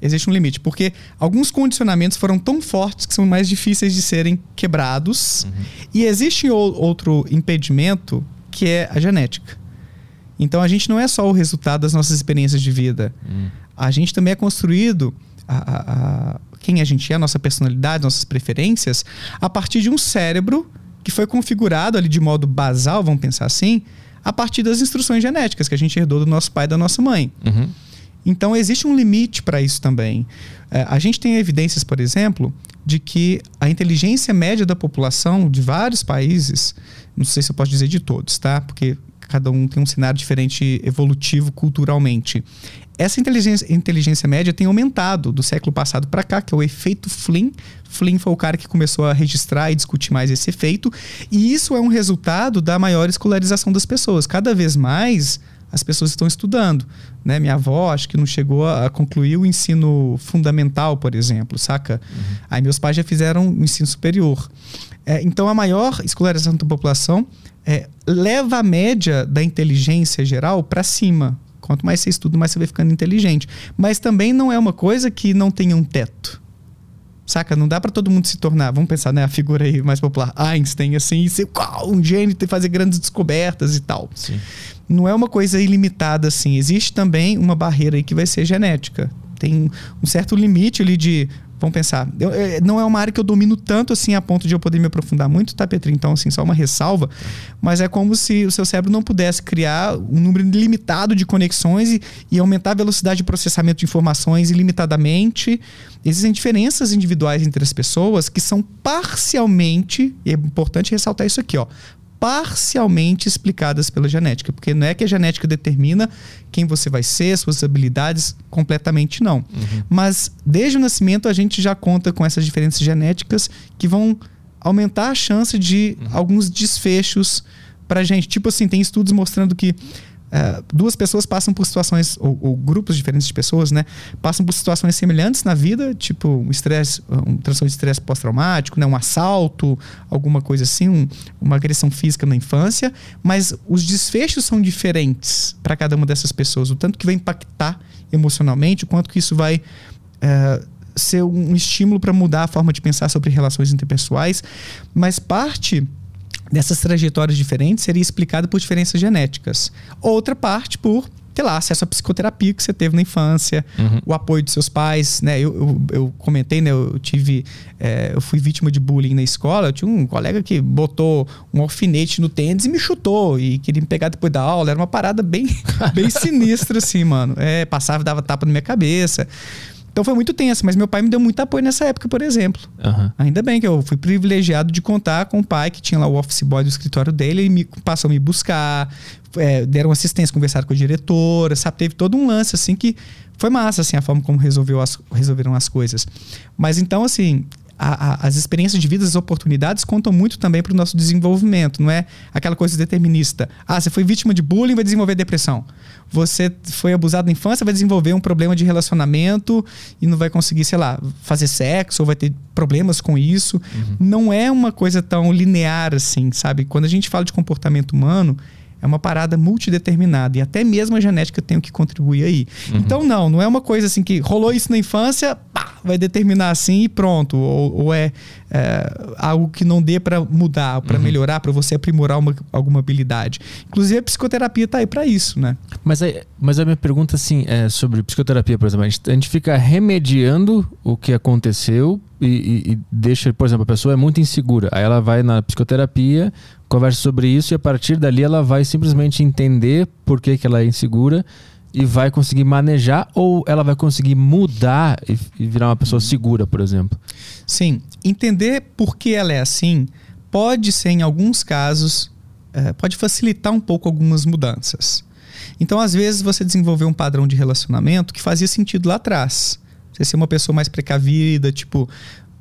C: Existe um limite, porque alguns condicionamentos foram tão fortes que são mais difíceis de serem quebrados. Uhum. E existe outro impedimento que é a genética. Então a gente não é só o resultado das nossas experiências de vida. Uhum. A gente também é construído. A, a, quem a gente é, nossa personalidade, nossas preferências, a partir de um cérebro que foi configurado ali de modo basal, vamos pensar assim, a partir das instruções genéticas que a gente herdou do nosso pai e da nossa mãe. Uhum. Então existe um limite para isso também. É, a gente tem evidências, por exemplo, de que a inteligência média da população de vários países, não sei se eu posso dizer de todos, tá? Porque cada um tem um cenário diferente evolutivo culturalmente. Essa inteligência, inteligência média tem aumentado do século passado para cá, que é o efeito Flynn. Flynn foi o cara que começou a registrar e discutir mais esse efeito, e isso é um resultado da maior escolarização das pessoas. Cada vez mais as pessoas estão estudando. Né? Minha avó, acho que não chegou a concluir o ensino fundamental, por exemplo, saca? Uhum. Aí meus pais já fizeram o ensino superior. É, então a maior escolarização da população é, leva a média da inteligência geral para cima. Quanto mais você estuda, mais você vai ficando inteligente. Mas também não é uma coisa que não tenha um teto. Saca? Não dá para todo mundo se tornar. Vamos pensar, né? A figura aí mais popular, Einstein, assim, ser um gênio e fazer grandes descobertas e tal. Sim. Não é uma coisa ilimitada assim. Existe também uma barreira aí que vai ser genética. Tem um certo limite ali de Vamos pensar. Eu, eu, não é uma área que eu domino tanto assim a ponto de eu poder me aprofundar muito, tá, Petri? Então, assim, só uma ressalva. Mas é como se o seu cérebro não pudesse criar um número limitado de conexões e, e aumentar a velocidade de processamento de informações ilimitadamente. Existem diferenças individuais entre as pessoas que são parcialmente, e é importante ressaltar isso aqui, ó, parcialmente explicadas pela genética, porque não é que a genética determina quem você vai ser, suas habilidades, completamente não. Uhum. Mas desde o nascimento a gente já conta com essas diferenças genéticas que vão aumentar a chance de uhum. alguns desfechos para gente. Tipo assim, tem estudos mostrando que é, duas pessoas passam por situações, ou, ou, grupos diferentes de pessoas, né? Passam por situações semelhantes na vida, tipo um estresse, um transtorno de estresse pós-traumático, né? um assalto, alguma coisa assim, um, uma agressão física na infância, mas os desfechos são diferentes para cada uma dessas pessoas. O tanto que vai impactar emocionalmente, o quanto que isso vai. É, ser um estímulo para mudar a forma de pensar sobre relações interpessoais, mas parte dessas trajetórias diferentes seria explicado por diferenças genéticas. Outra parte por sei lá, acesso à psicoterapia que você teve na infância, uhum. o apoio dos seus pais, né? Eu, eu, eu comentei, né? Eu tive, é, eu fui vítima de bullying na escola. Eu tinha um colega que botou um alfinete no tênis e me chutou e queria me pegar depois da aula. Era uma parada bem, bem sinistra, assim, mano. É, passava e dava tapa na minha cabeça. Então foi muito tenso, mas meu pai me deu muito apoio nessa época, por exemplo. Uhum. Ainda bem que eu fui privilegiado de contar com o pai que tinha lá o office boy do escritório dele, ele me passou a me buscar, é, deram assistência, conversaram com a diretora, sabe? Teve todo um lance assim que foi massa, assim, a forma como resolveu as, resolveram as coisas. Mas então, assim, a, a, as experiências de vida, as oportunidades contam muito também para o nosso desenvolvimento. Não é aquela coisa determinista. Ah, você foi vítima de bullying, vai desenvolver depressão. Você foi abusado na infância, vai desenvolver um problema de relacionamento e não vai conseguir, sei lá, fazer sexo ou vai ter problemas com isso. Uhum. Não é uma coisa tão linear assim, sabe? Quando a gente fala de comportamento humano, é uma parada multideterminada e até mesmo a genética tem o que contribuir aí. Uhum. Então, não, não é uma coisa assim que rolou isso na infância, pá, vai determinar assim e pronto. Ou, ou é, é, algo que não dê para mudar, para uhum. melhorar, para você aprimorar uma, alguma habilidade. Inclusive, a psicoterapia está aí para isso, né?
A: Mas, aí, mas a minha pergunta, assim, é sobre psicoterapia, por exemplo. A gente, a gente fica remediando o que aconteceu e, e, deixa, por exemplo, a pessoa é muito insegura. Aí ela vai na psicoterapia, conversa sobre isso e a partir dali ela vai simplesmente entender por que, que ela é insegura e vai conseguir manejar ou ela vai conseguir mudar e, e virar uma pessoa segura, por exemplo?
C: Sim, entender por que ela é assim pode ser, em alguns casos, é, pode facilitar um pouco algumas mudanças. Então, às vezes, você desenvolveu um padrão de relacionamento que fazia sentido lá atrás. Você ser uma pessoa mais precavida, tipo,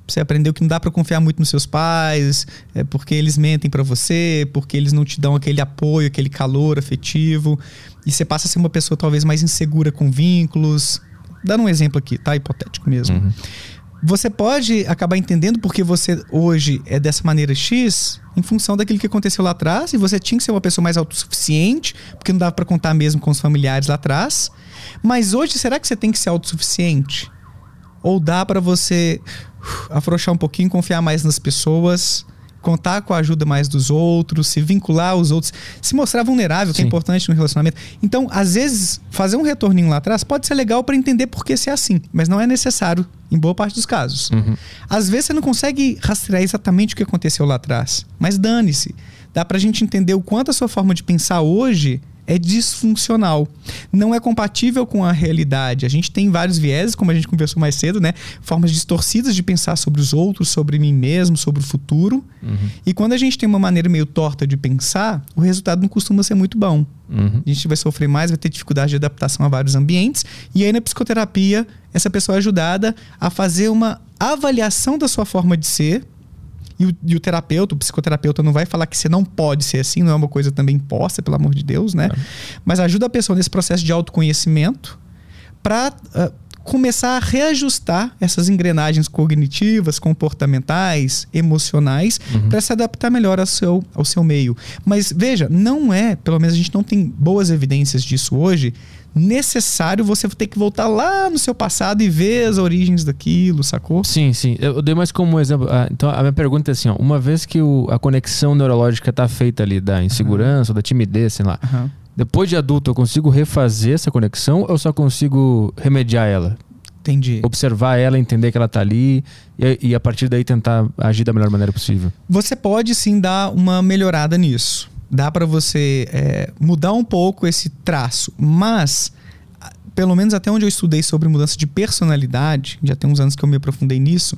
C: você aprendeu que não dá para confiar muito nos seus pais, é porque eles mentem para você, porque eles não te dão aquele apoio, aquele calor afetivo, e você passa a ser uma pessoa talvez mais insegura com vínculos. Dando um exemplo aqui, tá? Hipotético mesmo. Uhum. Você pode acabar entendendo porque você hoje é dessa maneira X em função daquilo que aconteceu lá atrás e você tinha que ser uma pessoa mais autossuficiente, porque não dava para contar mesmo com os familiares lá atrás. Mas hoje, será que você tem que ser autossuficiente? Ou dá para você afrouxar um pouquinho, confiar mais nas pessoas, contar com a ajuda mais dos outros, se vincular aos outros, se mostrar vulnerável, que é importante no relacionamento. Então, às vezes, fazer um retorninho lá atrás pode ser legal para entender por que ser assim, mas não é necessário em boa parte dos casos. Uhum. Às vezes você não consegue rastrear exatamente o que aconteceu lá atrás, mas dane-se. Dá pra gente entender o quanto a sua forma de pensar hoje é disfuncional. Não é compatível com a realidade. A gente tem vários vieses, como a gente conversou mais cedo, né? Formas distorcidas de pensar sobre os outros, sobre mim mesmo, sobre o futuro. Uhum. E quando a gente tem uma maneira meio torta de pensar, o resultado não costuma ser muito bom. Uhum. A gente vai sofrer mais, vai ter dificuldade de adaptação a vários ambientes. E aí, na psicoterapia, essa pessoa é ajudada a fazer uma avaliação da sua forma de ser e o, e o, terapeuta, o psicoterapeuta, não vai falar que você não pode ser assim, não é uma coisa também imposta, pelo amor de Deus, né? É. Mas ajuda a pessoa nesse processo de autoconhecimento para uh, ah, começar a reajustar essas engrenagens cognitivas, comportamentais, emocionais, uhum. para se adaptar melhor ao seu, ao seu meio. Mas veja, não é, pelo menos a gente não tem boas evidências disso hoje, necessário você ter que voltar lá no seu passado e ver as origens daquilo, sacou?
A: Sim, sim. Eu dei mais como exemplo. Ah, então, a minha pergunta é assim: ó, uma vez que o, a conexão neurológica está feita ali da insegurança, uhum. da timidez, sei lá. Uhum. Depois de adulto, eu consigo refazer essa conexão ou eu só consigo remediar ela?
C: Entendi.
A: Observar ela, entender que ela está ali e, e a partir daí tentar agir da melhor maneira possível.
C: Você pode sim dar uma melhorada nisso dá para você é, mudar um pouco esse traço, mas pelo menos até onde eu estudei sobre mudança de personalidade, já tem uns anos que eu me aprofundei nisso,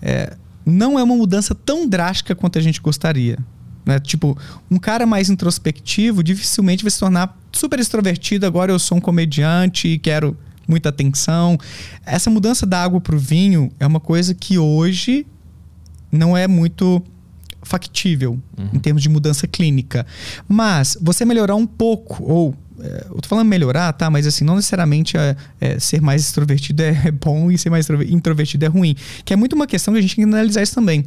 C: é, não é uma mudança tão drástica quanto a gente gostaria. Né? Tipo, um cara mais introspectivo dificilmente vai se tornar super extrovertido. Agora eu sou um comediante e quero muita atenção. Essa mudança da água para o vinho é uma coisa que hoje não é muito factível uhum. em termos de mudança clínica. Mas você melhorar um pouco, ou é, eu tô falando melhorar, tá? Mas assim, não necessariamente é, é, ser mais extrovertido é, é bom e ser mais introvertido é ruim. Que é muito uma questão que a gente tem que analisar isso também.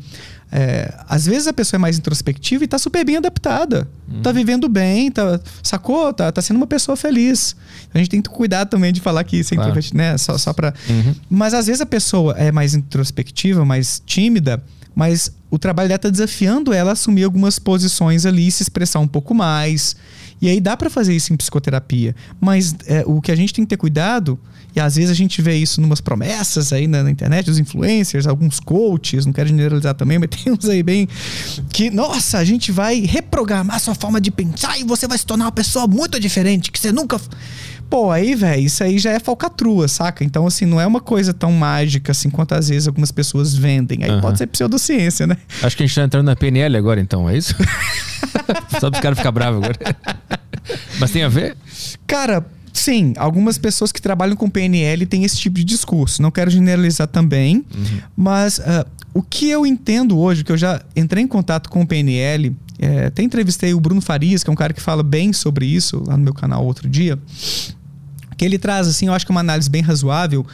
C: É, às vezes a pessoa é mais introspectiva e tá super bem adaptada. Uhum. Tá vivendo bem, tá, sacou? Tá, tá sendo uma pessoa feliz. A gente tem que cuidar também de falar que ser claro. introvertido, né? Só, só pra... Uhum. Mas às vezes a pessoa é mais introspectiva, mais tímida mas o trabalho dela está desafiando ela a assumir algumas posições ali, se expressar um pouco mais. E aí dá para fazer isso em psicoterapia. Mas é, o que a gente tem que ter cuidado, e às vezes a gente vê isso numas promessas aí na, na, internet, os influencers, alguns coaches, não quero generalizar também, mas tem uns aí bem. Que, nossa, a gente vai reprogramar sua forma de pensar e você vai se tornar uma pessoa muito diferente, que você nunca. Pô, aí, velho, isso aí já é falcatrua, saca? Então, assim, não é uma coisa tão mágica assim quanto às vezes algumas pessoas vendem. Aí uhum. pode ser pseudociência, né?
A: Acho que a gente tá entrando na PNL agora, então, é isso? Só para os caras ficar bravos agora. Mas tem a ver?
C: Cara, Sim, algumas pessoas que trabalham com PNL têm esse tipo de discurso. Não quero generalizar também, uhum. mas uh, o que eu entendo hoje, que eu já entrei em contato com o PNL, é, até entrevistei o Bruno Farias, que é um cara que fala bem sobre isso lá no meu canal outro dia, que ele traz, assim, eu acho que uma análise bem razoável,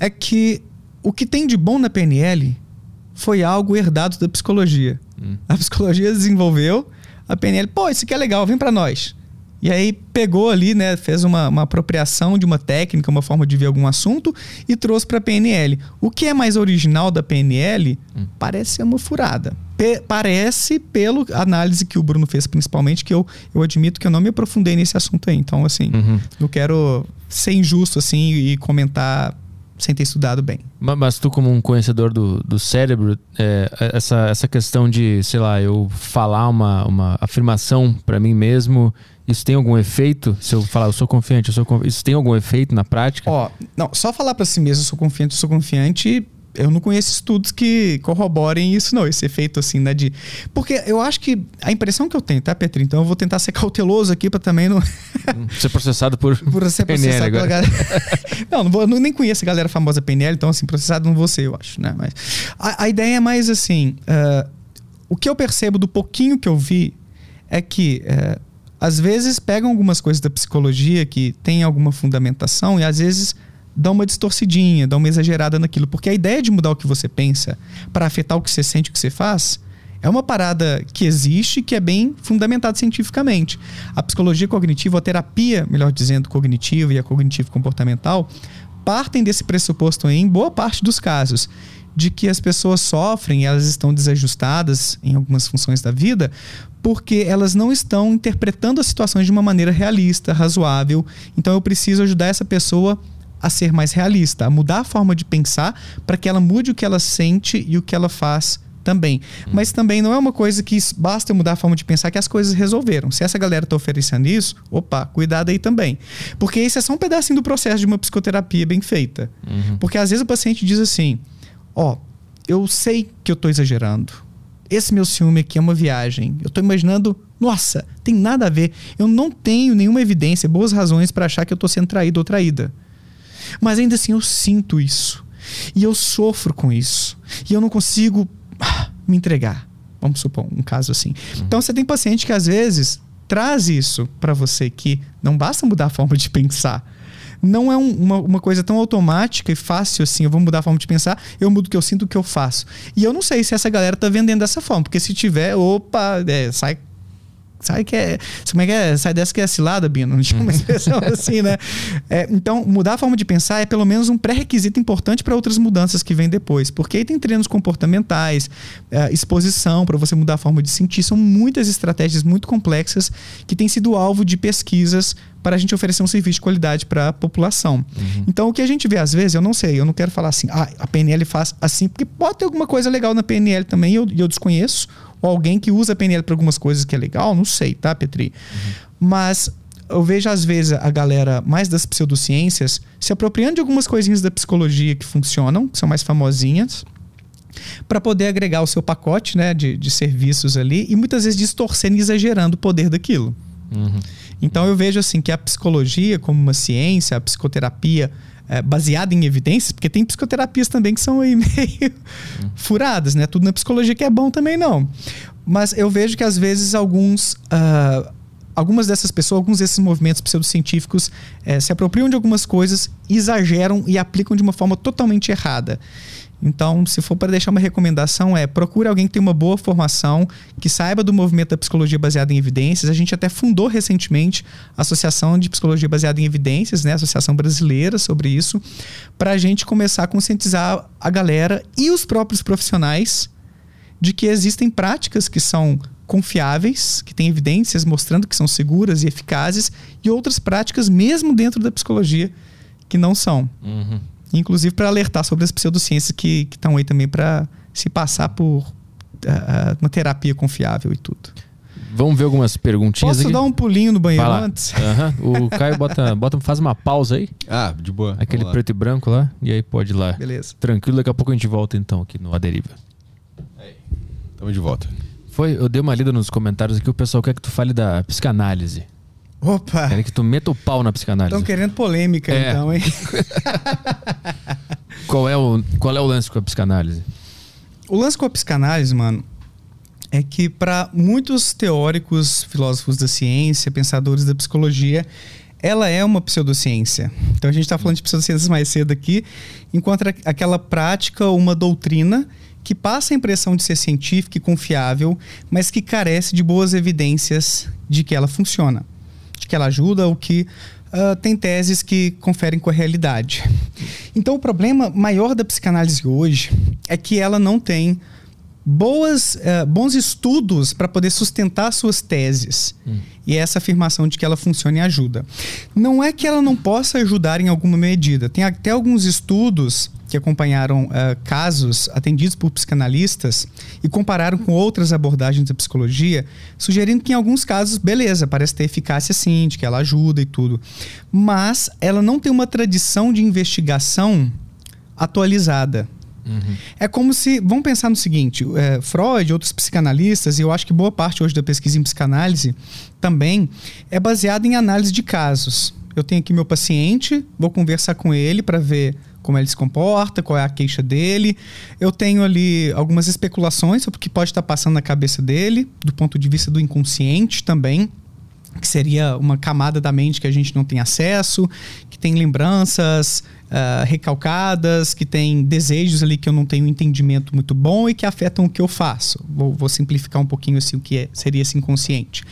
C: é que o que tem de bom na PNL foi algo herdado da psicologia. Hum. A psicologia desenvolveu, a PNL, pô, isso aqui é legal, vem para nós. E aí pegou ali, né, fez uma, uma apropriação de uma técnica, uma forma de ver algum assunto e trouxe para a PNL. O que é mais original da PNL hum. parece ser uma furada. Pe parece, pelo análise que o Bruno fez principalmente, que eu, eu admito que eu não me aprofundei nesse assunto aí. Então, assim, uhum. não quero ser injusto assim e comentar sem ter estudado bem.
A: Mas, tu, como um conhecedor do, do cérebro, é, essa, essa questão de, sei lá, eu falar uma, uma afirmação para mim mesmo, isso tem algum efeito? Se eu falar, eu sou confiante, eu sou confiante, isso tem algum efeito na prática?
C: Ó, não, só falar para si mesmo, eu sou confiante, eu sou confiante, eu não conheço estudos que corroborem isso, não, esse efeito assim, né? De... Porque eu acho que a impressão que eu tenho, tá, Petri? Então eu vou tentar ser cauteloso aqui para também não.
A: ser processado por.
C: por ser processado PNL pela galera. não, não vou, não, nem conheço a galera famosa PNL, então assim, processado não vou ser, eu acho, né? Mas a, a ideia é mais assim. Uh, o que eu percebo do pouquinho que eu vi é que. Uh, às vezes pegam algumas coisas da psicologia que tem alguma fundamentação e às vezes dá uma distorcidinha, dá uma exagerada naquilo. Porque a ideia de mudar o que você pensa para afetar o que você sente, o que você faz, é uma parada que existe que é bem fundamentada cientificamente. A psicologia cognitiva, a terapia, melhor dizendo, cognitiva e a cognitivo comportamental, partem desse pressuposto em boa parte dos casos de que as pessoas sofrem, elas estão desajustadas em algumas funções da vida, porque elas não estão interpretando as situações de uma maneira realista, razoável. Então eu preciso ajudar essa pessoa a ser mais realista, a mudar a forma de pensar para que ela mude o que ela sente e o que ela faz também. Hum. Mas também não é uma coisa que basta mudar a forma de pensar que as coisas resolveram. Se essa galera está oferecendo isso, opa, cuidado aí também. Porque isso é só um pedacinho do processo de uma psicoterapia bem feita. Uhum. Porque às vezes o paciente diz assim: Ó, oh, eu sei que eu estou exagerando. Esse meu ciúme aqui é uma viagem. Eu estou imaginando, nossa, tem nada a ver. Eu não tenho nenhuma evidência, boas razões para achar que eu estou sendo traído ou traída. Mas ainda assim eu sinto isso. E eu sofro com isso. E eu não consigo ah, me entregar. Vamos supor um caso assim. Uhum. Então você tem paciente que às vezes traz isso para você que não basta mudar a forma de pensar. Não é um, uma, uma coisa tão automática e fácil assim. Eu vou mudar a forma de pensar, eu mudo o que eu sinto, o que eu faço. E eu não sei se essa galera tá vendendo dessa forma, porque se tiver, opa, é, sai Sai que é. Como é que é? Sai dessa que é cilada, Bino. Não tinha uma uhum. expressão assim, né? É, então, mudar a forma de pensar é pelo menos um pré-requisito importante para outras mudanças que vêm depois. Porque aí tem treinos comportamentais, é, exposição para você mudar a forma de sentir. São muitas estratégias muito complexas que têm sido alvo de pesquisas para a gente oferecer um serviço de qualidade para a população. Uhum. Então, o que a gente vê às vezes, eu não sei, eu não quero falar assim, ah, a PNL faz assim, porque pode ter alguma coisa legal na PNL também, e eu, eu desconheço, ou alguém que usa a PNL para algumas coisas que é legal, não sei, tá, Petri? Uhum. Mas eu vejo às vezes a galera mais das pseudociências se apropriando de algumas coisinhas da psicologia que funcionam, que são mais famosinhas, para poder agregar o seu pacote né, de, de serviços ali e muitas vezes distorcendo e exagerando o poder daquilo. Uhum. Então eu vejo assim que a psicologia como uma ciência, a psicoterapia é, baseada em evidências, porque tem psicoterapias também que são meio furadas, né? Tudo na psicologia que é bom também não. Mas eu vejo que às vezes alguns. Uh, algumas dessas pessoas, alguns desses movimentos pseudocientíficos é, se apropriam de algumas coisas, exageram e aplicam de uma forma totalmente errada. Então, se for para deixar uma recomendação, é procure alguém que tenha uma boa formação, que saiba do movimento da psicologia baseada em evidências. A gente até fundou recentemente a Associação de Psicologia Baseada em Evidências, né? Associação Brasileira sobre isso, para a gente começar a conscientizar a galera e os próprios profissionais de que existem práticas que são confiáveis, que têm evidências mostrando que são seguras e eficazes, e outras práticas, mesmo dentro da psicologia, que não são. Uhum. Inclusive para alertar sobre as pseudociências que estão aí também para se passar por uh, uma terapia confiável e tudo.
A: Vamos ver algumas perguntinhas
C: Posso
A: aqui?
C: dar um pulinho no banheiro antes?
A: Uhum. O Caio bota, bota, faz uma pausa aí.
B: Ah, de boa.
A: Aquele preto e branco lá. E aí pode ir lá.
C: Beleza.
A: Tranquilo, daqui a pouco a gente volta então aqui no Aderiva.
B: Estamos de volta.
A: Foi, eu dei uma lida nos comentários aqui, o pessoal quer que tu fale da psicanálise. Opa! Querem que tu meta o pau na psicanálise.
C: Estão querendo polêmica, é. então, hein?
A: qual, é o, qual é o lance com a psicanálise?
C: O lance com a psicanálise, mano, é que para muitos teóricos, filósofos da ciência, pensadores da psicologia, ela é uma pseudociência. Então a gente está falando de pseudociências mais cedo aqui, enquanto aquela prática, uma doutrina que passa a impressão de ser científica e confiável, mas que carece de boas evidências de que ela funciona, de que ela ajuda ou que uh, tem teses que conferem com a realidade. Então o problema maior da psicanálise hoje é que ela não tem boas, uh, bons estudos para poder sustentar suas teses. Hum. E essa afirmação de que ela funciona e ajuda. Não é que ela não possa ajudar em alguma medida. Tem até alguns estudos que acompanharam uh, casos atendidos por psicanalistas e compararam com outras abordagens da psicologia, sugerindo que em alguns casos, beleza, parece ter eficácia sim, de que ela ajuda e tudo. Mas ela não tem uma tradição de investigação atualizada. Uhum. É como se. Vamos pensar no seguinte: é, Freud, outros psicanalistas, e eu acho que boa parte hoje da pesquisa em psicanálise também é baseada em análise de casos. Eu tenho aqui meu paciente, vou conversar com ele para ver como ele se comporta, qual é a queixa dele. Eu tenho ali algumas especulações sobre o que pode estar passando na cabeça dele, do ponto de vista do inconsciente também que seria uma camada da mente que a gente não tem acesso, que tem lembranças uh, recalcadas, que tem desejos ali que eu não tenho entendimento muito bom e que afetam o que eu faço. Vou, vou simplificar um pouquinho assim o que é, seria esse inconsciente.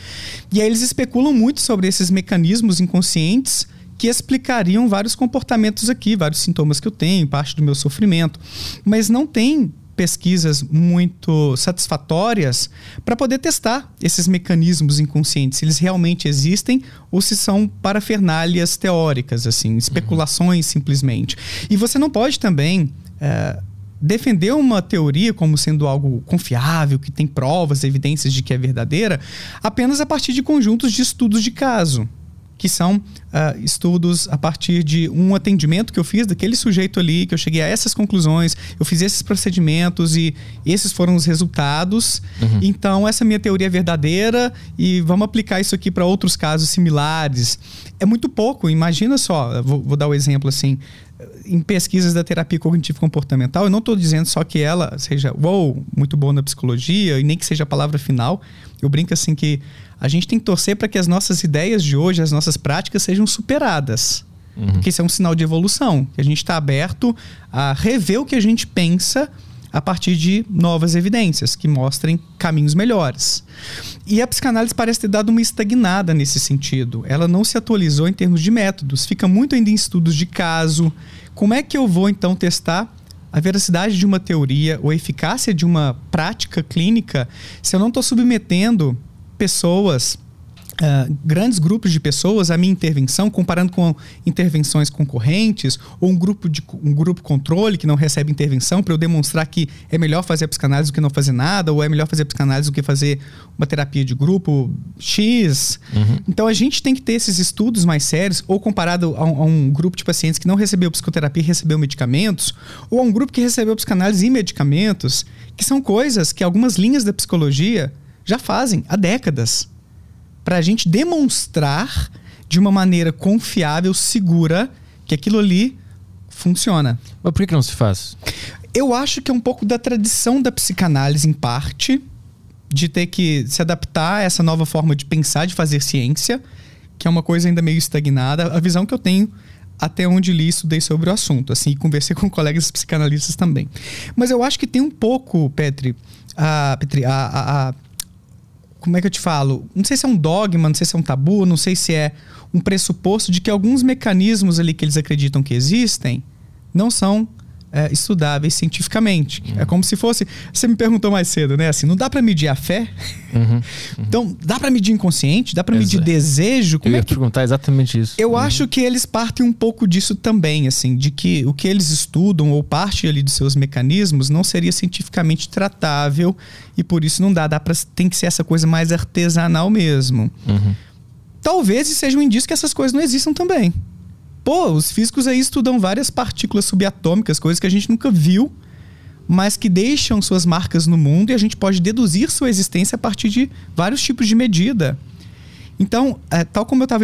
C: E aí eles especulam muito sobre esses mecanismos inconscientes que explicariam vários comportamentos aqui, vários sintomas que eu tenho, parte do meu sofrimento, mas não tem pesquisas muito satisfatórias para poder testar esses mecanismos inconscientes, se eles realmente existem ou se são parafernálias teóricas, assim, especulações uhum. simplesmente. E você não pode também é, defender uma teoria como sendo algo confiável, que tem provas, evidências de que é verdadeira, apenas a partir de conjuntos de estudos de caso que são uh, estudos a partir de um atendimento que eu fiz daquele sujeito ali, que eu cheguei a essas conclusões, eu fiz esses procedimentos e esses foram os resultados. Uhum. Então, essa minha teoria é verdadeira e vamos aplicar isso aqui para outros casos similares. É muito pouco, imagina só, vou, vou dar o um exemplo assim em pesquisas da terapia cognitivo comportamental, eu não estou dizendo só que ela seja, uou, muito boa na psicologia, e nem que seja a palavra final. Eu brinco assim que a gente tem que torcer para que as nossas ideias de hoje, as nossas práticas sejam superadas. Uhum. Porque isso é um sinal de evolução, que a gente está aberto a rever o que a gente pensa a partir de novas evidências que mostrem caminhos melhores. E a psicanálise parece ter dado uma estagnada nesse sentido. Ela não se atualizou em termos de métodos, fica muito ainda em estudos de caso. Como é que eu vou então testar a veracidade de uma teoria ou a eficácia de uma prática clínica se eu não estou submetendo pessoas Uh, grandes grupos de pessoas a minha intervenção, comparando com intervenções concorrentes, ou um grupo, de, um grupo controle que não recebe intervenção, para eu demonstrar que é melhor fazer a psicanálise do que não fazer nada, ou é melhor fazer a psicanálise do que fazer uma terapia de grupo X. Uhum. Então a gente tem que ter esses estudos mais sérios, ou comparado a um, a um, grupo de pacientes que não recebeu psicoterapia e recebeu medicamentos, ou a um grupo que recebeu psicanálise e medicamentos, que são coisas que algumas linhas da psicologia já fazem há décadas para a gente demonstrar de uma maneira confiável, segura, que aquilo ali funciona.
A: Mas por que não se faz?
C: Eu acho que é um pouco da tradição da psicanálise, em parte, de ter que se adaptar a essa nova forma de pensar, de fazer ciência, que é uma coisa ainda meio estagnada. A visão que eu tenho até onde li e estudei sobre o assunto, assim, e conversei com colegas psicanalistas também. Mas eu acho que tem um pouco, Petri, a, Petri, a, a, a como é que eu te falo? Não sei se é um dogma, não sei se é um tabu, não sei se é um pressuposto de que alguns mecanismos ali que eles acreditam que existem não são é, estudáveis cientificamente. Uhum. É como se fosse. Você me perguntou mais cedo, né? Assim, não dá para medir a fé? Uhum. Uhum. Então, dá para medir inconsciente? Dá para medir desejo?
A: Como
C: Eu
A: ia é que... perguntar exatamente isso.
C: Eu uhum. acho que eles partem um pouco disso também, assim, de que o que eles estudam ou parte ali dos seus mecanismos não seria cientificamente tratável e por isso não dá. dá pra, tem que ser essa coisa mais artesanal mesmo. Uhum. Talvez seja um indício que essas coisas não existam também. Pô, os físicos aí estudam várias partículas subatômicas, coisas que a gente nunca viu, mas que deixam suas marcas no mundo e a gente pode deduzir sua existência a partir de vários tipos de medida. Então, é, tal como eu estava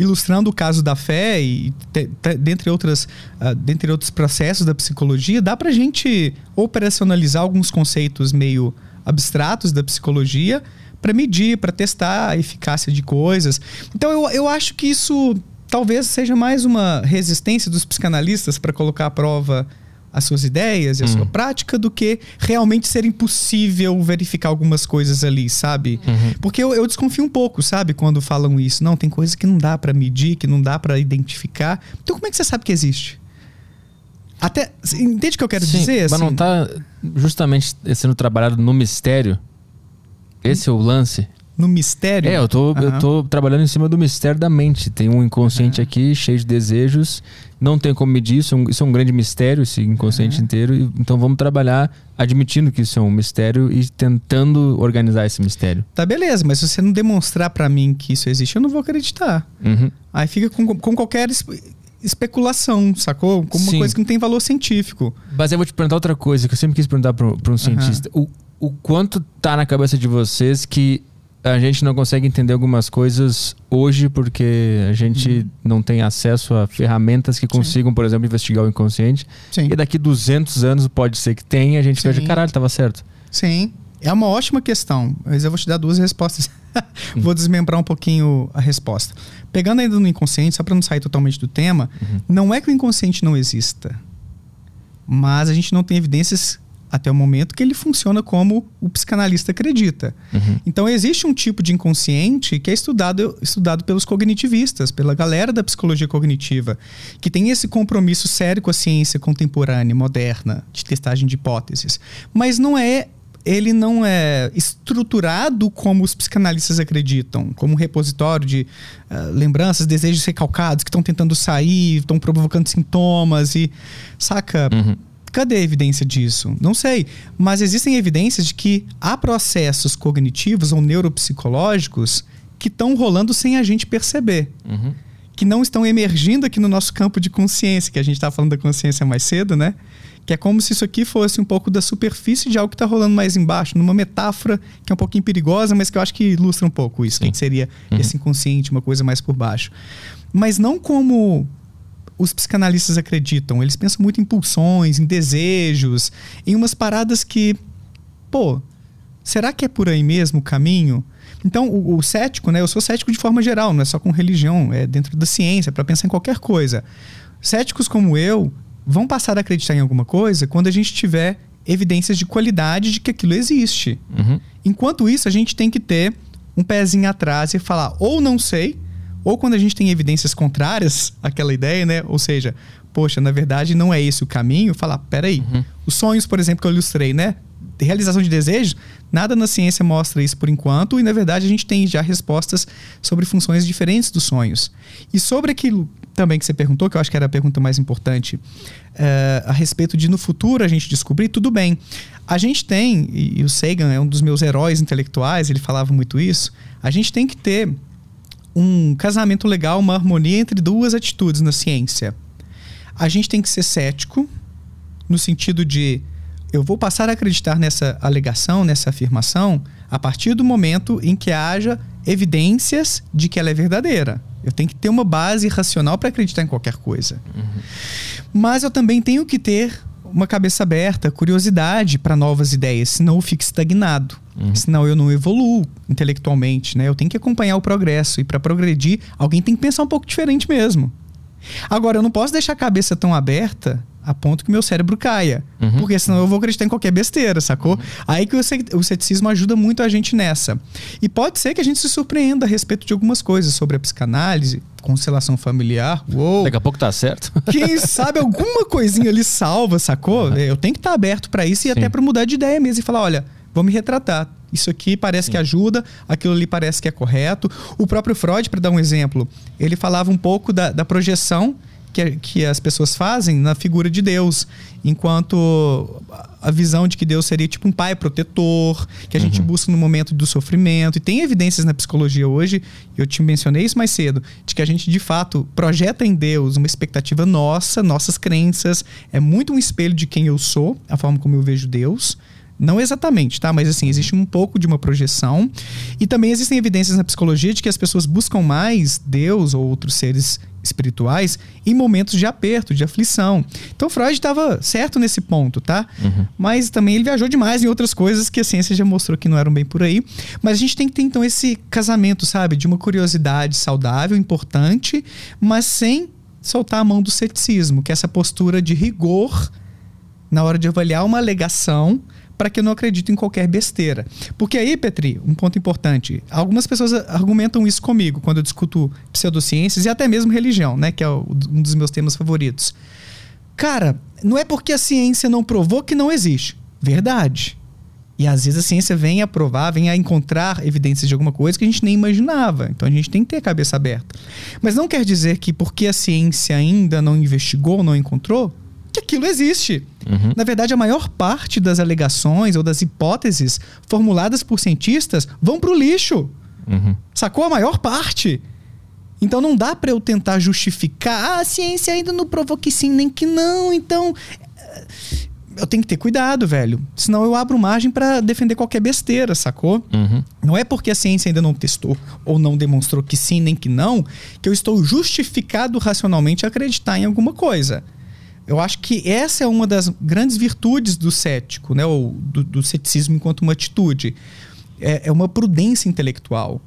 C: ilustrando o caso da fé e te, te, dentre outras uh, dentre outros processos da psicologia dá para gente operacionalizar alguns conceitos meio abstratos da psicologia para medir para testar a eficácia de coisas então eu, eu acho que isso talvez seja mais uma resistência dos psicanalistas para colocar à prova as suas ideias e a sua uhum. prática do que realmente ser impossível verificar algumas coisas ali, sabe? Uhum. Porque eu, eu, desconfio um pouco, sabe? Quando falam isso. Não, tem coisas que não dá para medir, que não dá para identificar. Então como é que você sabe que existe? Até, entende o que eu quero
A: Sim,
C: dizer?
A: Mas assim? não tá justamente sendo trabalhado no mistério? Esse é o lance?
C: No mistério.
A: É, eu tô, uhum. eu tô trabalhando em cima do mistério da mente. Tem um inconsciente uhum. aqui cheio de desejos. Não tem como medir isso. É isso é um grande mistério, esse inconsciente uhum. inteiro. Então vamos trabalhar admitindo que isso é um mistério e tentando organizar esse mistério.
C: Tá, beleza. Mas se você não demonstrar para mim que isso existe, eu não vou acreditar. Uhum. Aí fica com, com qualquer especulação, sacou? Como uma coisa que não tem valor científico.
A: Mas eu vou te perguntar outra coisa que eu sempre quis perguntar para um cientista. O, o quanto tá na cabeça de vocês que a gente não consegue entender algumas coisas hoje porque a gente uhum. não tem acesso a ferramentas que consigam, Sim. por exemplo, investigar o inconsciente. Sim. E daqui 200 anos pode ser que tenha, a gente Sim. veja, caralho, estava certo.
C: Sim. É uma ótima questão, mas eu vou te dar duas respostas. vou desmembrar um pouquinho a resposta. Pegando ainda no inconsciente, só para não sair totalmente do tema, uhum. não é que o inconsciente não exista, mas a gente não tem evidências até o momento que ele funciona como o psicanalista acredita. Uhum. Então existe um tipo de inconsciente que é estudado, estudado pelos cognitivistas, pela galera da psicologia cognitiva, que tem esse compromisso sério com a ciência contemporânea, moderna, de testagem de hipóteses. Mas não é ele não é estruturado como os psicanalistas acreditam, como um repositório de uh, lembranças, desejos recalcados que estão tentando sair, estão provocando sintomas e saca. Uhum Cadê a evidência disso? Não sei. Mas existem evidências de que há processos cognitivos ou neuropsicológicos que estão rolando sem a gente perceber. Uhum. Que não estão emergindo aqui no nosso campo de consciência, que a gente estava falando da consciência mais cedo, né? Que é como se isso aqui fosse um pouco da superfície de algo que está rolando mais embaixo, numa metáfora que é um pouquinho perigosa, mas que eu acho que ilustra um pouco isso, que seria uhum. esse inconsciente, uma coisa mais por baixo. Mas não como os psicanalistas acreditam. Eles pensam muito em pulsões, em desejos, em umas paradas que, pô, será que é por aí mesmo o caminho? Então, o, o cético, né? Eu sou cético de forma geral, não é só com religião, é dentro da ciência, para pensar em qualquer coisa. Céticos como eu vão passar a acreditar em alguma coisa quando a gente tiver evidências de qualidade de que aquilo existe. Uhum. Enquanto isso, a gente tem que ter um pezinho atrás e falar, ou não sei, ou quando a gente tem evidências contrárias àquela ideia, né? Ou seja, poxa, na verdade não é esse o caminho, falar, peraí, uhum. os sonhos, por exemplo, que eu ilustrei, né? realização de desejos, nada na ciência mostra isso por enquanto, e na verdade a gente tem já respostas sobre funções diferentes dos sonhos. E sobre aquilo também que você perguntou, que eu acho que era a pergunta mais importante, uh, a respeito de no futuro a gente descobrir, tudo bem. A gente tem, e o Sagan é um dos meus heróis intelectuais, ele falava muito isso, a gente tem que ter um casamento legal, uma harmonia entre duas atitudes na ciência. A gente tem que ser cético, no sentido de eu vou passar a acreditar nessa alegação, nessa afirmação, a partir do momento em que haja evidências de que ela é verdadeira. Eu tenho que ter uma base racional para acreditar em qualquer coisa. Uhum. Mas eu também tenho que ter uma cabeça aberta, curiosidade para novas ideias, senão eu fico estagnado. Uhum. Senão eu não evoluo intelectualmente, né? Eu tenho que acompanhar o progresso e para progredir, alguém tem que pensar um pouco diferente mesmo. Agora, eu não posso deixar a cabeça tão aberta a ponto que meu cérebro caia. Uhum. Porque senão eu vou acreditar em qualquer besteira, sacou? Uhum. Aí que o ceticismo ajuda muito a gente nessa. E pode ser que a gente se surpreenda a respeito de algumas coisas sobre a psicanálise, constelação familiar. Uou.
A: Daqui a pouco tá certo.
C: Quem sabe alguma coisinha ali salva, sacou? Uhum. Eu tenho que estar tá aberto para isso e Sim. até para mudar de ideia mesmo e falar, olha, vou me retratar. Isso aqui parece Sim. que ajuda, aquilo ali parece que é correto. O próprio Freud, para dar um exemplo, ele falava um pouco da, da projeção que, que as pessoas fazem na figura de Deus, enquanto a visão de que Deus seria tipo um pai protetor, que a uhum. gente busca no momento do sofrimento. E tem evidências na psicologia hoje, eu te mencionei isso mais cedo, de que a gente de fato projeta em Deus uma expectativa nossa, nossas crenças, é muito um espelho de quem eu sou, a forma como eu vejo Deus Não exatamente, tá? Mas assim, existe um pouco de uma projeção. E também existem evidências na psicologia de que as pessoas buscam mais Deus ou outros seres espirituais em momentos de aperto, de aflição. Então Freud estava certo nesse ponto, tá? Uhum. Mas também ele viajou demais em outras coisas que a ciência já mostrou que não eram bem por aí. Mas a gente tem que ter então esse casamento, sabe? De uma curiosidade saudável, importante, mas sem soltar a mão do ceticismo, que é essa postura de rigor na hora de avaliar uma alegação para que eu não acredite em qualquer besteira. Porque aí, Petri, um ponto importante, algumas pessoas argumentam isso comigo quando eu discuto pseudociências e até mesmo religião, né, que é um dos meus temas favoritos. Cara, não é porque a ciência não provou que não existe. Verdade. E às vezes a ciência vem a provar, vem a encontrar evidências de alguma coisa que a gente nem imaginava. Então a gente tem que ter a cabeça aberta. Mas não quer dizer que porque a ciência ainda não investigou, não encontrou, que aquilo existe. Uhum. Na verdade, a maior parte das alegações ou das hipóteses formuladas por cientistas vão para o lixo. Uhum. Sacou a maior parte? Então não dá para eu tentar justificar, ah, a ciência ainda não provou que sim, nem que não, então eh, eu tenho que ter cuidado, velho. Senão eu abro margem para defender qualquer besteira, sacou? Uhum. Não é porque a ciência ainda não testou ou não demonstrou que sim nem que não, que eu estou justificado racionalmente a acreditar em alguma coisa. Eu acho que essa é uma das grandes virtudes do cético, né? Ou do, do ceticismo enquanto uma atitude. É, é, uma prudência intelectual.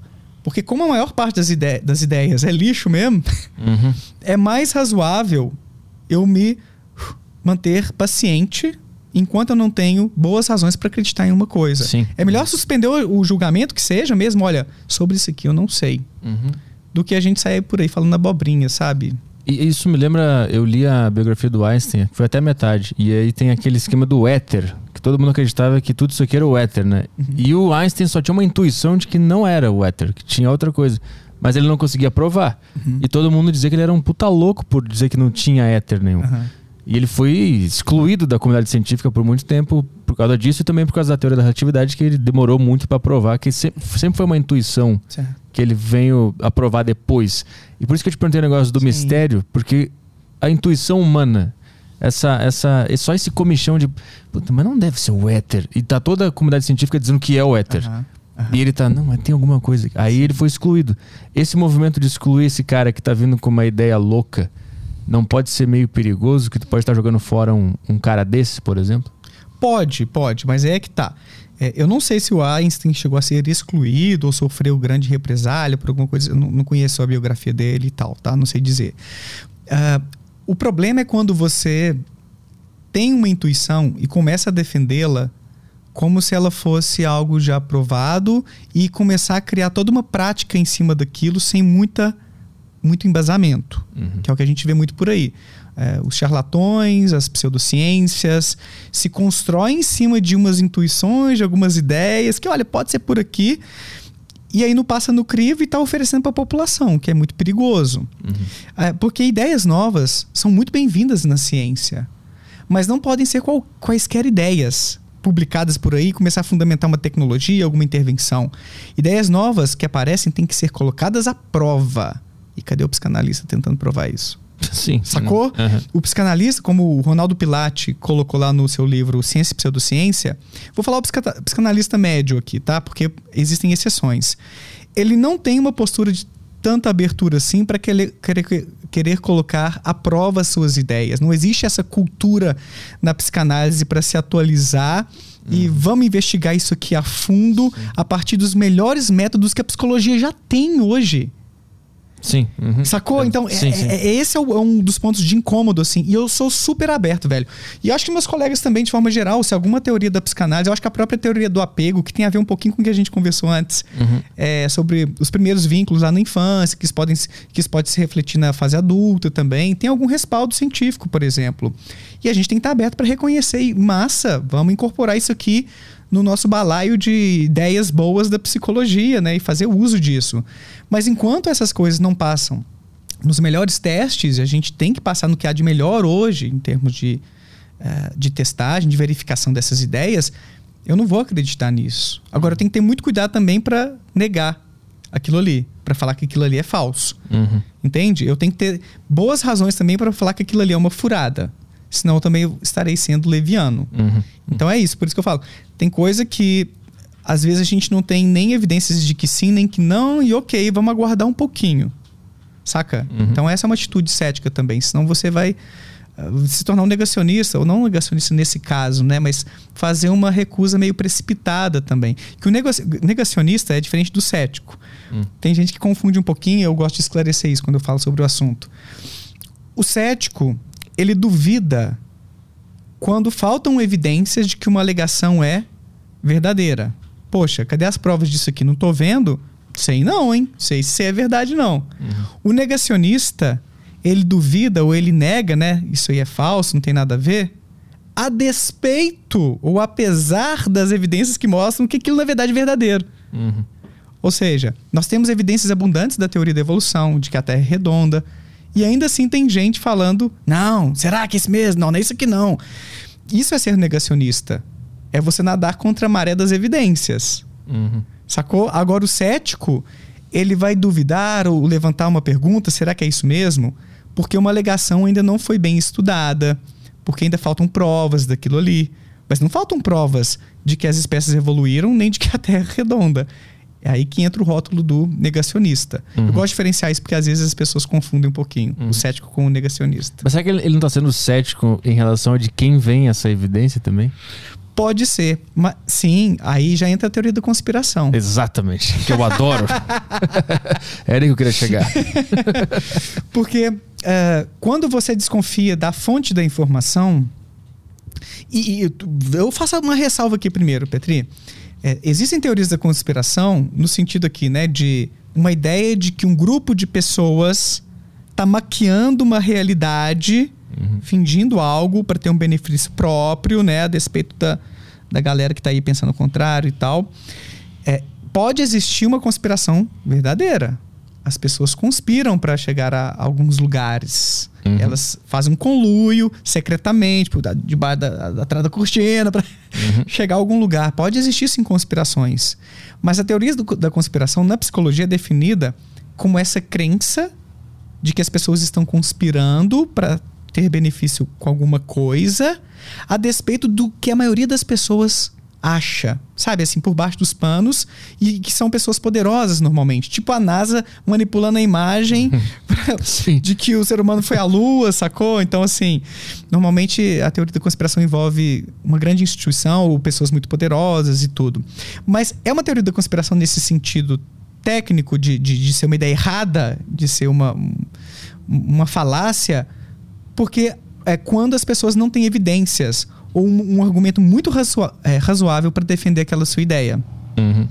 C: Porque como a maior parte das, ide das ideias é lixo mesmo, uhum. é mais razoável eu me manter paciente enquanto eu não tenho boas razões para acreditar em uma coisa. Sim. É melhor suspender o, o, julgamento que seja mesmo, olha, sobre isso aqui eu não sei. Uhum. Do que a gente sair por aí falando abobrinha, sabe?
A: E isso me lembra, eu li a biografia do Einstein, que foi até metade. E aí tem aquele esquema do éter, que todo mundo acreditava que tudo isso aqui era o éter, né? Uhum. E o Einstein só tinha uma intuição de que não era o éter, que tinha outra coisa. Mas ele não conseguia provar. Uhum. E todo mundo dizia que ele era um puta louco por dizer que não tinha éter nenhum. Uhum. E ele foi excluído da comunidade científica por muito tempo por causa disso e também por causa da teoria da relatividade, que ele demorou muito para provar, que sempre, sempre foi uma intuição certo. que ele veio a provar depois. E por isso que eu te perguntei o negócio do Sim. mistério, porque a intuição humana, essa, essa, é só esse comichão de. Mas não deve ser o éter. E tá toda a comunidade científica dizendo que é o éter. Uhum. Uhum. E ele tá, não, mas tem alguma coisa. Aí ele foi excluído. Esse movimento de excluir esse cara que tá vindo com uma ideia louca não pode ser meio perigoso que tu pode estar jogando fora um, um cara desse, por exemplo?
C: Pode, pode, mas é que tá. É, eu não sei se o Einstein chegou a ser excluído ou sofreu grande represália por alguma coisa. Eu não, não conheço a biografia dele e tal, tá? Não sei dizer. Uh, o problema é quando você tem uma intuição e começa a defendê-la como se ela fosse algo já provado e começar a criar toda uma prática em cima daquilo sem muita muito embasamento, uhum. que é o que a gente vê muito por aí. É, os charlatões, as pseudociências se constroem em cima de umas intuições, de algumas ideias, que olha, pode ser por aqui, e aí não passa no crivo e está oferecendo para a população, que é muito perigoso. Uhum. É, porque ideias novas são muito bem-vindas na ciência, mas não podem ser qual, quaisquer ideias publicadas por aí começar a fundamentar uma tecnologia, alguma intervenção. Ideias novas que aparecem têm que ser colocadas à prova e cadê o psicanalista tentando provar isso?
A: Sim.
C: Sacou? Uhum. O psicanalista, como o Ronaldo Pilate colocou lá no seu livro Ciência e Pseudociência, vou falar o psicanalista médio aqui, tá? Porque existem exceções. Ele não tem uma postura de tanta abertura assim para querer, querer, querer colocar à prova suas ideias. Não existe essa cultura na psicanálise para se atualizar e uhum. vamos investigar isso aqui a fundo Sim. a partir dos melhores métodos que a psicologia já tem hoje.
A: Sim.
C: Uhum. Sacou? É, então, sim, é, sim. É, esse é, o, é, um dos pontos de incômodo, assim. E eu sou super aberto, velho. E acho que meus colegas também, de forma geral, se alguma teoria da psicanálise, eu acho que a própria teoria do apego, que tem a ver um pouquinho com o que a gente conversou antes, uhum. é, sobre os primeiros vínculos lá na infância, que isso, podem, que isso pode se refletir na fase adulta também, tem algum respaldo científico, por exemplo. E a gente tem que estar aberto para reconhecer. E, massa, vamos incorporar isso aqui no nosso balaio de ideias boas da psicologia, né? E fazer uso disso. Mas enquanto essas coisas não passam nos melhores testes, a gente tem que passar no que há de melhor hoje, em termos de, uh, de testagem, de verificação dessas ideias, eu não vou acreditar nisso. Agora, eu tenho que ter muito cuidado também para negar aquilo ali, para falar que aquilo ali é falso. Uhum. Entende? Eu tenho que ter boas razões também para falar que aquilo ali é uma furada senão eu também estarei sendo leviano. Uhum. Então é isso, por isso que eu falo. Tem coisa que às vezes a gente não tem nem evidências de que sim, nem que não, e ok, vamos aguardar um pouquinho. Saca? Uhum. Então essa é uma atitude cética também, senão você vai uh, se tornar um negacionista, ou não um negacionista nesse caso, né? Mas fazer uma recusa meio precipitada também. Que o negacionista é diferente do cético. Hum. Tem gente que confunde um pouquinho, eu gosto de esclarecer isso quando eu falo sobre o assunto. O cético, ele duvida quando faltam evidências de que uma alegação é verdadeira. Poxa, cadê as provas disso aqui? Não estou vendo? Sei não, hein? Sei se é verdade não. Uhum. O negacionista, ele duvida ou ele nega, né? Isso aí é falso, não tem nada a ver. A despeito ou apesar das evidências que mostram que aquilo na verdade é verdadeiro. Uhum. Ou seja, nós temos evidências abundantes da teoria da evolução, de que a Terra é redonda, e ainda assim tem gente falando: não, será que é esse mesmo? Não, não é isso aqui não. Isso é ser negacionista. É você nadar contra a maré das evidências. Uhum. Sacou? Agora o cético, ele vai duvidar ou levantar uma pergunta: será que é isso mesmo? Porque uma alegação ainda não foi bem estudada, porque ainda faltam provas daquilo ali. Mas não faltam provas de que as espécies evoluíram nem de que a Terra é redonda. É aí que entra o rótulo do negacionista. Uhum. Eu gosto de diferenciar isso porque às vezes as pessoas confundem um pouquinho uhum. o cético com o negacionista.
A: Mas será que ele, ele não está sendo cético em relação a de quem vem essa evidência também?
C: Pode ser. Mas, sim, aí já entra a teoria da conspiração.
A: Exatamente. Que eu adoro. Era aí que eu queria chegar.
C: Porque uh, quando você desconfia da fonte da informação. E, e eu faço uma ressalva aqui primeiro, Petri. É, existem teorias da conspiração no sentido aqui, né, de uma ideia de que um grupo de pessoas está maquiando uma realidade, uhum. fingindo algo para ter um benefício próprio, né, a despeito da, da galera que está aí pensando o contrário e tal. É, pode existir uma conspiração verdadeira as pessoas conspiram para chegar a, alguns lugares. Uhum. Elas fazem um conluio secretamente, debaixo da, da, atrás da cortina, para uhum. chegar a algum lugar. Pode existir sim conspirações. Mas a teoria do, da conspiração na psicologia é definida como essa crença de que as pessoas estão conspirando para ter benefício com alguma coisa, a despeito do que a maioria das pessoas acha, sabe, assim, por baixo dos panos, e que são pessoas poderosas normalmente. Tipo a NASA manipulando a imagem de que o ser humano foi à Lua, sacou? Então, assim, normalmente a teoria da conspiração envolve uma grande instituição ou pessoas muito poderosas e tudo. Mas é uma teoria da conspiração nesse sentido técnico de, de, de ser uma ideia errada, de ser uma, uma falácia, porque é quando as pessoas não têm evidências ou um, um argumento muito é, razoável para defender aquela sua ideia. Uhum.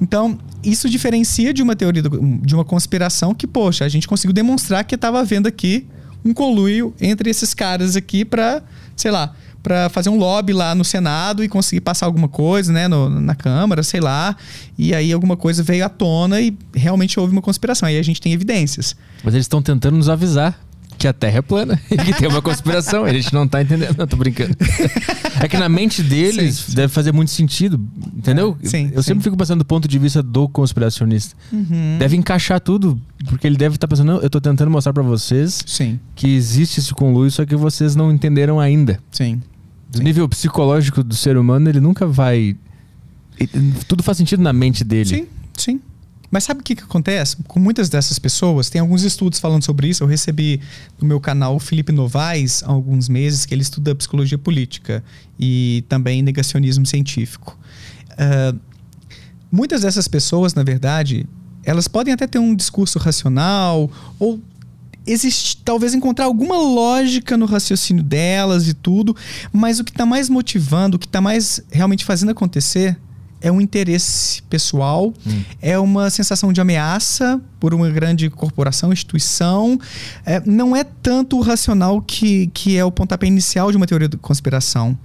C: Então, isso diferencia de uma teoria do, de uma conspiração que, poxa, a gente conseguiu demonstrar que estava havendo aqui um conluio entre esses caras aqui para, sei lá, para fazer um lobby lá no Senado e conseguir passar alguma coisa, né, no, na Câmara, sei lá. E aí alguma coisa veio à tona e realmente houve uma conspiração. Aí a gente tem evidências.
A: Mas eles estão tentando nos avisar que a Terra é plana e que tem uma conspiração. a gente não tá entendendo. Não, tô brincando. É que na mente deles sim, sim. deve fazer muito sentido, entendeu? É, sim, eu sempre fico pensando do ponto de vista do conspiracionista. Uhum. Deve encaixar tudo, porque ele deve estar tá pensando, eu tô tentando mostrar para vocês
C: sim.
A: que existe esse conluio, só que vocês não entenderam ainda.
C: Sim.
A: Do nível psicológico do ser humano, ele nunca vai. Tudo faz sentido na mente dele.
C: Sim, sim. Mas sabe o que, que acontece? Com muitas dessas pessoas, tem alguns estudos falando sobre isso. Eu recebi no meu canal o Felipe Novaes há alguns meses, que ele estuda psicologia política e também negacionismo científico. Uh, muitas dessas pessoas, na verdade, elas podem até ter um discurso racional ou existe talvez encontrar alguma lógica no raciocínio delas e tudo, mas o que está mais motivando, o que está mais realmente fazendo acontecer é um interesse pessoal, hum. é uma sensação de ameaça por uma grande corporação, instituição. É, não é tanto o racional que, que é o pontapé inicial de uma teoria de conspiração.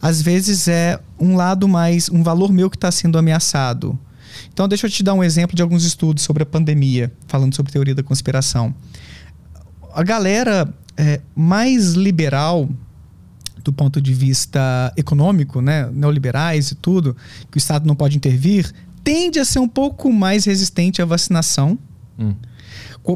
C: Às vezes é um lado mais, um valor meu que está sendo ameaçado. Então, deixa eu te dar um exemplo de alguns estudos sobre a pandemia, falando sobre teoria da conspiração. A galera é, mais liberal do ponto de vista econômico, né, neoliberais e tudo, que o Estado não pode intervir, tende a ser um pouco mais resistente à vacinação, hum.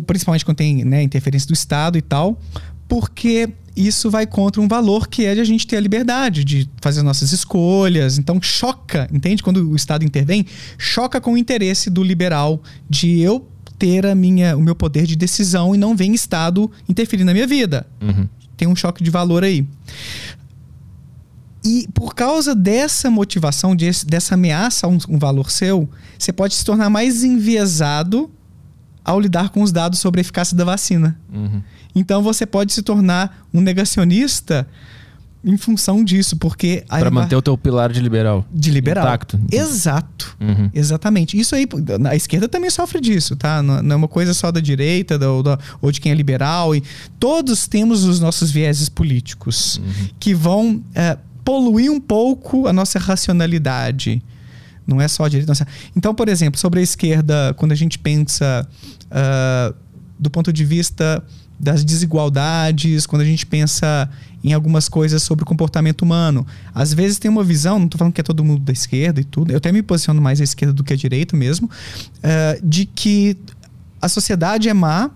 C: principalmente quando tem né, interferência do Estado e tal, porque isso vai contra um valor que é de a gente ter a liberdade de fazer nossas escolhas. Então choca, entende? Quando o Estado intervém, choca com o interesse do liberal de eu ter a minha, o meu poder de decisão e não vem Estado interferir na minha vida. Uhum. Tem um choque de valor aí. E por causa dessa motivação, dessa ameaça a um, um valor seu, você pode se tornar mais enviesado ao lidar com os dados sobre a eficácia da vacina. Uhum. Então você pode se tornar um negacionista em função disso, porque
A: para manter o teu pilar de liberal,
C: de liberal,
A: intacto.
C: Exato, uhum. exatamente. Isso aí, a esquerda também sofre disso, tá? Não é uma coisa só da direita do, ou de quem é liberal. E todos temos os nossos vieses políticos uhum. que vão é, poluir um pouco a nossa racionalidade. Não é só a direita. Então, por exemplo, sobre a esquerda, quando a gente pensa uh, do ponto de vista das desigualdades, quando a gente pensa em algumas coisas sobre o comportamento humano. Às vezes tem uma visão, não estou falando que é todo mundo da esquerda e tudo, eu até me posiciono mais à esquerda do que à direita mesmo, uh, de que a sociedade é má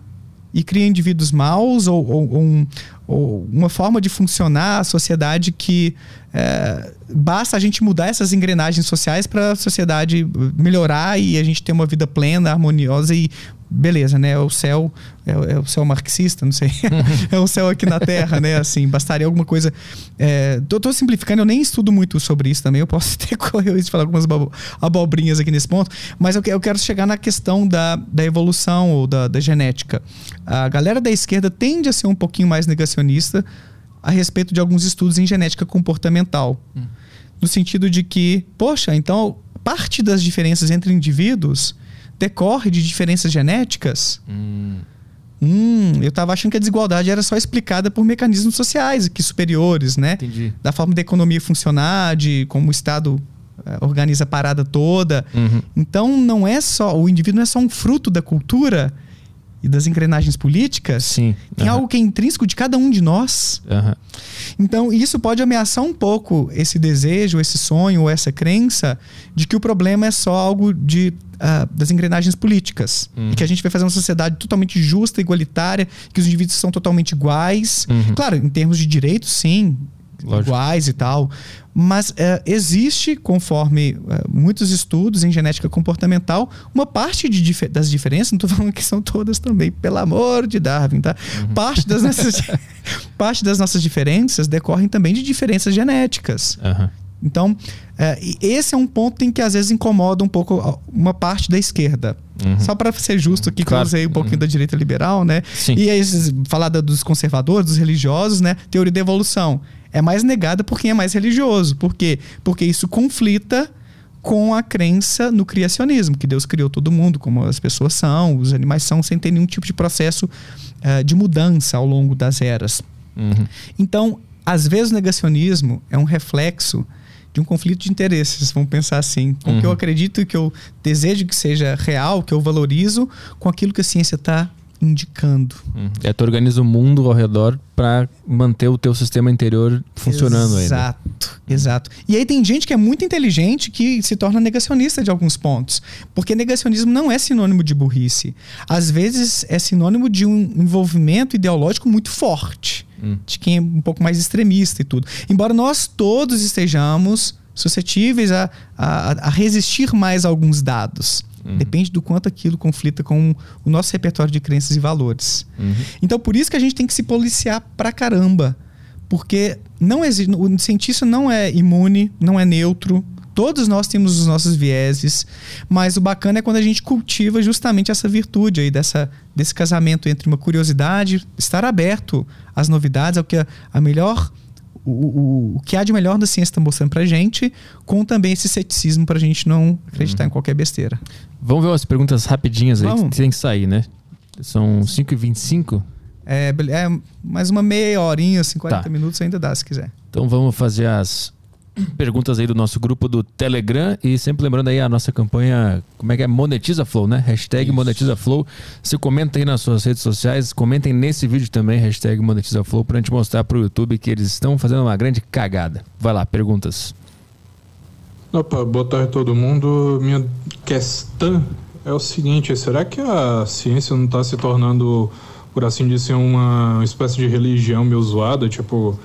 C: e cria indivíduos maus ou, ou, ou, um, ou uma forma de funcionar a sociedade que é, basta a gente mudar essas engrenagens sociais para a sociedade melhorar e a gente ter uma vida plena, harmoniosa e beleza, né? É o céu, é, é, o céu marxista, não sei. é o céu aqui na Terra, né? Assim, bastaria alguma coisa. É, tô, tô, simplificando, eu nem estudo muito sobre isso também. Eu posso ter corrido de falar algumas abobrinhas aqui nesse ponto, mas eu, eu quero chegar na questão da, da evolução ou da, da genética. A galera da esquerda tende a ser um pouquinho mais negacionista a respeito de alguns estudos em genética comportamental. Hum. No sentido de que, poxa, então parte das diferenças entre indivíduos decorre de diferenças genéticas. Hum. Hum, eu estava achando que a desigualdade era só explicada por mecanismos sociais aqui superiores, né? Entendi. Da forma da economia funcionar, de como o Estado uh, organiza a parada toda. Uhum. Então não é só o indivíduo não é só um fruto da cultura e das engrenagens políticas.
A: Sim.
C: Tem uhum. algo que é intrínseco de cada um de nós. Uhum. Então isso pode ameaçar um pouco esse desejo, esse sonho, essa crença de que o problema é só algo de uh, das engrenagens políticas. Uhum. E que a gente vai fazer uma sociedade totalmente justa, igualitária, que os indivíduos são totalmente iguais. Uhum. Claro, em termos de direitos, sim, Lógico. iguais e tal. Mas uh, existe, conforme uh, muitos estudos em genética comportamental, uma parte dif das diferenças, não estou falando que são todas também, pelo amor de Darwin, tá? Uhum. Parte, das nossas, parte das nossas diferenças decorrem também de diferenças genéticas. Uhum. Então, é, esse é um ponto em que às vezes incomoda um pouco uma parte da esquerda. Uhum. Só para ser justo aqui, claro. que eu usei um pouquinho uhum. da direita liberal, né? Sim. E aí, falar dos conservadores, dos religiosos, né? Teoria da evolução. É mais negada por quem é mais religioso. Por quê? Porque isso conflita com a crença no criacionismo, que Deus criou todo mundo, como as pessoas são, os animais são, sem ter nenhum tipo de processo uh, de mudança ao longo das eras. Uhum. Então, às vezes o negacionismo é um reflexo de um conflito de interesses, vamos pensar assim. Com o uhum. que eu uhum. acredito e que eu desejo que seja real, que eu valorizo, com aquilo que a ciência está indicando.
A: Uhum. É, tu organiza o mundo ao redor para manter o teu sistema interior funcionando
C: ainda. Exato, exato. E aí tem gente que é muito inteligente que se torna negacionista de alguns pontos. Porque negacionismo não é sinônimo de burrice. Às vezes é sinônimo de um envolvimento ideológico muito forte hum. de quem é um pouco mais extremista e tudo. Embora nós todos estejamos suscetíveis a, a, a resistir mais a alguns dados. Uhum. Depende do quanto aquilo conflita com o nosso repertório de crenças e valores. Uhum. Então, por isso que a gente tem que se policiar pra caramba. Porque não existe, o cientista não é imune, não é neutro, Todos nós temos os nossos vieses, mas o bacana é quando a gente cultiva justamente essa virtude aí dessa, desse casamento entre uma curiosidade, estar aberto às novidades, ao que a, a melhor o, o, o, que há de melhor da ciência está mostrando pra gente, com também esse ceticismo pra gente não acreditar em qualquer besteira.
A: Vamos ver umas perguntas rapidinhas aí, Vamos. que tem que sair, né? São 5h25.
C: É, é mais uma meia horinha, 50 tá. minutos ainda dá, se quiser.
A: Então vamos fazer as perguntas aí do nosso grupo do Telegram e sempre lembrando aí a nossa campanha, como é que é? Monetiza Flow, né? Hashtag Isso. Monetiza Flow. Comenta aí nas suas redes sociais, comentem nesse vídeo também, hashtag Monetiza Flow, pra gente mostrar pro YouTube que eles estão fazendo uma grande cagada. Vai lá, perguntas.
D: Opa, boa tarde a todo mundo. Minha questão é o seguinte, será que a ciência não está se tornando por assim dizer, uma espécie de religião meio zoada, tipo,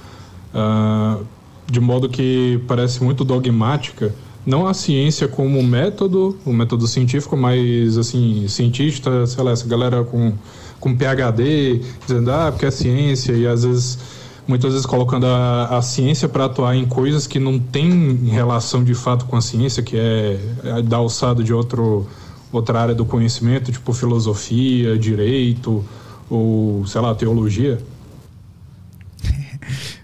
D: uh, de modo que parece muito dogmática. Não a ciência como método, o método científico, mas, assim, cientista, sei lá, essa galera com, com PhD, dizendo, ah, porque é ciência, e às vezes muitas vezes colocando a, a ciência para atuar em coisas que não tem relação de fato com a ciência, que é, é da alçada de outro, outra área do conhecimento, tipo filosofia, direito, ou, sei lá, teologia?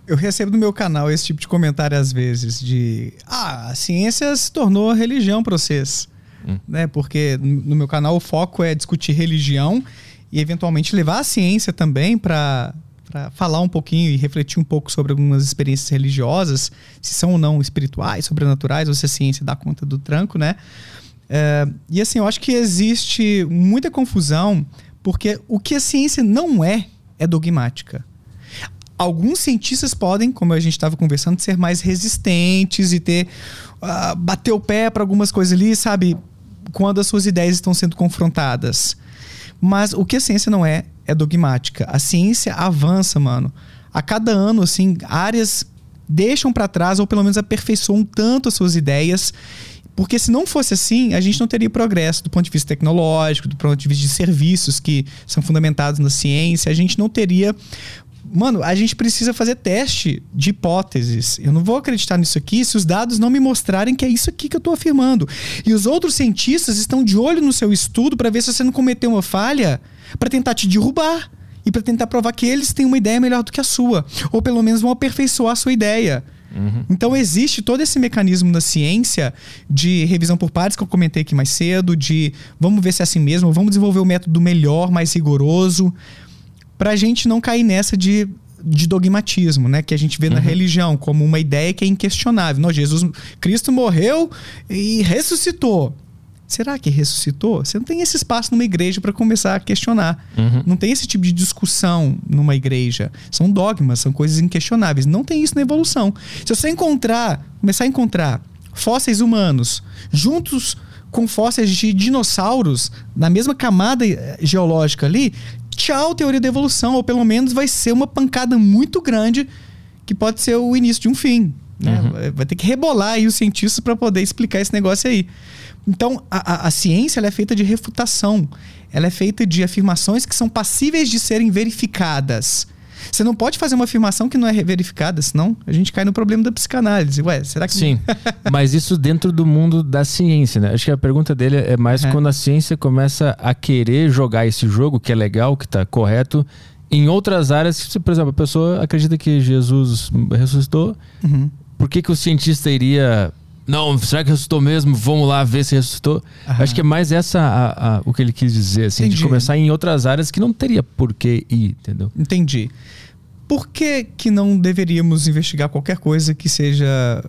C: Eu recebo no meu canal esse tipo de comentário às vezes, de ah, a ciência se tornou religião para vocês. Hum. Né? Porque no meu canal o foco é discutir religião e eventualmente levar a ciência também para falar um pouquinho e refletir um pouco sobre algumas experiências religiosas, se são ou não espirituais, sobrenaturais, ou se a ciência dá conta do tranco, né? É, e assim, eu acho que existe muita confusão porque o que a ciência não é, é dogmática. Alguns cientistas podem, como a gente estava conversando, ser mais resistentes e ter. Uh, bater o pé para algumas coisas ali, sabe? Quando as suas ideias estão sendo confrontadas. Mas o que a ciência não é, é dogmática. A ciência avança, mano. A cada ano, assim, áreas deixam para trás ou pelo menos aperfeiçoam tanto as suas ideias porque se não fosse assim, a gente não teria progresso do ponto de vista tecnológico, do ponto de vista de serviços que são fundamentados na ciência, a gente não teria Mano, a gente precisa fazer teste de hipóteses. Eu não vou acreditar nisso aqui se os dados não me mostrarem que é isso aqui que eu estou afirmando. E os outros cientistas estão de olho no seu estudo para ver se você não cometeu uma falha para tentar te derrubar e para tentar provar que eles têm uma ideia melhor do que a sua, ou pelo menos vão aperfeiçoar a sua ideia. Uhum. Então existe todo esse mecanismo na ciência de revisão por pares que eu comentei aqui mais cedo, de vamos ver se é assim mesmo, vamos desenvolver o um método melhor, mais rigoroso, para a gente não cair nessa de, de dogmatismo, né? Que a gente vê uhum. na religião como uma ideia que é inquestionável. Não, Jesus, Cristo morreu e ressuscitou. Será que ressuscitou? Você não tem esse espaço numa igreja para começar a questionar. Uhum. Não tem esse tipo de discussão numa igreja. São dogmas, são coisas inquestionáveis. Não tem isso na evolução. Se você encontrar, começar a encontrar fósseis humanos juntos com fósseis de dinossauros na mesma camada geológica ali, tchau teoria da evolução, ou pelo menos vai ser uma pancada muito grande que pode ser o início de um fim. Né? Uhum. Vai ter que rebolar aí os cientistas para poder explicar esse negócio aí. Então, a, a, a ciência é feita de refutação. Ela é feita de afirmações que são passíveis de serem verificadas. Você não pode fazer uma afirmação que não é verificada, senão a gente cai no problema da psicanálise. Ué, será que.
A: Sim. mas isso dentro do mundo da ciência, né? Acho que a pergunta dele é mais é. quando a ciência começa a querer jogar esse jogo, que é legal, que está correto, em outras áreas. Por exemplo, a pessoa acredita que Jesus ressuscitou. Uhum. Por que, que o cientista iria não, será que ressuscitou mesmo? Vamos lá ver se ressuscitou. Aham. Acho que é mais essa a, a, o que ele quis dizer, assim, Entendi. de começar em outras áreas que não teria por que ir, entendeu?
C: Entendi. Por que, que não deveríamos investigar qualquer coisa que seja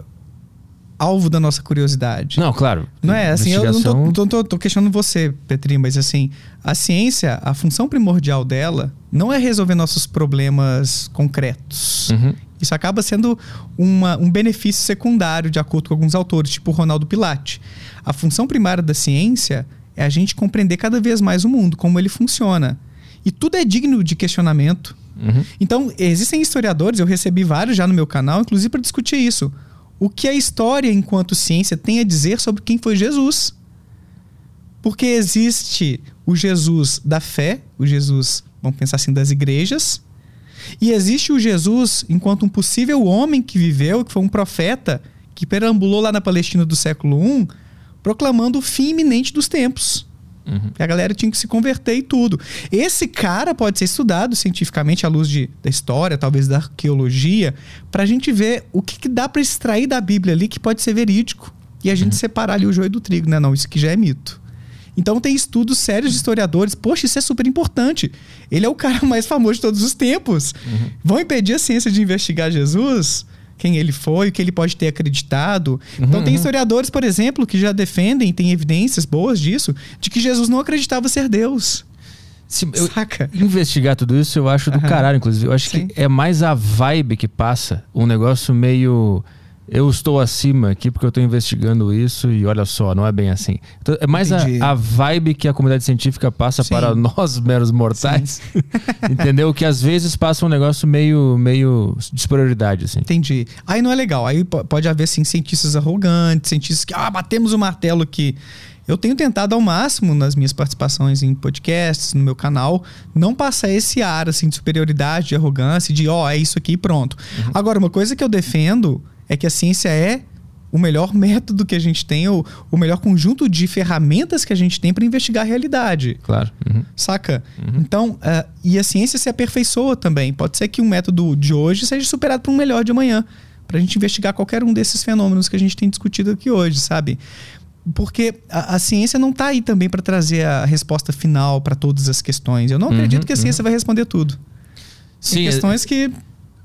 C: alvo da nossa curiosidade?
A: Não, claro.
C: Não é assim, eu não tô, tô, tô, questionando você, Petrinho, mas assim, a ciência, a função primordial dela não é resolver nossos problemas concretos. Uhum. Isso acaba sendo uma, um benefício secundário, de acordo com alguns autores, tipo Ronaldo Pilate. A função primária da ciência é a gente compreender cada vez mais o mundo, como ele funciona. E tudo é digno de questionamento. Uhum. Então, existem historiadores, eu recebi vários já no meu canal, inclusive para discutir isso. O que a história, enquanto ciência, tem a dizer sobre quem foi Jesus? Porque existe o Jesus da fé, o Jesus, vamos pensar assim, das igrejas, e existe o Jesus enquanto um possível homem que viveu, que foi um profeta, que perambulou lá na Palestina do século I, proclamando o fim iminente dos tempos. Uhum. Que a galera tinha que se converter e tudo. Esse cara pode ser estudado cientificamente à luz de, da história, talvez da arqueologia, para a gente ver o que, que dá para extrair da Bíblia ali que pode ser verídico. E a gente uhum. separar ali o joio do trigo, né? Não, isso aqui já é mito. Então tem estudos sérios de historiadores. Poxa, isso é super importante. Ele é o cara mais famoso de todos os tempos. Uhum. Vão impedir a ciência de investigar Jesus? Quem ele foi, o que ele pode ter acreditado. Uhum, então tem uhum. historiadores, por exemplo, que já defendem, tem evidências boas disso, de que Jesus não acreditava ser Deus.
A: Se? Investigar tudo isso eu acho do caralho, inclusive. Eu acho Sim. que é mais a vibe que passa, um negócio meio eu estou acima aqui porque eu estou investigando isso e olha só, não é bem assim. Então, é mais a, a, vibe que a comunidade científica passa Sim. para nós, meros mortais. entendeu? Que às vezes passa um negócio meio, meio de superioridade, assim.
C: Entendi. Aí não é legal. Aí pode haver, assim, cientistas arrogantes, cientistas que, ah, batemos o martelo aqui. Eu tenho tentado ao máximo nas minhas participações em podcasts, no meu canal, não passar esse ar assim de superioridade, de arrogância, de ó, oh, é isso aqui e pronto. Uhum. Agora, uma coisa que eu defendo é que a ciência é o melhor método que a gente tem, o, o melhor conjunto de ferramentas que a gente tem para investigar a realidade.
A: Claro. Uhum.
C: Saca? Uhum. Então, uh, e a ciência se aperfeiçoa também. Pode ser que um método de hoje seja superado por um melhor de amanhã. Para a gente investigar qualquer um desses fenômenos que a gente tem discutido aqui hoje, sabe? Porque a, a ciência não está aí também para trazer a resposta final para todas as questões. Eu não uhum, acredito que a ciência uhum. vai responder tudo. Sim, Tem é- questões que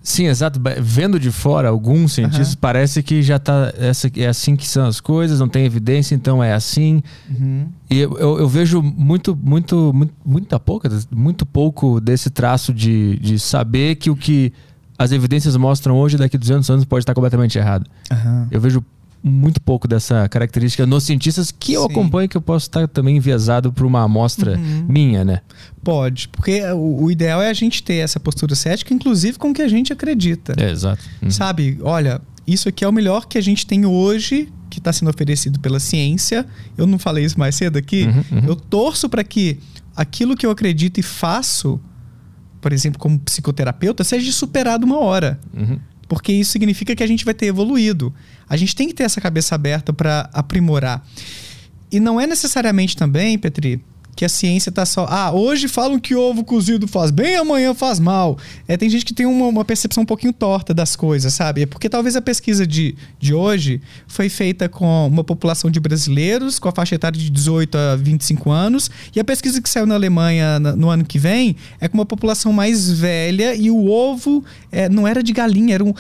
A: Sim, exato. Vendo de fora, alguns cientistas uhum. parece que já tá essa é assim que são as coisas, não tem evidência, então é assim. Uhum. E eu, eu, eu, vejo muito, muito, muito, muita pouca, muito pouco desse traço de, de saber que o que as evidências mostram hoje, daqui a 200 anos, pode estar completamente errado. Uhum. Eu vejo muito pouco dessa característica nos cientistas que eu Sim. acompanho, que eu posso estar também enviesado por uma amostra uhum. minha, né?
C: Pode, porque o, o, ideal é a gente ter essa postura cética, inclusive com o que a gente acredita.
A: É, exato.
C: Uhum. Sabe, olha, isso aqui é o melhor que a gente tem hoje, que está sendo oferecido pela ciência. Eu não falei isso mais cedo aqui. Uhum, uhum. eu torço para que aquilo que eu acredito e faço, por exemplo, como psicoterapeuta, seja superado uma hora. Uhum porque isso significa que a gente vai ter evoluído. A gente tem que ter essa cabeça aberta para aprimorar. E não é necessariamente também, Petri, que a ciência tá só. Ah, hoje falam que ovo cozido faz bem, amanhã faz mal. É, tem gente que tem uma, uma, percepção um pouquinho torta das coisas, sabe? É porque talvez a pesquisa de, de hoje foi feita com uma população de brasileiros, com a faixa etária de 18 a 25 anos, e a pesquisa que saiu na Alemanha no ano que vem é com uma população mais velha e o ovo é, não era de galinha, era um.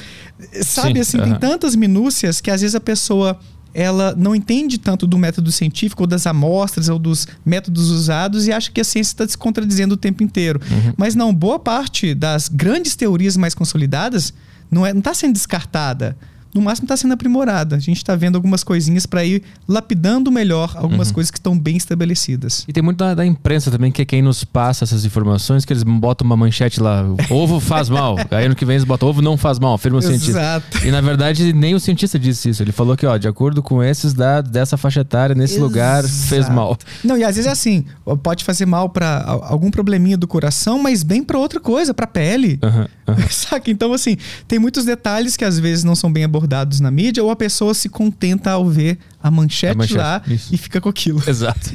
C: Sabe, Sim, assim, tem tantas minúcias que às vezes a pessoa ela não entende tanto do método científico ou das amostras ou dos métodos usados e acha que a ciência está se contradizendo o tempo inteiro. Uhum. Mas não, boa parte das grandes teorias mais consolidadas não está é, não tá sendo descartada no máximo está sendo aprimorada. A gente está vendo algumas coisinhas para ir lapidando melhor algumas uhum. coisas que estão bem estabelecidas.
A: E tem muito da, da, imprensa também, que é quem nos passa essas informações, que eles botam uma manchete lá, ovo faz mal. Aí no que vem eles botam, ovo não faz mal, afirma o cientista. Exato. E na verdade nem o cientista disse isso. Ele falou que, ó, de acordo com esses dados dessa faixa etária, nesse Exato. lugar, fez mal.
C: Não, e às vezes é assim, pode fazer mal para algum probleminha do coração, mas bem para outra coisa, para pele. Uhum, uhum. Saca? Então, assim, tem muitos detalhes que às vezes não são bem abordados abordados na mídia, ou a pessoa se contenta ao ver a manchete, a manchete lá isso. e fica com aquilo.
A: Exato.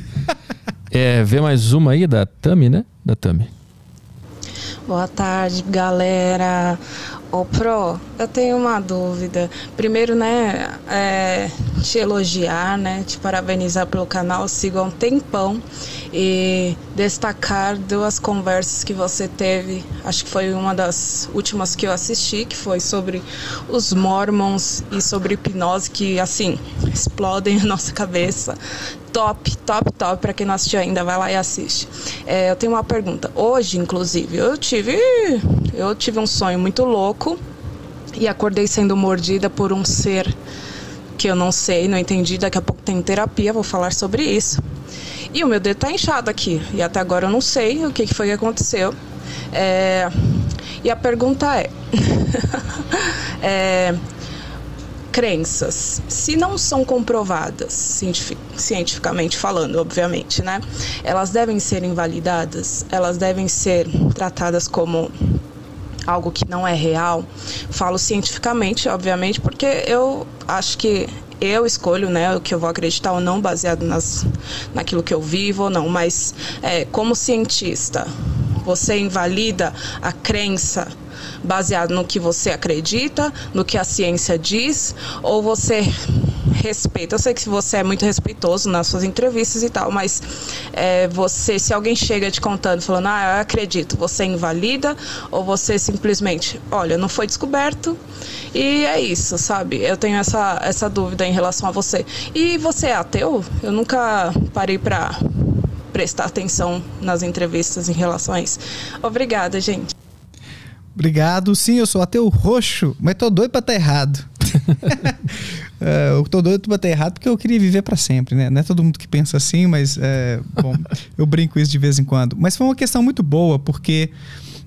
A: é, vê mais uma aí da Tami, né? Da Tami.
E: Boa tarde, galera. Ô, Pro, eu tenho uma dúvida. Primeiro, né, é, te elogiar, né, te parabenizar pelo canal, sigo há um tempão e destacar duas conversas que você teve, acho que foi uma das últimas que eu assisti, que foi sobre os mormons e sobre hipnose, que, assim, explodem a nossa cabeça top, top, top. Para quem não assistiu ainda, vai lá e assiste. É, eu tenho uma pergunta. Hoje, inclusive, eu tive, eu tive um sonho muito louco e acordei sendo mordida por um ser que eu não sei, não entendi. Daqui a pouco tem terapia, vou falar sobre isso. E o meu dedo tá inchado aqui e até agora eu não sei o que foi que aconteceu. É, e a pergunta é, é crenças, se não são comprovadas, cientificamente falando, obviamente, né? Elas devem ser invalidadas, elas devem ser tratadas como algo que não é real. Falo cientificamente, obviamente, porque eu acho que eu escolho né, o que eu vou acreditar ou não, baseado nas, naquilo que eu vivo ou não, mas é, como cientista, você invalida a crença baseado no que você acredita, no que a ciência diz, ou você respeita? Eu sei que você é muito respeitoso nas suas entrevistas e tal, mas é, você, se alguém chega te contando, falando, ah, eu acredito, você invalida, ou você simplesmente, olha, não foi descoberto e é isso, sabe? Eu tenho essa, essa dúvida em relação a você. E você é ateu? Eu nunca parei para prestar atenção nas entrevistas em relação a isso. Obrigada, gente.
C: Obrigado. Sim, eu sou ateu roxo, mas tô doido pra estar tá errado. uh, eu tô doido pra bater errado porque eu queria viver para sempre, né? Não é todo mundo que pensa assim, mas é, bom, eu brinco isso de vez em quando. Mas foi uma questão muito boa, porque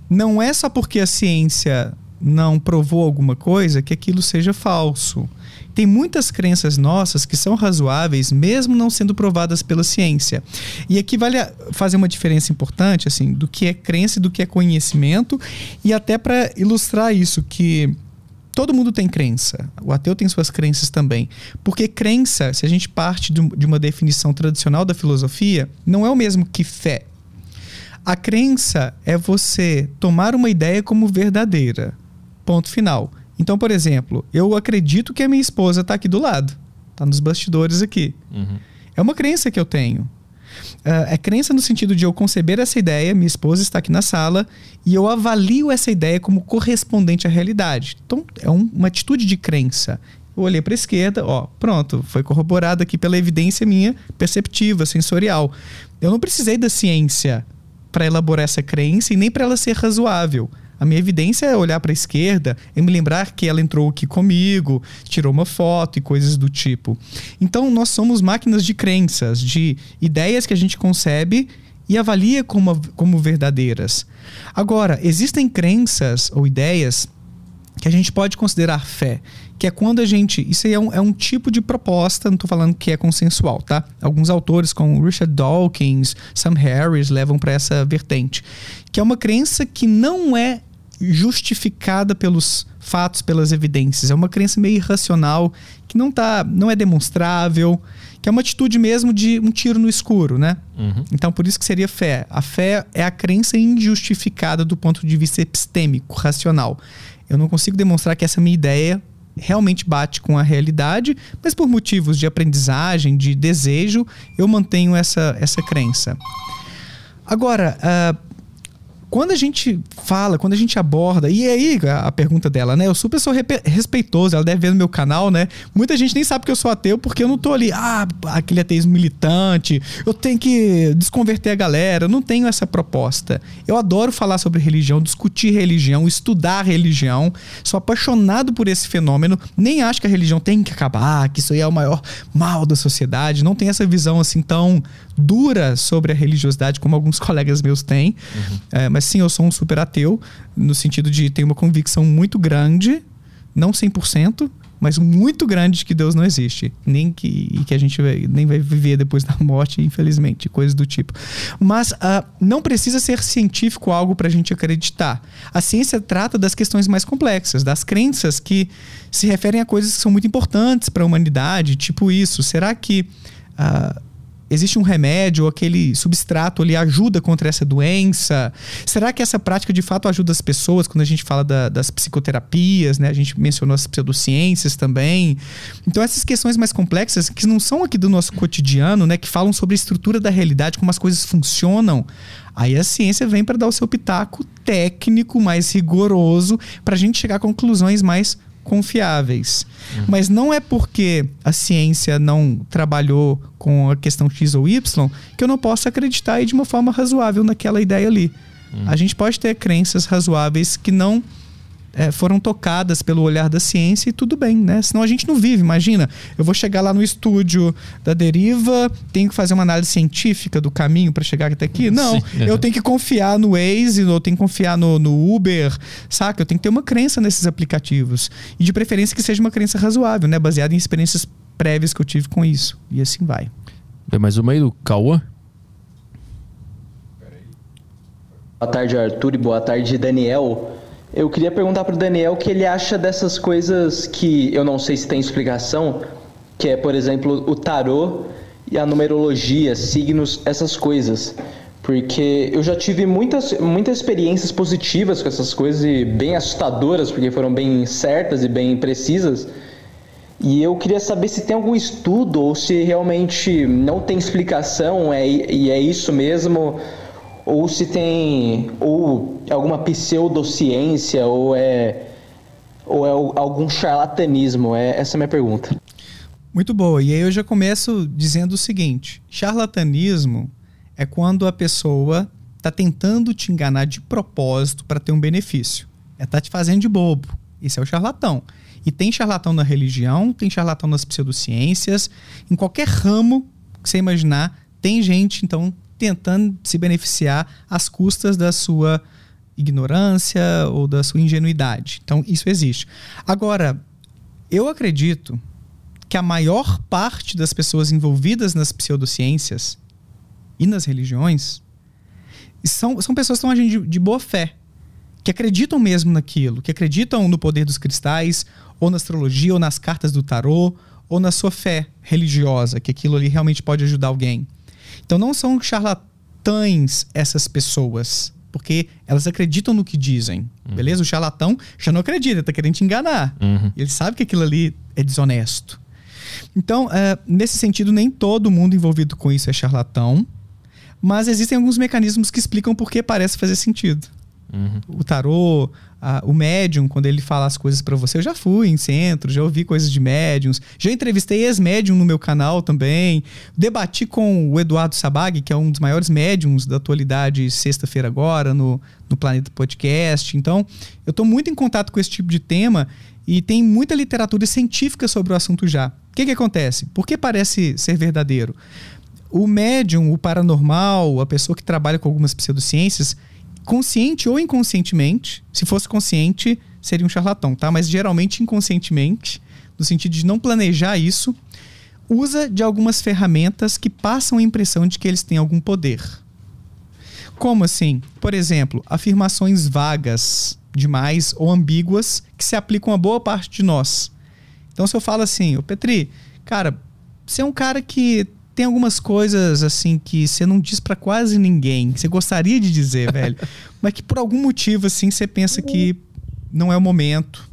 C: não é só porque a ciência não provou alguma coisa que aquilo seja falso. Tem muitas crenças nossas que são razoáveis, mesmo não sendo provadas pela ciência. E aqui vale fazer uma diferença importante, assim, do que é crença e do que é conhecimento, e até para ilustrar isso, que todo mundo tem crença. O ateu tem suas crenças também. Porque crença, se a gente parte de uma definição tradicional da filosofia, não é o mesmo que fé. A crença é você tomar uma ideia como verdadeira. Ponto final. Então, por exemplo, eu acredito que a minha esposa está aqui do lado, está nos bastidores aqui. Uhum. É uma crença que eu tenho. Uh, é crença no sentido de eu conceber essa ideia, minha esposa está aqui na sala, e eu avalio essa ideia como correspondente à realidade. Então, é um, uma atitude de crença. Eu olhei para a esquerda, ó, pronto, foi corroborado aqui pela evidência minha perceptiva, sensorial. Eu não precisei da ciência para elaborar essa crença e nem para ela ser razoável. A minha evidência é olhar para a esquerda e me lembrar que ela entrou aqui comigo, tirou uma foto e coisas do tipo. Então, nós somos máquinas de crenças, de ideias que a gente concebe e avalia como, como verdadeiras. Agora, existem crenças ou ideias que a gente pode considerar fé, que é quando a gente. Isso aí é um, é um tipo de proposta, não estou falando que é consensual, tá? Alguns autores, como Richard Dawkins, Sam Harris, levam para essa vertente, que é uma crença que não é justificada pelos fatos, pelas evidências. É uma crença meio irracional, que não, tá, não é demonstrável, que é uma atitude mesmo de um tiro no escuro, né? Uhum. Então, por isso que seria fé. A fé é a crença injustificada do ponto de vista epistêmico, racional. Eu não consigo demonstrar que essa minha ideia realmente bate com a realidade, mas por motivos de aprendizagem, de desejo, eu mantenho essa, essa crença. Agora, uh, quando a gente fala, quando a gente aborda, e aí a, a pergunta dela, né? Eu super sou respeitoso, ela deve ver no meu canal, né? Muita gente nem sabe que eu sou ateu porque eu não tô ali, ah, aquele ateísmo militante, eu tenho que desconverter a galera, eu não tenho essa proposta. Eu adoro falar sobre religião, discutir religião, estudar religião, sou apaixonado por esse fenômeno, nem acho que a religião tem que acabar, que isso aí é o maior mal da sociedade, não tem essa visão assim tão dura sobre a religiosidade como alguns colegas meus têm, uhum. é, mas sim, eu sou um super ateu, no sentido de ter uma convicção muito grande, não 100%, mas muito grande de que Deus não existe, nem que, que a gente vai, nem vai viver depois da morte, infelizmente, coisas do tipo. Mas uh, não precisa ser científico algo para a gente acreditar. A ciência trata das questões mais complexas, das crenças que se referem a coisas que são muito importantes para a humanidade, tipo isso. Será que uh, existe um remédio, aquele substrato ali ajuda contra essa doença? Será que essa prática de fato ajuda as pessoas quando a gente fala da, das psicoterapias, né? A gente mencionou as pseudociências também. Então essas questões mais complexas que não são aqui do nosso cotidiano, né, que falam sobre a estrutura da realidade, como as coisas funcionam, Aí a ciência vem para dar o seu pitaco técnico mais rigoroso para a gente chegar a conclusões mais confiáveis. Uhum. Mas não é porque a ciência não trabalhou com a questão X ou Y que eu não posso acreditar de uma forma razoável naquela ideia ali. Uhum. A gente pode ter crenças razoáveis que não é, foram tocadas pelo olhar da ciência e tudo bem, né? Senão a gente não vive. Imagina, eu vou chegar lá no estúdio da deriva, tenho que fazer uma análise científica do caminho para chegar até aqui? Não, Sim, eu tenho que confiar no Waze, eu tenho que confiar no, no, Uber, saca? Eu tenho que ter uma crença nesses aplicativos. E de preferência que seja uma crença razoável, né? Baseada em experiências prévias que eu tive com isso. E assim vai.
A: Tem mais uma aí do Cauã?
F: Boa tarde, Arthur, e boa tarde, Daniel. Eu queria perguntar para o Daniel o que ele acha dessas coisas que eu não sei se tem explicação, que é, por exemplo, o tarô e a numerologia, signos, essas coisas. Porque eu já tive muitas, muitas experiências positivas com essas coisas e bem assustadoras, porque foram bem certas e bem precisas. E eu queria saber se tem algum estudo ou se realmente não tem explicação é, e é isso mesmo ou se tem ou alguma pseudociência ou é ou é algum charlatanismo? É essa é a minha pergunta.
C: Muito boa. E aí eu já começo dizendo o seguinte: charlatanismo é quando a pessoa está tentando te enganar de propósito para ter um benefício. É tá te fazendo de bobo. Isso é o charlatão. E tem charlatão na religião, tem charlatão nas pseudociências, em qualquer ramo que você imaginar, tem gente, então, tentando se beneficiar às custas da sua ignorância ou da sua ingenuidade. Então, isso existe. Agora, eu acredito que a maior parte das pessoas envolvidas nas pseudociências e nas religiões são, são pessoas que estão agindo de, de boa fé, que acreditam mesmo naquilo, que acreditam no poder dos cristais, ou na astrologia, ou nas cartas do tarô, ou na sua fé religiosa, que aquilo ali realmente pode ajudar alguém. Então não são charlatães essas pessoas, porque elas acreditam no que dizem, uhum. beleza? O charlatão já não acredita, está querendo te enganar. Uhum. Ele sabe que aquilo ali é desonesto. Então, uh, nesse sentido, nem todo mundo envolvido com isso é charlatão, mas existem alguns mecanismos que explicam por que parece fazer sentido. Uhum. O tarô, a, o médium, quando ele fala as coisas para você, eu já fui em centro, já ouvi coisas de médiums, já entrevistei ex-médium no meu canal também, debati com o Eduardo Sabag, que é um dos maiores médiums da atualidade, sexta-feira agora, no, no Planeta Podcast. Então, eu estou muito em contato com esse tipo de tema e tem muita literatura científica sobre o assunto já. O que, que acontece? Por que parece ser verdadeiro? O médium, o paranormal, a pessoa que trabalha com algumas pseudociências, consciente ou inconscientemente, se fosse consciente, seria um charlatão, tá? Mas geralmente inconscientemente, no sentido de não planejar isso, usa de algumas ferramentas que passam a impressão de que eles têm algum poder. Como assim? Por exemplo, afirmações vagas demais ou ambíguas que se aplicam a boa parte de nós. Então, se eu falo assim, o Petri, cara, você é um cara que tem algumas coisas assim que você não diz para quase ninguém, que você gostaria de dizer, velho, mas que por algum motivo assim você pensa que não é o momento.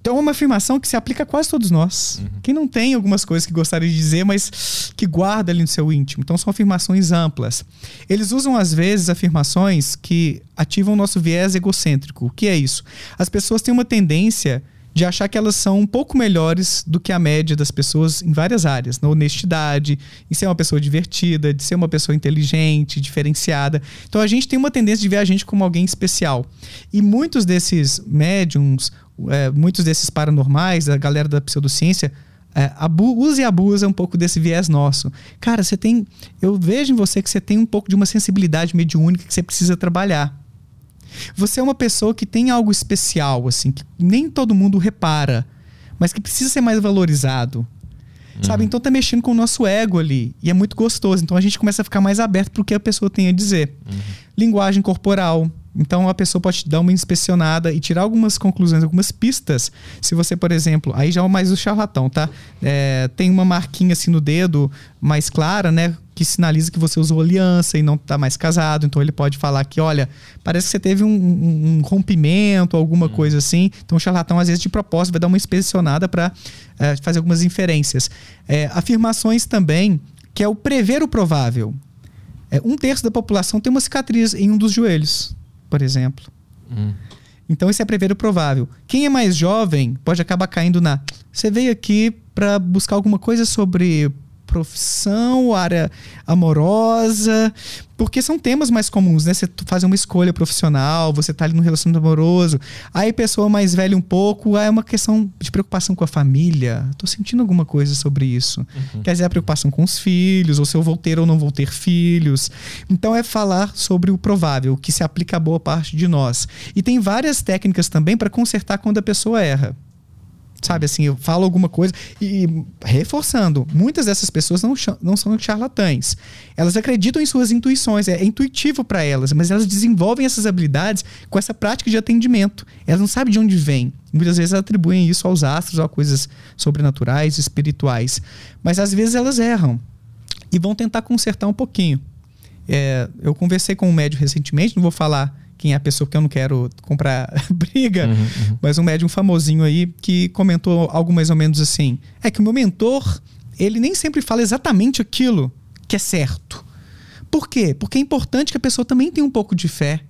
C: Então é uma afirmação que se aplica a quase todos nós. Uhum. Quem não tem algumas coisas que gostaria de dizer, mas que guarda ali no seu íntimo. Então são afirmações amplas. Eles usam às vezes afirmações que ativam o nosso viés egocêntrico. O que é isso? As pessoas têm uma tendência de achar que elas são um pouco melhores do que a média das pessoas em várias áreas, na honestidade, em ser uma pessoa divertida, de ser uma pessoa inteligente, diferenciada. Então a gente tem uma tendência de ver a gente como alguém especial. E muitos desses médiums, é, muitos desses paranormais, a galera da pseudociência, é, abu usa e abusa um pouco desse viés nosso. Cara, você tem. Eu vejo em você que você tem um pouco de uma sensibilidade mediúnica que você precisa trabalhar. Você é uma pessoa que tem algo especial, assim, que nem todo mundo repara, mas que precisa ser mais valorizado. Uhum. Sabe? Então tá mexendo com o nosso ego ali. E é muito gostoso. Então a gente começa a ficar mais aberto pro que a pessoa tem a dizer. Uhum. Linguagem corporal. Então a pessoa pode dar uma inspecionada e tirar algumas conclusões, algumas pistas. Se você, por exemplo, aí já é mais o charlatão, tá? É, tem uma marquinha assim no dedo mais clara, né? Que sinaliza que você usou aliança e não está mais casado. Então ele pode falar que, olha, parece que você teve um, um, um rompimento, alguma hum. coisa assim. Então o charlatão, às vezes, de propósito, vai dar uma inspecionada para é, fazer algumas inferências. É, afirmações também, que é o prever o provável. É, um terço da população tem uma cicatriz em um dos joelhos por exemplo. Hum. Então, isso é prever o provável. Quem é mais jovem pode acabar caindo na. Você veio aqui para buscar alguma coisa sobre profissão, área amorosa, porque são temas mais comuns, né? Você faz uma escolha profissional, você tá ali no relacionamento amoroso, aí pessoa mais velha um pouco, aí é uma questão de preocupação com a família. Tô sentindo alguma coisa sobre isso. Uhum. Quer dizer, a preocupação com os filhos, ou se eu vou ter ou não vou ter filhos. Então é falar sobre o provável, que se aplica a boa parte de nós. E tem várias técnicas também para consertar quando a pessoa erra. Sabe assim, eu falo alguma coisa e reforçando, muitas dessas pessoas não, não são charlatães. Elas acreditam em suas intuições, é, é intuitivo para elas, mas elas desenvolvem essas habilidades com essa prática de atendimento. Elas não sabem de onde vem. Muitas vezes atribuem isso aos astros, a coisas sobrenaturais, espirituais. Mas às vezes elas erram e vão tentar consertar um pouquinho. É, eu conversei com um médico recentemente, não vou falar quem é a pessoa que eu não quero comprar briga, uhum, uhum. mas um médium famosinho aí que comentou algo mais ou menos assim: é que o meu mentor, ele nem sempre fala exatamente aquilo que é certo. Por quê? Porque é importante que a pessoa também tenha um pouco de fé.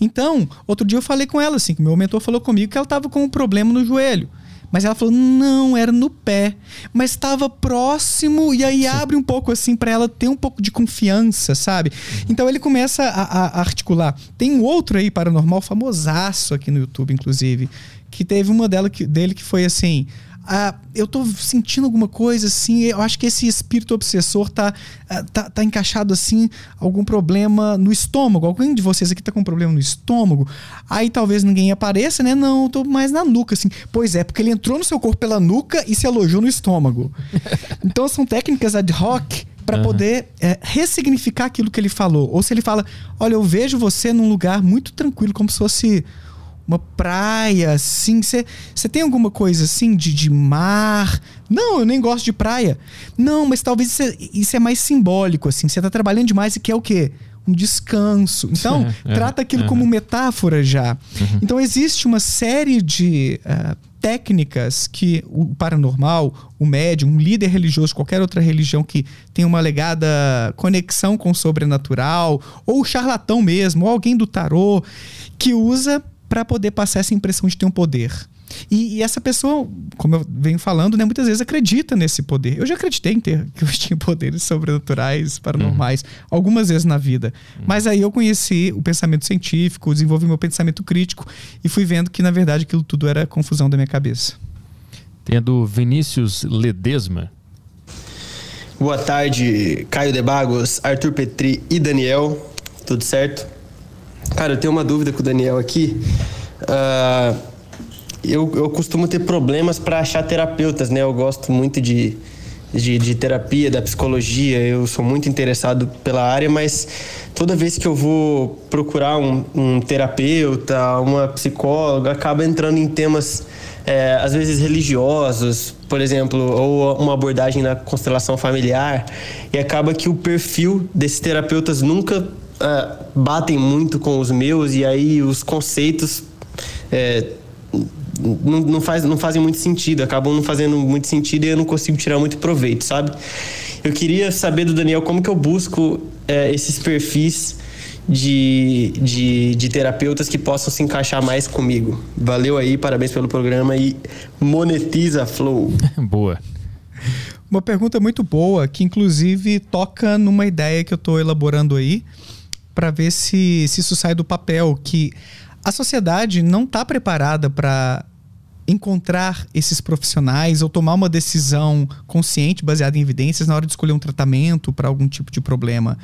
C: Então, outro dia eu falei com ela assim, que meu mentor falou comigo que ela estava com um problema no joelho. Mas ela falou: não, era no pé. Mas estava próximo, e aí Sim. abre um pouco assim para ela ter um pouco de confiança, sabe? Uhum. Então ele começa a, a, articular. Tem um outro aí, paranormal, famosaço aqui no YouTube, inclusive, que teve uma dela que, dele que foi assim: ah, eu tô sentindo alguma coisa assim, eu acho que esse espírito obsessor tá, ah, tá, tá encaixado assim, algum problema no estômago. Alguém de vocês aqui tá com um problema no estômago? Aí talvez ninguém apareça, né? Não, eu tô mais na nuca, assim. Pois é, porque ele entrou no seu corpo pela nuca e se alojou no estômago. então são técnicas ad hoc para uhum. poder é, ressignificar aquilo que ele falou. Ou se ele fala, olha, eu vejo você num lugar muito tranquilo, como se fosse uma praia, assim. Você tem alguma coisa assim de, de mar? Não, eu nem gosto de praia. Não, mas talvez isso é, isso é mais simbólico, assim. Você tá trabalhando demais e quer o quê? Um descanso. Então, é, trata aquilo é, como metáfora já. Uhum. Então, existe uma série de uh, técnicas que o paranormal, o médium, um líder religioso, qualquer outra religião que tenha uma legada conexão com o sobrenatural, ou o charlatão mesmo, ou alguém do tarô, que usa para poder passar essa impressão de ter um poder. E, e, essa pessoa, como eu venho falando, né, muitas vezes acredita nesse poder. Eu já acreditei em ter que eu tinha poderes sobrenaturais, paranormais, uhum. algumas vezes na vida. Uhum. Mas aí eu conheci o pensamento científico, desenvolvi meu pensamento crítico e fui vendo que, na verdade, aquilo tudo era confusão da minha cabeça.
A: Tem a do Vinícius Ledesma.
G: Boa tarde, Caio de Bagos, Arthur Petri e Daniel. Tudo certo? Cara, eu tenho uma dúvida com o Daniel aqui. Uh, eu, eu costumo ter problemas para achar terapeutas, né? Eu gosto muito de, de, de, terapia, da psicologia, eu sou muito interessado pela área, mas toda vez que eu vou procurar um, um terapeuta, uma psicóloga, acaba entrando em temas. É, às vezes religiosos, por exemplo, ou uma abordagem na constelação familiar, e acaba que o perfil desses terapeutas nunca uh, batem muito com os meus e aí os conceitos é, não, não, faz, não fazem muito sentido, acabam não fazendo muito sentido e eu não consigo tirar muito proveito, sabe? Eu queria saber do Daniel como que eu busco é, esses perfis de, de, de, terapeutas que possam se encaixar mais comigo. Valeu aí, parabéns pelo programa e monetiza Flow.
A: Boa.
C: Uma pergunta muito boa que inclusive toca numa ideia que eu estou elaborando aí para ver se, se isso sai do papel, que a sociedade não está preparada para encontrar esses profissionais ou tomar uma decisão consciente, baseada em evidências, na hora de escolher um tratamento para algum tipo de problema.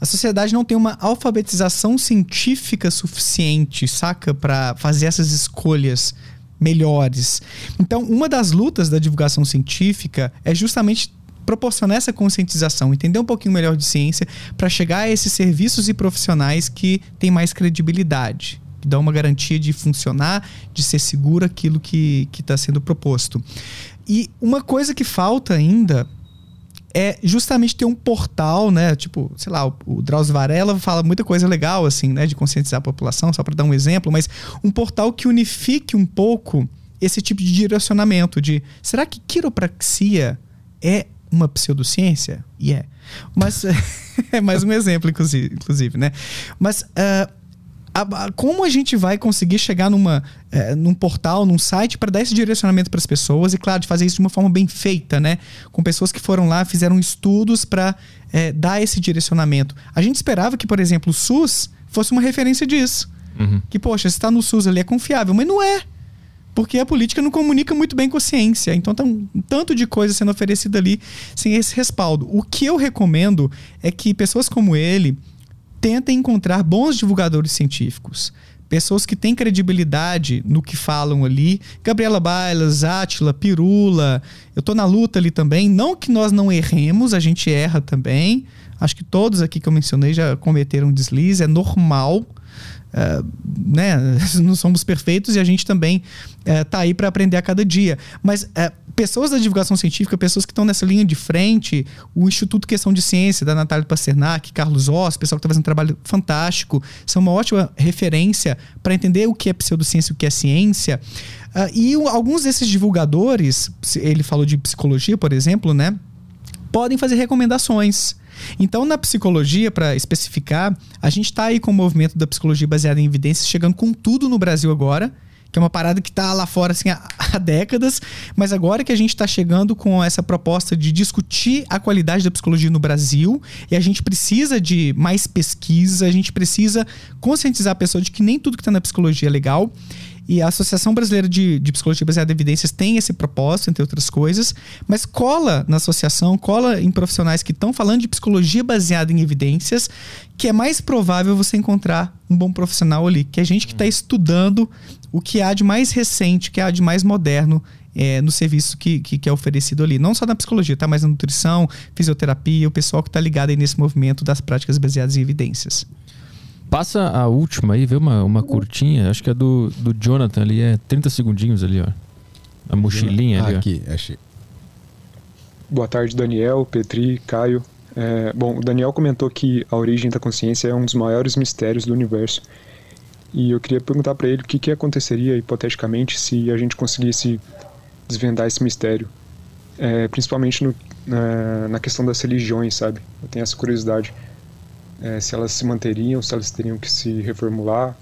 C: A sociedade não tem uma alfabetização científica suficiente, saca, para fazer essas escolhas melhores. Então, uma das lutas da divulgação científica é justamente proporcionar essa conscientização, entender um pouquinho melhor de ciência, para chegar a esses serviços e profissionais que têm mais credibilidade, que dão uma garantia de funcionar, de ser seguro aquilo que está sendo proposto. E uma coisa que falta ainda é justamente ter um portal, né? Tipo, sei lá, o Drauzio Varela fala muita coisa legal, assim, né? De conscientizar a população, só para dar um exemplo, mas um portal que unifique um pouco esse tipo de direcionamento de será que quiropraxia é uma pseudociência? E yeah. é. Mas é mais um exemplo, inclusive, inclusive né? Mas uh, a, a, como a gente vai conseguir chegar numa, uh, num portal, num site, para dar esse direcionamento para as pessoas e, claro, de fazer isso de uma forma bem feita, né? Com pessoas que foram lá, fizeram estudos para uh, eh, dar esse direcionamento. A gente esperava que, por exemplo, o SUS fosse uma referência disso. Uhum. Que, poxa, se está no SUS ali é confiável, mas não é porque a política não comunica muito bem com a ciência. Então tem um tanto de coisa sendo oferecida ali sem esse respaldo. O que eu recomendo é que pessoas como ele tentem encontrar bons divulgadores científicos. Pessoas que têm credibilidade no que falam ali. Gabriela Bailas, Átila, Pirula. Eu tô na luta ali também. Não que nós não erremos, a gente erra também. Acho que todos aqui que eu mencionei já cometeram deslize, é normal. Uh, né, não somos perfeitos e a gente também está uh, aí para aprender a cada dia. Mas uh, pessoas da divulgação científica, pessoas que estão nessa linha de frente, o Instituto Questão de Ciência da Natália Pasternak, Carlos Oss, pessoal que está fazendo um trabalho fantástico, são uma ótima referência para entender o que é pseudociência e o que é ciência. e alguns desses divulgadores, ele falou de psicologia, por exemplo, né, podem fazer recomendações. Então, na psicologia, para especificar, a gente está aí com o movimento da psicologia baseada em evidências chegando com tudo no Brasil agora. que é uma parada que está lá fora assim, há, há, décadas, mas agora que a gente está chegando com essa proposta de discutir a qualidade da psicologia no Brasil, e a gente precisa de mais pesquisa, a gente precisa conscientizar a pessoa de que nem tudo que está na psicologia é legal. E a Associação Brasileira de, de Psicologia Baseada em Evidências tem esse propósito, entre outras coisas, mas cola na associação, cola em profissionais que estão falando de psicologia baseada em evidências, que é mais provável você encontrar um bom profissional ali, que é gente que está estudando o que há de mais recente, o que há de mais moderno é, no serviço que, que, que, é oferecido ali. Não só na psicologia, tá? Mas na nutrição, fisioterapia, o pessoal que está ligado aí nesse movimento das práticas baseadas em evidências.
A: Passa a última aí, vê uma, uma curtinha, acho que é do, do Jonathan ali, é 30 segundinhos ali, ó. A mochilinha ah, ali,
B: aqui, ó. achei.
H: Boa tarde, Daniel, Petri, Caio. É, bom, o Daniel comentou que a origem da consciência é um dos maiores mistérios do universo. E eu queria perguntar para ele o que, que aconteceria, hipoteticamente, se a gente conseguisse desvendar esse mistério. É, principalmente no, na, na questão das religiões, sabe? Eu tenho essa curiosidade é, se elas se manteriam, se elas teriam que se reformular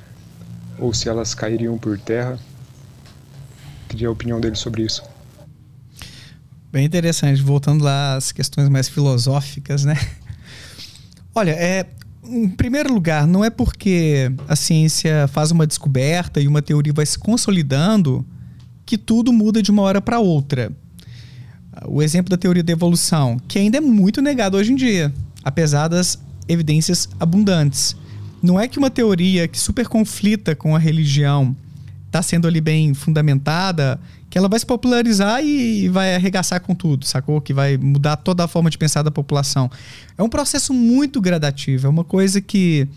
H: ou se elas cairiam por terra. Queria a opinião dele sobre isso.
C: Bem interessante, voltando lá às questões mais filosóficas, né? Olha, é, em primeiro lugar, não é porque a ciência faz uma descoberta e uma teoria vai se consolidando que tudo muda de uma hora para outra. O exemplo da teoria da evolução, que ainda é muito negado hoje em dia, apesar das evidências abundantes. Não é que uma teoria que super conflita com a religião está sendo ali bem fundamentada, que ela vai se popularizar e vai arregaçar com tudo, sacou? Que vai mudar toda a forma de pensar da população. É um processo muito gradativo, é uma coisa que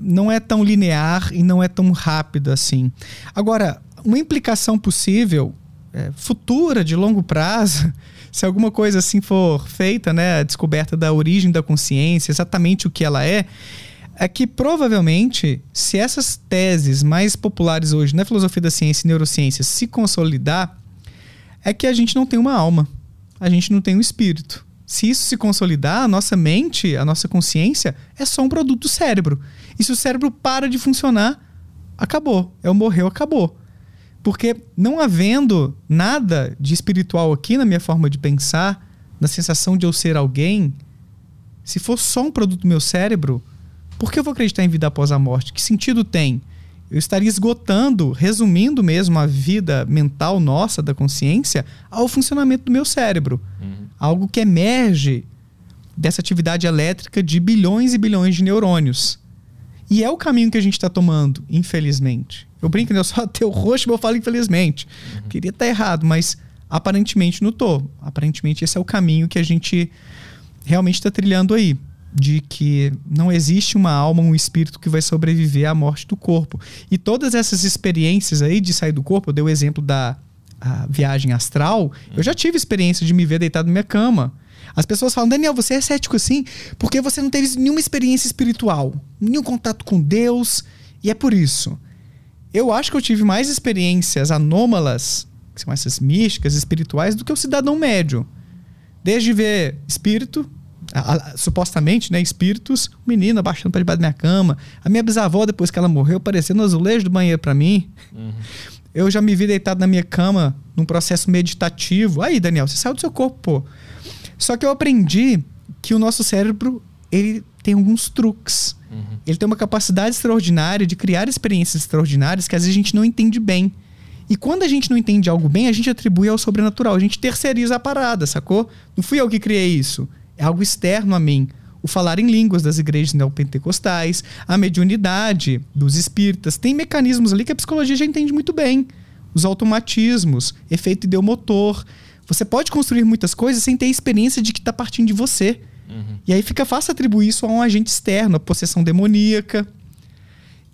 C: não é tão linear e não é tão rápido assim. Agora, uma implicação possível, é, futura, de longo prazo, se alguma coisa assim for feita, né, a descoberta da origem da consciência, exatamente o que ela é, é que provavelmente, se essas teses mais populares hoje na filosofia da ciência e neurociência se consolidar, é que a gente não tem uma alma, a gente não tem um espírito. Se isso se consolidar, a nossa mente, a nossa consciência é só um produto do cérebro. E se o cérebro para de funcionar, acabou. É o morreu, acabou. Porque não havendo nada de espiritual aqui na minha forma de pensar, na sensação de eu ser alguém, se for só um produto do meu cérebro, por que eu vou acreditar em vida após a morte? Que sentido tem? Eu estaria esgotando, resumindo mesmo a vida mental nossa, da consciência, ao funcionamento do meu cérebro. Uhum. Algo que emerge dessa atividade elétrica de bilhões e bilhões de neurônios. E é o caminho que a gente está tomando, infelizmente. Eu brinco, né? Eu sou ateu roxo, mas eu falo infelizmente. Uhum. Queria estar tá errado, mas aparentemente não tô. Aparentemente esse é o caminho que a gente realmente está trilhando aí. De que não existe uma alma, um espírito que vai sobreviver à morte do corpo. E todas essas experiências aí de sair do corpo, eu dei o exemplo da viagem astral, eu já tive experiência de me ver deitado na minha cama. As pessoas falam, Daniel, você é cético assim porque você não teve nenhuma experiência espiritual, nenhum contato com Deus, e é por isso. Eu acho que eu tive mais experiências anômalas, que são essas místicas, espirituais, do que o cidadão médio. Desde ver espírito, a, a, supostamente, né, espíritos, menina baixando para debaixo da minha cama, a minha bisavó, depois que ela morreu, aparecendo no azulejo do banheiro para mim. Uhum. Eu já me vi deitado na minha cama num processo meditativo. Aí, Daniel, você saiu do seu corpo, pô. Só que eu aprendi que o nosso cérebro ele tem alguns truques. Uhum. Ele tem uma capacidade extraordinária de criar experiências extraordinárias que às vezes a gente não entende bem. E quando a gente não entende algo bem, a gente atribui ao sobrenatural. A gente terceiriza a parada, sacou? Não fui eu que criei isso. É algo externo a mim. O falar em línguas das igrejas neopentecostais, a mediunidade dos espíritas. Tem mecanismos ali que a psicologia já entende muito bem. Os automatismos, efeito ideomotor. Você pode construir muitas coisas sem ter a experiência de que está partindo de você. Uhum. E aí fica fácil atribuir isso a um agente externo, a possessão demoníaca.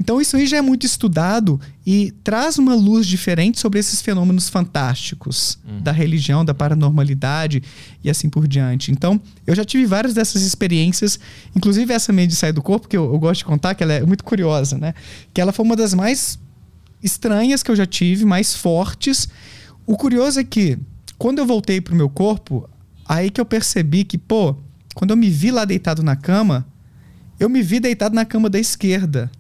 C: Então isso aí já é muito estudado e traz uma luz diferente sobre esses fenômenos fantásticos uhum. da religião, da paranormalidade e assim por diante. Então eu já tive várias dessas experiências, inclusive essa meio de sair do corpo, que eu, eu gosto de contar, que ela é muito curiosa, né? Que ela foi uma das mais estranhas que eu já tive, mais fortes. O curioso é que quando eu voltei pro meu corpo, aí que eu percebi que, pô, quando eu me vi lá deitado na cama, eu me vi deitado na cama da esquerda,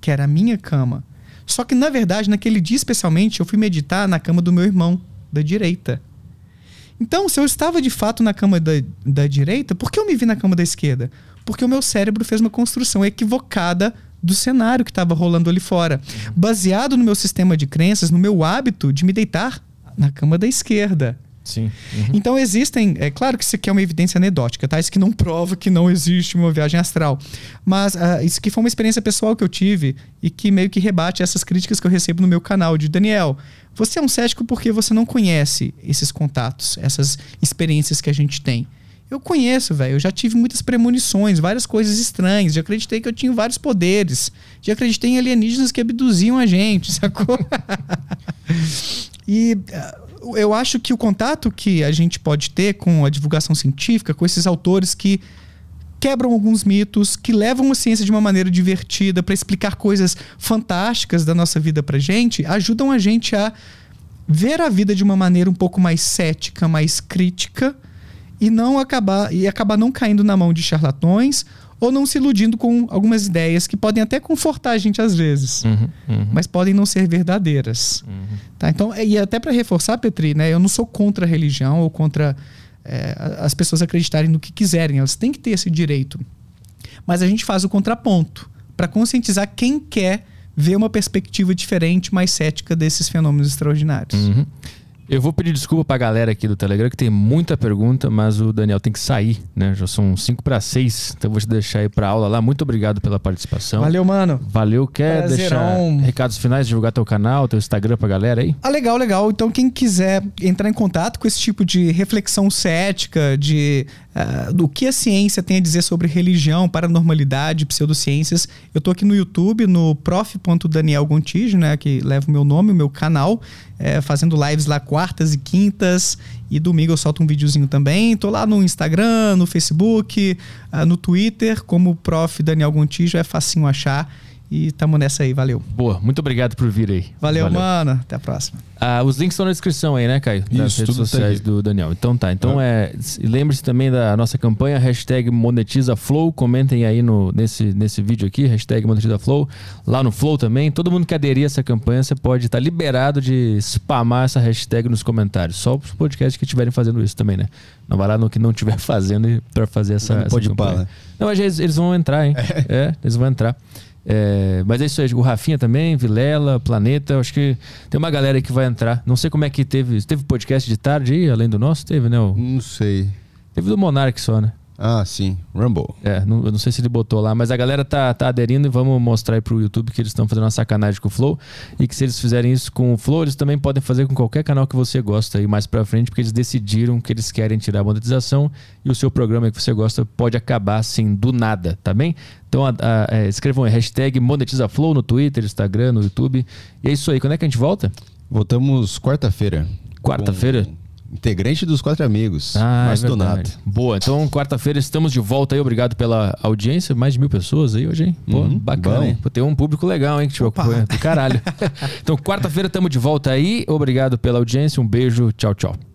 C: que era a minha cama. Só que, na verdade, naquele dia especialmente, eu fui meditar na cama do meu irmão, da direita. Então, se eu estava de fato na cama da, da direita, por que eu me vi na cama da esquerda? Porque o meu cérebro fez uma construção equivocada do cenário que estava rolando ali fora, baseado no meu sistema de crenças, no meu hábito de me deitar na cama da esquerda.
A: Sim.
C: Uhum. Então existem, é claro que isso aqui é uma evidência anedótica, tá? Isso que não prova que não existe uma viagem astral. Mas uh, isso aqui foi uma experiência pessoal que eu tive e que meio que rebate essas críticas que eu recebo no meu canal de Daniel. Você é um cético porque você não conhece esses contatos, essas experiências que a gente tem. Eu conheço, velho. Eu já tive muitas premonições, várias coisas estranhas. Já acreditei que eu tinha vários poderes. Já acreditei em alienígenas que abduziam a gente, sacou? e uh, eu acho que o contato que a gente pode ter com a divulgação científica, com esses autores que quebram alguns mitos, que levam a ciência de uma maneira divertida para explicar coisas fantásticas da nossa vida pra gente, ajudam a gente a ver a vida de uma maneira um pouco mais cética, mais crítica e não acabar e acabar não caindo na mão de charlatões ou não se iludindo com algumas ideias que podem até confortar a gente às vezes, uhum, uhum. mas podem não ser verdadeiras. Uhum. Tá? Então, e até para reforçar, Petri, né, eu não sou contra a religião ou contra é, as pessoas acreditarem no que quiserem, elas têm que ter esse direito. Mas a gente faz o contraponto para conscientizar quem quer ver uma perspectiva diferente, mais cética desses fenômenos extraordinários.
A: Uhum. Eu vou pedir desculpa pra galera aqui do Telegram, que tem muita pergunta, mas o Daniel tem que sair, né? Já são 5 para 6, então vou te deixar aí pra aula lá. Muito obrigado pela participação.
C: Valeu, mano.
A: Valeu. Quer Prazerão. deixar recados finais, divulgar teu canal, teu Instagram pra galera aí?
C: Ah, legal, legal. Então, quem quiser entrar em contato com esse tipo de reflexão cética, de uh, do que a ciência tem a dizer sobre religião, paranormalidade, pseudociências, eu tô aqui no YouTube, no prof.daniel Gontijo, né? Que leva o meu nome, o meu canal é, fazendo lives lá quartas e quintas. E domingo eu solto um videozinho também. Tô lá no Instagram, no Facebook, uh, no Twitter, como Prof. Daniel Gontijo, é facinho achar. E tamo nessa aí, valeu.
A: Boa, muito obrigado por vir aí.
C: Valeu, valeu. mano. Até a próxima.
A: Ah, os links estão na descrição aí, né, Caio? Das Isso, redes sociais do Daniel. Então tá. Então é. Lembre-se também da nossa campanha, hashtag MonetizaFlow. Comentem aí no, nesse, nesse vídeo aqui, hashtag MonetizaFlow. Lá no Flow também. Todo mundo que aderir a essa campanha, você pode estar tá liberado de spamar essa hashtag nos comentários. Só os podcasts que estiverem fazendo isso também, né? Não vai lá no que não estiver fazendo para fazer essa. Não essa
B: pode campanha. Né?
A: Não, mas eles, eles vão entrar, hein? É. é, eles vão entrar. É, mas é isso aí, o Rafinha também, Vilela, Planeta, acho que tem uma galera aí que vai entrar. Não sei como é que teve. Teve podcast de tarde aí, além do nosso? Teve, né? O...
B: Não sei.
A: Teve do Monark só, né?
B: Ah, sim. Rumble.
A: É, não, eu não sei se ele botou lá, mas a galera tá, tá aderindo e vamos mostrar aí pro YouTube que eles estão fazendo uma sacanagem com o Flow. E que se eles fizerem isso com o Flow, eles também podem fazer com qualquer canal que você gosta aí mais pra frente, porque eles decidiram que eles querem tirar a monetização e o seu programa que você gosta pode acabar assim do nada, tá bem? Então a, a, é, escrevam aí, hashtag monetizaflow no Twitter, Instagram, no YouTube. E é isso aí. Quando é que a gente volta?
B: Voltamos quarta-feira.
A: Quarta-feira?
B: Integrante dos quatro amigos.
A: Ah, mais é. Boa, então quarta-feira estamos de volta aí. Obrigado pela audiência. Mais de mil pessoas aí hoje, hein? Pô, uhum, bacana, bom. hein? Pô, tem um público legal, hein? Que te acompanha. Do caralho. então, quarta-feira estamos de volta aí. Obrigado pela audiência. Um beijo. Tchau, tchau.